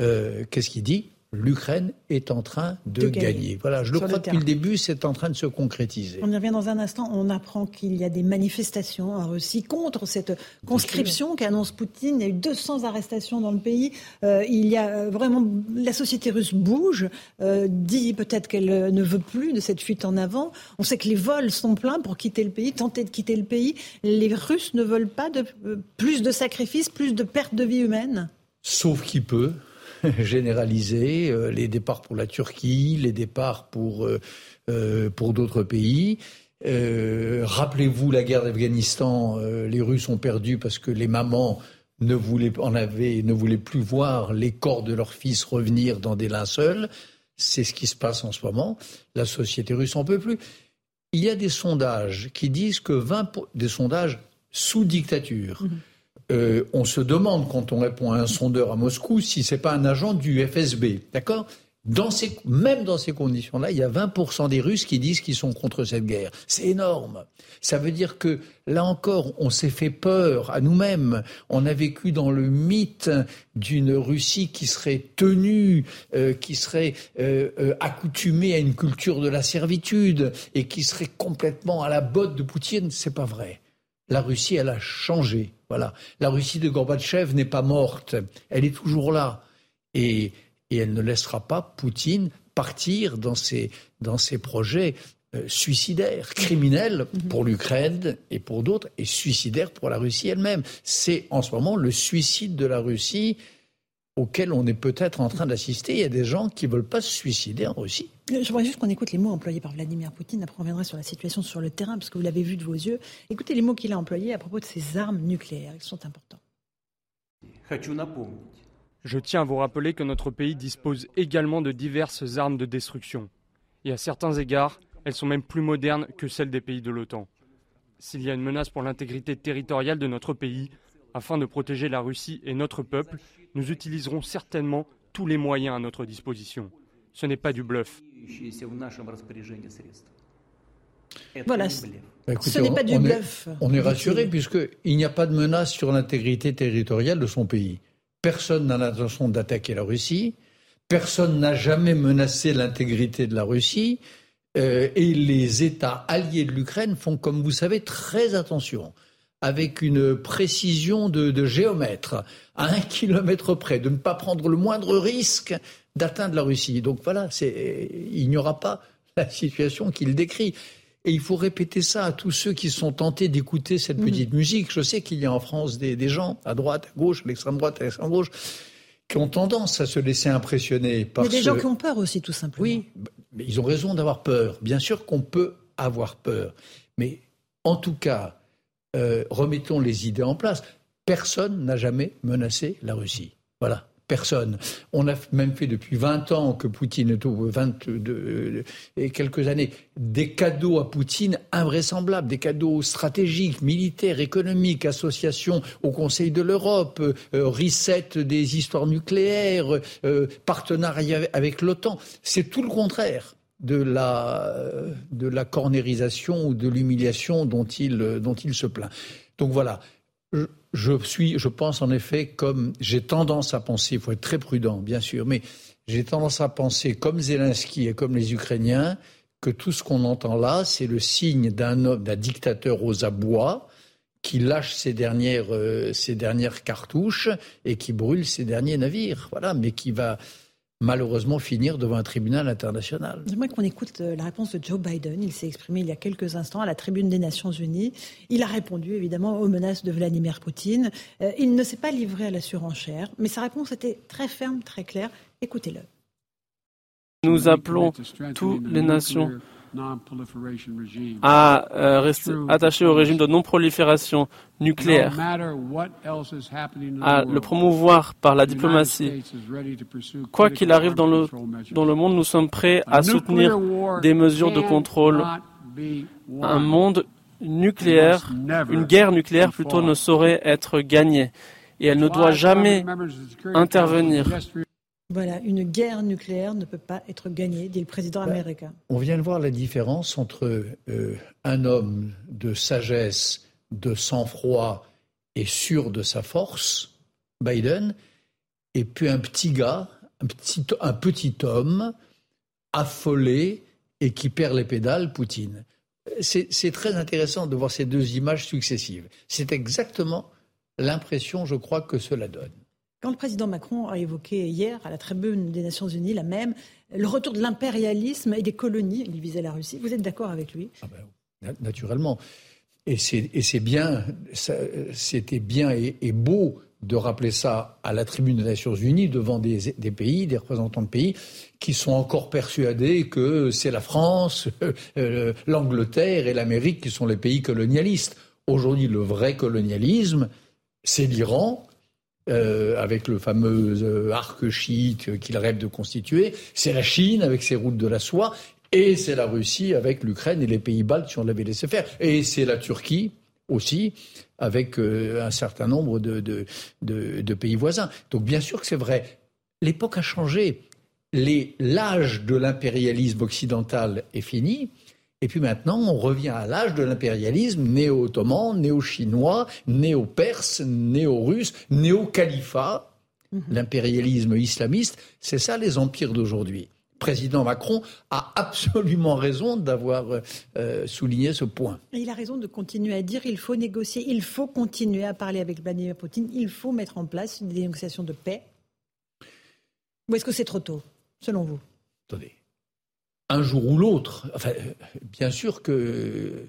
euh, qu'est-ce qu'il dit? l'Ukraine est en train de, gagner. Voilà, je le crois depuis le début, c'est en train de se concrétiser. On y revient dans un instant. On apprend qu'il y a des manifestations en Russie contre cette conscription qu'annonce Poutine. Il y a eu 200 arrestations dans le pays. Euh, il y a euh, vraiment la société russe bouge, euh, dit peut-être qu'elle ne veut plus de cette fuite en avant. On sait que les vols sont pleins pour quitter le pays, tenter de quitter le pays. Les Russes ne veulent pas de plus de sacrifices, plus de pertes de vie humaines. Sauf qui peut. généralisé, euh, les départs pour la Turquie, les départs pour, euh, euh, pour d'autres pays. Rappelez-vous la guerre d'Afghanistan, les Russes ont perdu parce que les mamans ne voulaient, en avaient, ne voulaient plus voir les corps de leurs fils revenir dans des linceuls. C'est ce qui se passe en ce moment. La société russe n'en peut plus. Il y a des sondages qui disent que 20 des sondages sous dictature. Mmh. Euh, on se demande quand on répond à un sondeur à Moscou si c'est pas un agent du FSB, d'accord? Même dans ces conditions-là, il y a 20% des Russes qui disent qu'ils sont contre cette guerre. C'est énorme. Ça veut dire que, là encore, on s'est fait peur à nous-mêmes. On a vécu dans le mythe d'une Russie qui serait tenue, euh, qui serait euh, accoutumée à une culture de la servitude et qui serait complètement à la botte de Poutine. C'est pas vrai. La Russie, elle a changé. Voilà. La Russie de Gorbatchev n'est pas morte. Elle est toujours là. Et, elle ne laissera pas Poutine partir dans ses, dans ses projets euh, suicidaires, criminels mhm. pour l'Ukraine et pour d'autres, et suicidaires pour la Russie elle-même. C'est en ce moment le suicide de la Russie auquel on est peut-être en train d'assister. Il y a des gens qui ne veulent pas se suicider en Russie. Je voudrais juste qu'on écoute les mots employés par Vladimir Poutine. Après, on reviendra sur la situation sur le terrain, parce que vous l'avez vu de vos yeux. Écoutez les mots qu'il a employés à propos de ces armes nucléaires, qui sont importants. Je tiens à vous rappeler que notre pays dispose également de diverses armes de destruction. Et à certains égards, elles sont même plus modernes que celles des pays de l'OTAN. S'il y a une menace pour l'intégrité territoriale de notre pays, afin de protéger la Russie et notre peuple, nous utiliserons certainement tous les moyens à notre disposition. Ce n'est pas du bluff. Voilà. ce n'est pas du bluff. on est rassuré puisqu'il n'y a pas de menace sur l'intégrité territoriale de son pays. Personne n'a l'intention d'attaquer la Russie. Personne n'a jamais menacé l'intégrité de la Russie. Euh, et les États alliés de l'Ukraine font, comme vous savez, très attention avec une précision de, géomètre, à un kilomètre près, de ne pas prendre le moindre risque d'atteindre la Russie. Donc voilà, il n'y aura pas la situation qu'il décrit. Et il faut répéter ça à tous ceux qui sont tentés d'écouter cette mhm. petite musique. Je sais qu'il y a en France des, gens, à droite, à gauche, à l'extrême droite, à l'extrême gauche, qui ont tendance à se laisser impressionner par. Il y a des gens qui ont peur aussi, tout simplement. Oui, mais ils ont raison d'avoir peur. Bien sûr qu'on peut avoir peur. Mais en tout cas, euh, remettons les idées en place. Personne n'a jamais menacé la Russie. Voilà. Personne. On a même fait depuis 20 ans que Poutine, 22 et quelques années, des cadeaux à Poutine invraisemblables, des cadeaux stratégiques, militaires, économiques, associations au Conseil de l'Europe, euh, reset des histoires nucléaires, euh, partenariat avec l'OTAN. C'est tout le contraire de la, de la cornérisation ou de l'humiliation dont il, dont il se plaint. Donc voilà, je, suis, je pense en effet comme j'ai tendance à penser, il faut être très prudent bien sûr, mais j'ai tendance à penser comme Zelensky et comme les Ukrainiens que tout ce qu'on entend là, c'est le signe d'un homme, d'un dictateur aux abois qui lâche ses dernières, euh, ses dernières cartouches et qui brûle ses derniers navires. Voilà, mais qui va malheureusement finir devant un tribunal international. J'aimerais qu'on écoute euh, la réponse de Joe Biden. Il s'est exprimé il y a quelques instants à la tribune des Nations Unies. Il a répondu évidemment aux menaces de Vladimir Poutine. Euh, il ne s'est pas livré à la surenchère, mais sa réponse était très ferme, très claire. Écoutez-le. Nous appelons toutes les nations à euh, rester attaché au régime de non-prolifération nucléaire, à le promouvoir par la diplomatie. Quoi qu'il arrive dans le, dans le monde, nous sommes prêts à soutenir des mesures de contrôle. Un monde nucléaire, une guerre nucléaire plutôt ne saurait être gagnée. Et elle ne doit jamais intervenir. Voilà, une guerre nucléaire ne peut pas être gagnée, dit le président ben, américain. On vient de voir la différence entre euh, un homme de sagesse, de sang-froid et sûr de sa force, Biden, et puis un petit gars, un petit, un petit homme affolé et qui perd les pédales, Poutine. C'est très intéressant de voir ces deux images successives. C'est exactement l'impression, je crois, que cela donne. Quand le président Macron a évoqué hier à la tribune des Nations Unies la même, le retour de l'impérialisme et des colonies, il visait la Russie, vous êtes d'accord avec lui? Ah ben, Naturellement. Et c'est bien, c'était bien et, beau de rappeler ça à la tribune des Nations Unies devant des, pays, des représentants de pays qui sont encore persuadés que c'est la France, euh, l'Angleterre et l'Amérique qui sont les pays colonialistes. Aujourd'hui, le vrai colonialisme, c'est l'Iran, euh, avec le fameux euh, arc chiite qu'il rêve de constituer, c'est la Chine avec ses routes de la soie, et c'est la Russie avec l'Ukraine et les pays baltes si on l'avait laissé faire, et c'est la Turquie aussi avec euh, un certain nombre de, de, de, pays voisins. Donc bien sûr que c'est vrai. L'époque a changé. L'âge de l'impérialisme occidental est fini. Et puis maintenant, on revient à l'âge de l'impérialisme néo-ottoman, néo-chinois, néo-perse, néo-russe, néo-califat. Mhm. L'impérialisme islamiste, c'est ça les empires d'aujourd'hui. Président Macron a absolument raison d'avoir euh, souligné ce point. il a raison de continuer à dire qu'il faut négocier, il faut continuer à parler avec Vladimir Poutine, il faut mettre en place une négociation de paix. Ou est-ce que c'est trop tôt, selon vous? Attendez, un jour ou l'autre. Bien sûr que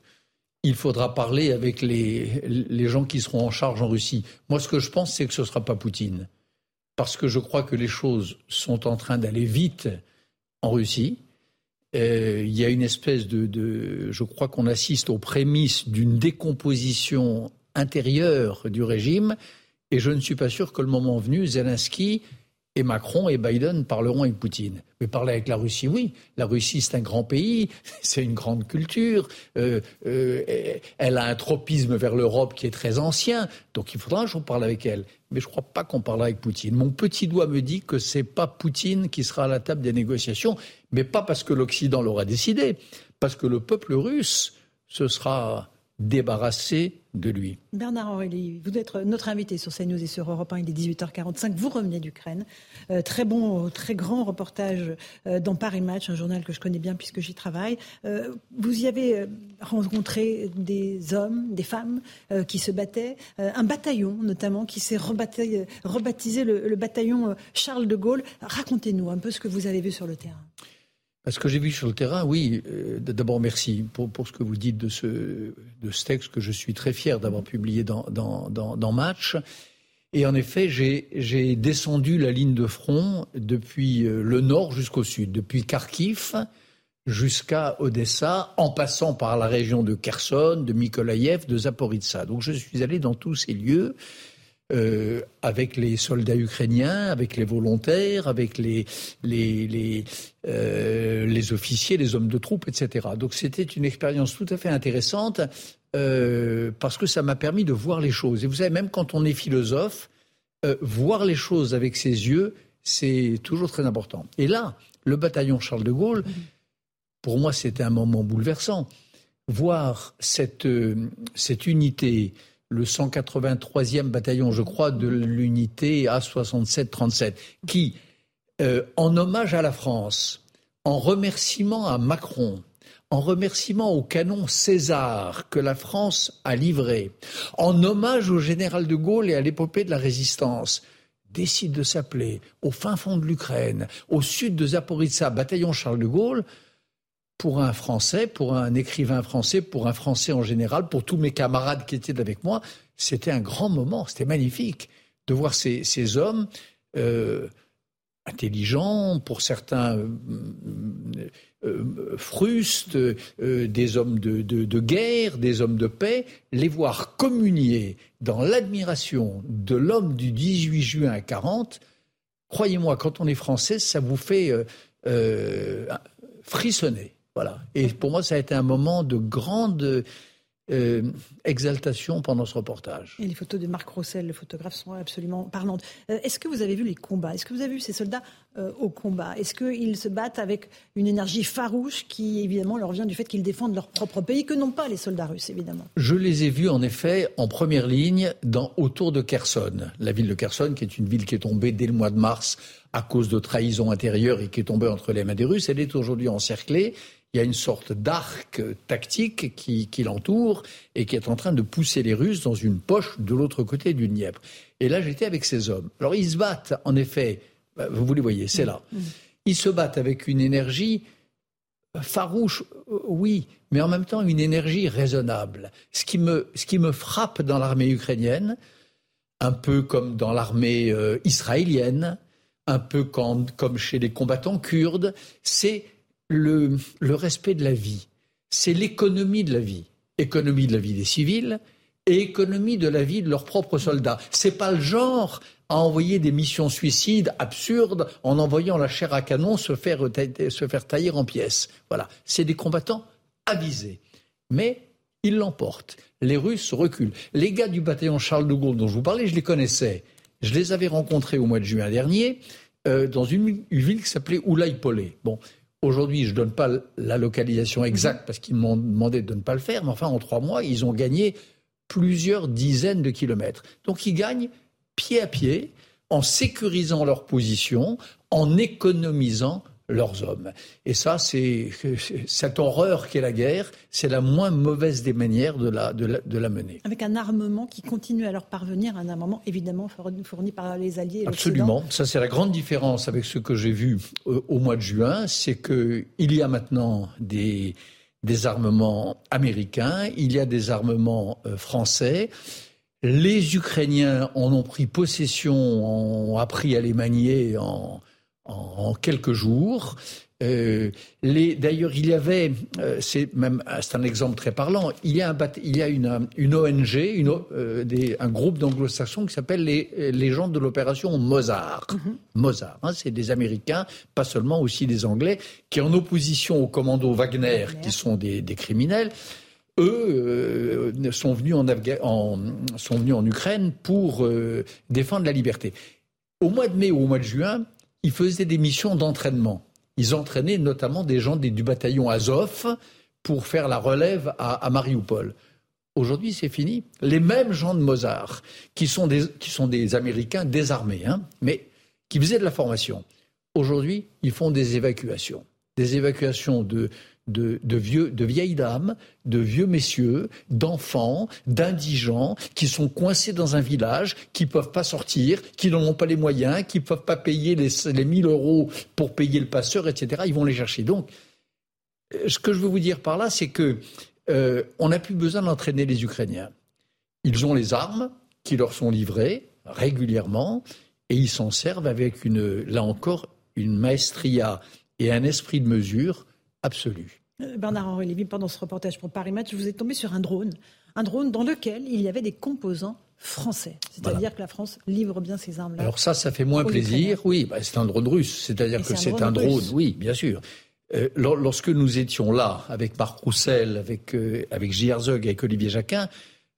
il faudra parler avec les, les gens qui seront en charge en Russie. Moi, ce que je pense, c'est que ce ne sera pas Poutine. parce que je crois que les choses sont en train d'aller vite en Russie. Euh, il y a une espèce de je crois qu'on assiste aux prémices d'une décomposition intérieure du régime, et je ne suis pas sûr que le moment venu, Zelensky et Macron et Biden parleront avec Poutine. Mais parler avec la Russie, oui. La Russie, c'est un grand pays, c'est une grande culture. Euh, euh, elle a un tropisme vers l'Europe qui est très ancien. Donc il faudra un jour parler avec elle. Mais je ne crois pas qu'on parlera avec Poutine. Mon petit doigt me dit que ce n'est pas Poutine qui sera à la table des négociations, mais pas parce que l'Occident l'aura décidé, parce que le peuple russe se sera débarrassé de lui. Bernard Aurélie, vous êtes notre invité sur CNews et sur Europe 1, il est 18h45. Vous revenez d'Ukraine. Euh, très bon, très grand reportage euh, dans Paris Match, un journal que je connais bien puisque j'y travaille. Euh, vous y avez rencontré des hommes, des femmes qui se battaient, un bataillon notamment qui s'est rebaptisé, le, le bataillon Charles de Gaulle. Racontez-nous un peu ce que vous avez vu sur le terrain. Ce que j'ai vu sur le terrain, oui, euh, d'abord merci pour, pour, ce que vous dites de ce, de ce texte que je suis très fier d'avoir publié dans, dans, dans, dans, Match. Et en effet, j'ai descendu la ligne de front depuis euh, le nord jusqu'au sud, depuis Kharkiv jusqu'à Odessa, en passant par la région de Kherson, de Mykolaïev, de Zaporizhzhia. Donc je suis allé dans tous ces lieux euh, avec les soldats ukrainiens, avec les volontaires, avec les, les, les, euh, les officiers, les hommes de troupes, etc. Donc c'était une expérience tout à fait intéressante euh, parce que ça m'a permis de voir les choses. Et vous savez, même quand on est philosophe, voir les choses avec ses yeux, c'est toujours très important. Et là, le bataillon Charles de Gaulle, pour moi, c'était un moment bouleversant. Voir cette, cette unité le 183e bataillon, je crois, de l'unité A67-37, qui, euh, en hommage à la France, en remerciement à Macron, en remerciement au canon César que la France a livré, en hommage au général de Gaulle et à l'épopée de la résistance, décide de s'appeler au fin fond de l'Ukraine, au sud de Zaporizhzhia, bataillon Charles de Gaulle, pour un Français, pour un écrivain français, pour un Français en général, pour tous mes camarades qui étaient avec moi, c'était un grand moment, c'était magnifique de voir ces, hommes euh, intelligents, pour certains euh, euh, frustes, des hommes de, guerre, des hommes de paix, les voir communier dans l'admiration de l'homme du 18 juin à 40. Croyez-moi, quand on est français, ça vous fait frissonner. Voilà. Et pour moi, ça a été un moment de grande euh, exaltation pendant ce reportage. Et les photos de Marc Rossel, le photographe, sont absolument parlantes. Euh, est-ce que vous avez vu les combats? Est-ce que vous avez vu ces soldats euh, au combat? Est-ce qu'ils se battent avec une énergie farouche qui, évidemment, leur vient du fait qu'ils défendent leur propre pays, que n'ont pas les soldats russes, évidemment? Je les ai vus, en effet, en première ligne dans, autour de Kherson. La ville de Kherson, qui est une ville qui est tombée dès le mois de mars à cause de trahison intérieure et qui est tombée entre les mains des Russes. Elle est aujourd'hui encerclée il y a une sorte d'arc tactique qui, l'entoure et qui est en train de pousser les Russes dans une poche de l'autre côté du Dniepr. Et là, j'étais avec ces hommes. Alors, ils se battent, en effet, bah, vous les voyez, c'est là. Mm. Ils se battent avec une énergie farouche, euh, oui, mais en même temps une énergie raisonnable. Ce qui me, ce qui me frappe dans l'armée ukrainienne, un peu comme dans l'armée euh, israélienne, un peu comme chez les combattants kurdes, c'est le, respect de la vie, c'est l'économie de la vie. Économie de la vie des civils et économie de la vie de leurs propres soldats. C'est pas le genre à envoyer des missions suicides absurdes en envoyant la chair à canon se faire, se faire tailler en pièces. Voilà. C'est des combattants avisés. Mais ils l'emportent. Les Russes reculent. Les gars du bataillon Charles de Gaulle dont je vous parlais, je les connaissais. Je les avais rencontrés au mois de juin dernier euh, dans une, ville qui s'appelait Oulaï-Polé. Bon, Aujourd'hui, je ne donne pas la localisation exacte parce qu'ils m'ont demandé de ne pas le faire, mais enfin, en trois mois, ils ont gagné plusieurs dizaines de kilomètres. Donc, ils gagnent pied à pied en sécurisant leur position, en économisant leurs hommes. Et ça, c'est cette horreur qu'est la guerre, c'est la moins mauvaise des manières de la, de, la, mener. Avec un armement qui continue à leur parvenir, un armement évidemment fourni par les Alliés. Absolument. Ça, c'est la grande différence avec ce que j'ai vu au, au, mois de juin, c'est qu'il y a maintenant des, des armements américains, il y a des armements euh, français. Les Ukrainiens en ont pris possession, ont appris à les manier en, en, quelques jours. Euh, D'ailleurs, il y avait, euh, c'est même c'est un exemple très parlant. Il y a, un, il y a une, une ONG, une, euh, des, un groupe d'anglo-saxons qui s'appelle les, les gens de l'opération Mozart. Mhm. Mozart, hein, c'est des Américains, pas seulement aussi des Anglais, qui en opposition aux commandos Wagner, qui sont des, des criminels, eux sont venus en, en, sont venus en Ukraine pour défendre la liberté. Au mois de mai ou au mois de juin, ils faisaient des missions d'entraînement. Ils entraînaient notamment des gens du bataillon Azov pour faire la relève à, Mariupol. Aujourd'hui, c'est fini. Les mêmes gens de Mozart, qui sont des, Américains désarmés, hein, mais qui faisaient de la formation, aujourd'hui, ils font des évacuations. Des évacuations de, de, vieux, de vieilles dames, de vieux messieurs, d'enfants, d'indigents qui sont coincés dans un village, qui ne peuvent pas sortir, qui n'en ont pas les moyens, qui ne peuvent pas payer les, les 1000 euros pour payer le passeur, etc. Ils vont les chercher. Donc, ce que je veux vous dire par là, c'est que euh, on n'a plus besoin d'entraîner les Ukrainiens. Ils ont les armes qui leur sont livrées régulièrement et ils s'en servent avec là encore, une maestria et un esprit de mesure absolu. Euh, Bernard-Henri Lévy, pendant ce reportage pour Paris Match, vous êtes tombé sur un drone, un drone dans lequel il y avait des composants français. C'est-à-dire que la France livre bien ses armes-là. Alors ça, ça fait moins plaisir. Oui, bah, c'est un drone russe. C'est-à-dire que c'est un drone, oui, bien sûr. Euh, lorsque nous étions là, avec Marc Roussel, avec, euh, avec J. Herzog, avec Olivier Jacquin,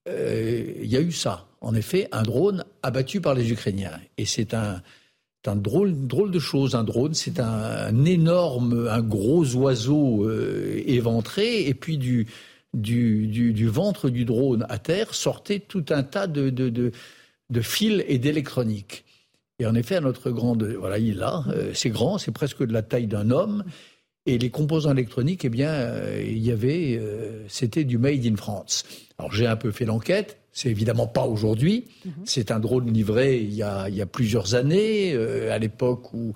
il y a eu ça. En effet, un drone abattu par les Ukrainiens. Et c'est un, un drôle, drôle de chose. Un drone, c'est un, énorme, un gros oiseau euh, éventré, et puis du, du, du, ventre du drone à terre sortait tout un tas de, de, de, fils et d'électronique. Et en effet, notre grande, voilà, il est là, euh, c'est grand, c'est presque de la taille d'un homme. Et les composants électroniques, eh bien, euh, il y avait, c'était du made in France. Alors j'ai un peu fait l'enquête. C'est évidemment pas aujourd'hui. Mhm. C'est un drone livré il y a, il y a plusieurs années, euh, à l'époque où,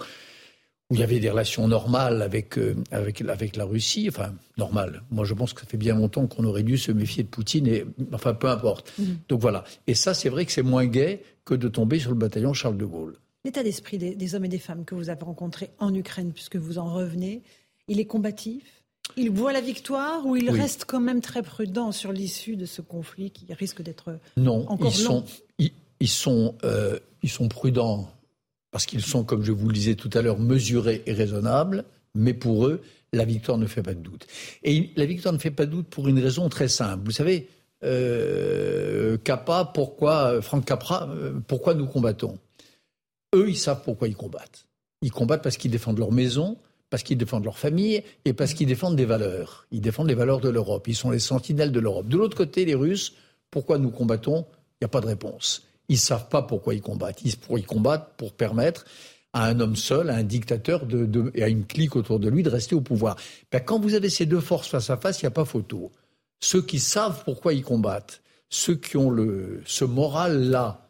où il y avait des relations normales avec, euh, avec, avec la Russie. Enfin, normales. Moi, je pense que ça fait bien longtemps qu'on aurait dû se méfier de Poutine. Et, enfin, peu importe. Mhm. Donc voilà. Et ça, c'est vrai que c'est moins gai que de tomber sur le bataillon Charles de Gaulle. L'état d'esprit des, des hommes et des femmes que vous avez rencontrés en Ukraine, puisque vous en revenez, il est combatif? Il voit la victoire ou il reste quand même très prudent sur l'issue de ce conflit qui risque d'être non, encore ils Sont, ils, sont, euh, ils sont prudents parce qu'ils sont, comme je vous le disais tout à l'heure, mesurés et raisonnables, mais pour eux, la victoire ne fait pas de doute. Et la victoire ne fait pas de doute pour une raison très simple. Vous savez, euh, pourquoi, Franck Capra, euh, pourquoi nous combattons? Eux, ils savent pourquoi ils combattent. Ils combattent parce qu'ils défendent leur maison, parce qu'ils défendent leur famille et parce qu'ils défendent des valeurs. Ils défendent les valeurs de l'Europe. Ils sont les sentinelles de l'Europe. De l'autre côté, les Russes, pourquoi nous combattons? Il n'y a pas de réponse. Ils ne savent pas pourquoi ils combattent. Ils, combattent pour permettre à un homme seul, à un dictateur et à une clique autour de lui de rester au pouvoir. Ben, quand vous avez ces deux forces face à face, il n'y a pas photo. Ceux qui savent pourquoi ils combattent, ceux qui ont le, ce moral-là,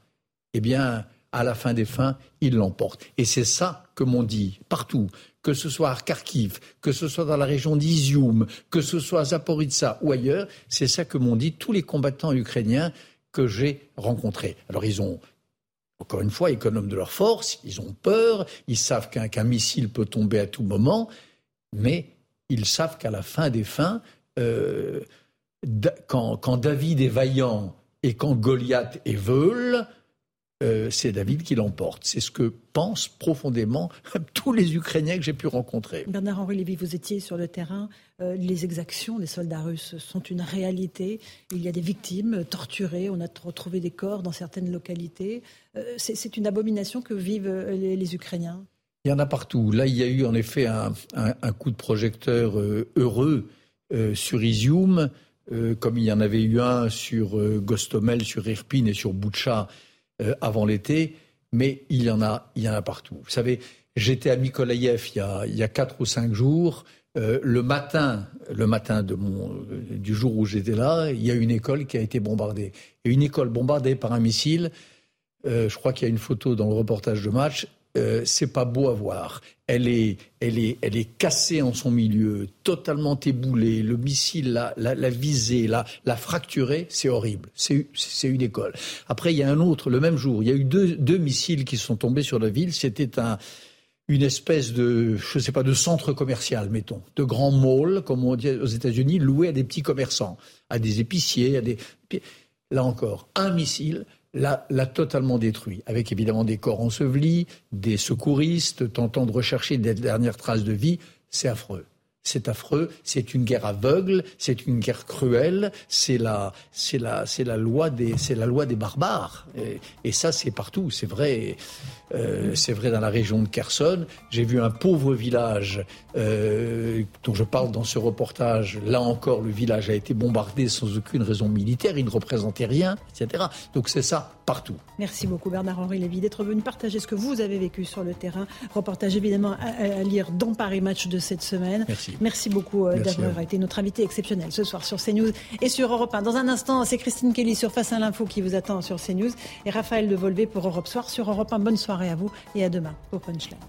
eh bien, à la fin des fins, ils l'emportent. Et c'est ça que m'ont dit partout que ce soit à Kharkiv, que ce soit dans la région d'Izium, que ce soit à Zaporizhzhia ou ailleurs, c'est ça que m'ont dit tous les combattants ukrainiens que j'ai rencontrés. Alors ils ont encore une fois, économes de leur force, ils ont peur, ils savent qu'un missile peut tomber à tout moment, mais ils savent qu'à la fin des fins, euh, quand, quand, David est vaillant et quand Goliath est veule, euh, c'est David qui l'emporte. C'est ce que pensent profondément tous les Ukrainiens que j'ai pu rencontrer. Bernard-Henri Lévy, vous étiez sur le terrain. Euh, les exactions des soldats russes sont une réalité. Il y a des victimes torturées. On a retrouvé des corps dans certaines localités. Euh, c'est une abomination que vivent les, Ukrainiens. Il y en a partout. Là, il y a eu en effet un, coup de projecteur heureux sur Izium, comme il y en avait eu un sur Gostomel, sur Irpin et sur Boutcha euh, avant l'été, mais il y en a, il y en a partout. Vous savez, j'étais à Mykolaïev il y a, il y a quatre ou cinq jours. Euh, le matin, le matin mon, du jour où j'étais là, il y a une école qui a été bombardée. Et une école bombardée par un missile. Euh, je crois qu'il y a une photo dans le reportage de match. Euh, c'est pas beau à voir. Elle est, elle est, elle est cassée en son milieu, totalement éboulée. Le missile l'a, la, la visée, l'a, la fracturée. C'est horrible. C'est, c'est une école. Après, il y a un autre, le même jour, il y a eu deux, deux missiles qui sont tombés sur la ville. C'était un, une espèce de, je sais pas, de centre commercial, mettons, de grands malls, comme on dit aux États-Unis, loués à des petits commerçants, à des épiciers, à des. Là encore, un missile l'a totalement détruit, avec évidemment des corps ensevelis, des secouristes tentant de rechercher des dernières traces de vie. C'est affreux. C'est affreux, c'est une guerre aveugle, c'est une guerre cruelle, c'est la, c'est la, c'est la loi des, c'est la loi des barbares. Et, ça, c'est partout, c'est vrai. Euh, c'est vrai dans la région de Kherson. J'ai vu un pauvre village euh, dont je parle dans ce reportage. Là encore, le village a été bombardé sans aucune raison militaire. Il ne représentait rien, etc. Donc c'est ça partout. Merci beaucoup Bernard-Henri Lévy d'être venu partager ce que vous avez vécu sur le terrain. Reportage évidemment à, lire dans Paris Match de cette semaine. Merci. Merci beaucoup euh, d'avoir été notre invité exceptionnel ce soir sur CNews et sur Europe 1. Dans un instant, c'est Christine Kelly sur Face à l'info qui vous attend sur CNews et Raphaël de Volvé pour Europe Soir sur Europe 1. Bonne soirée à vous et à demain au Punchline.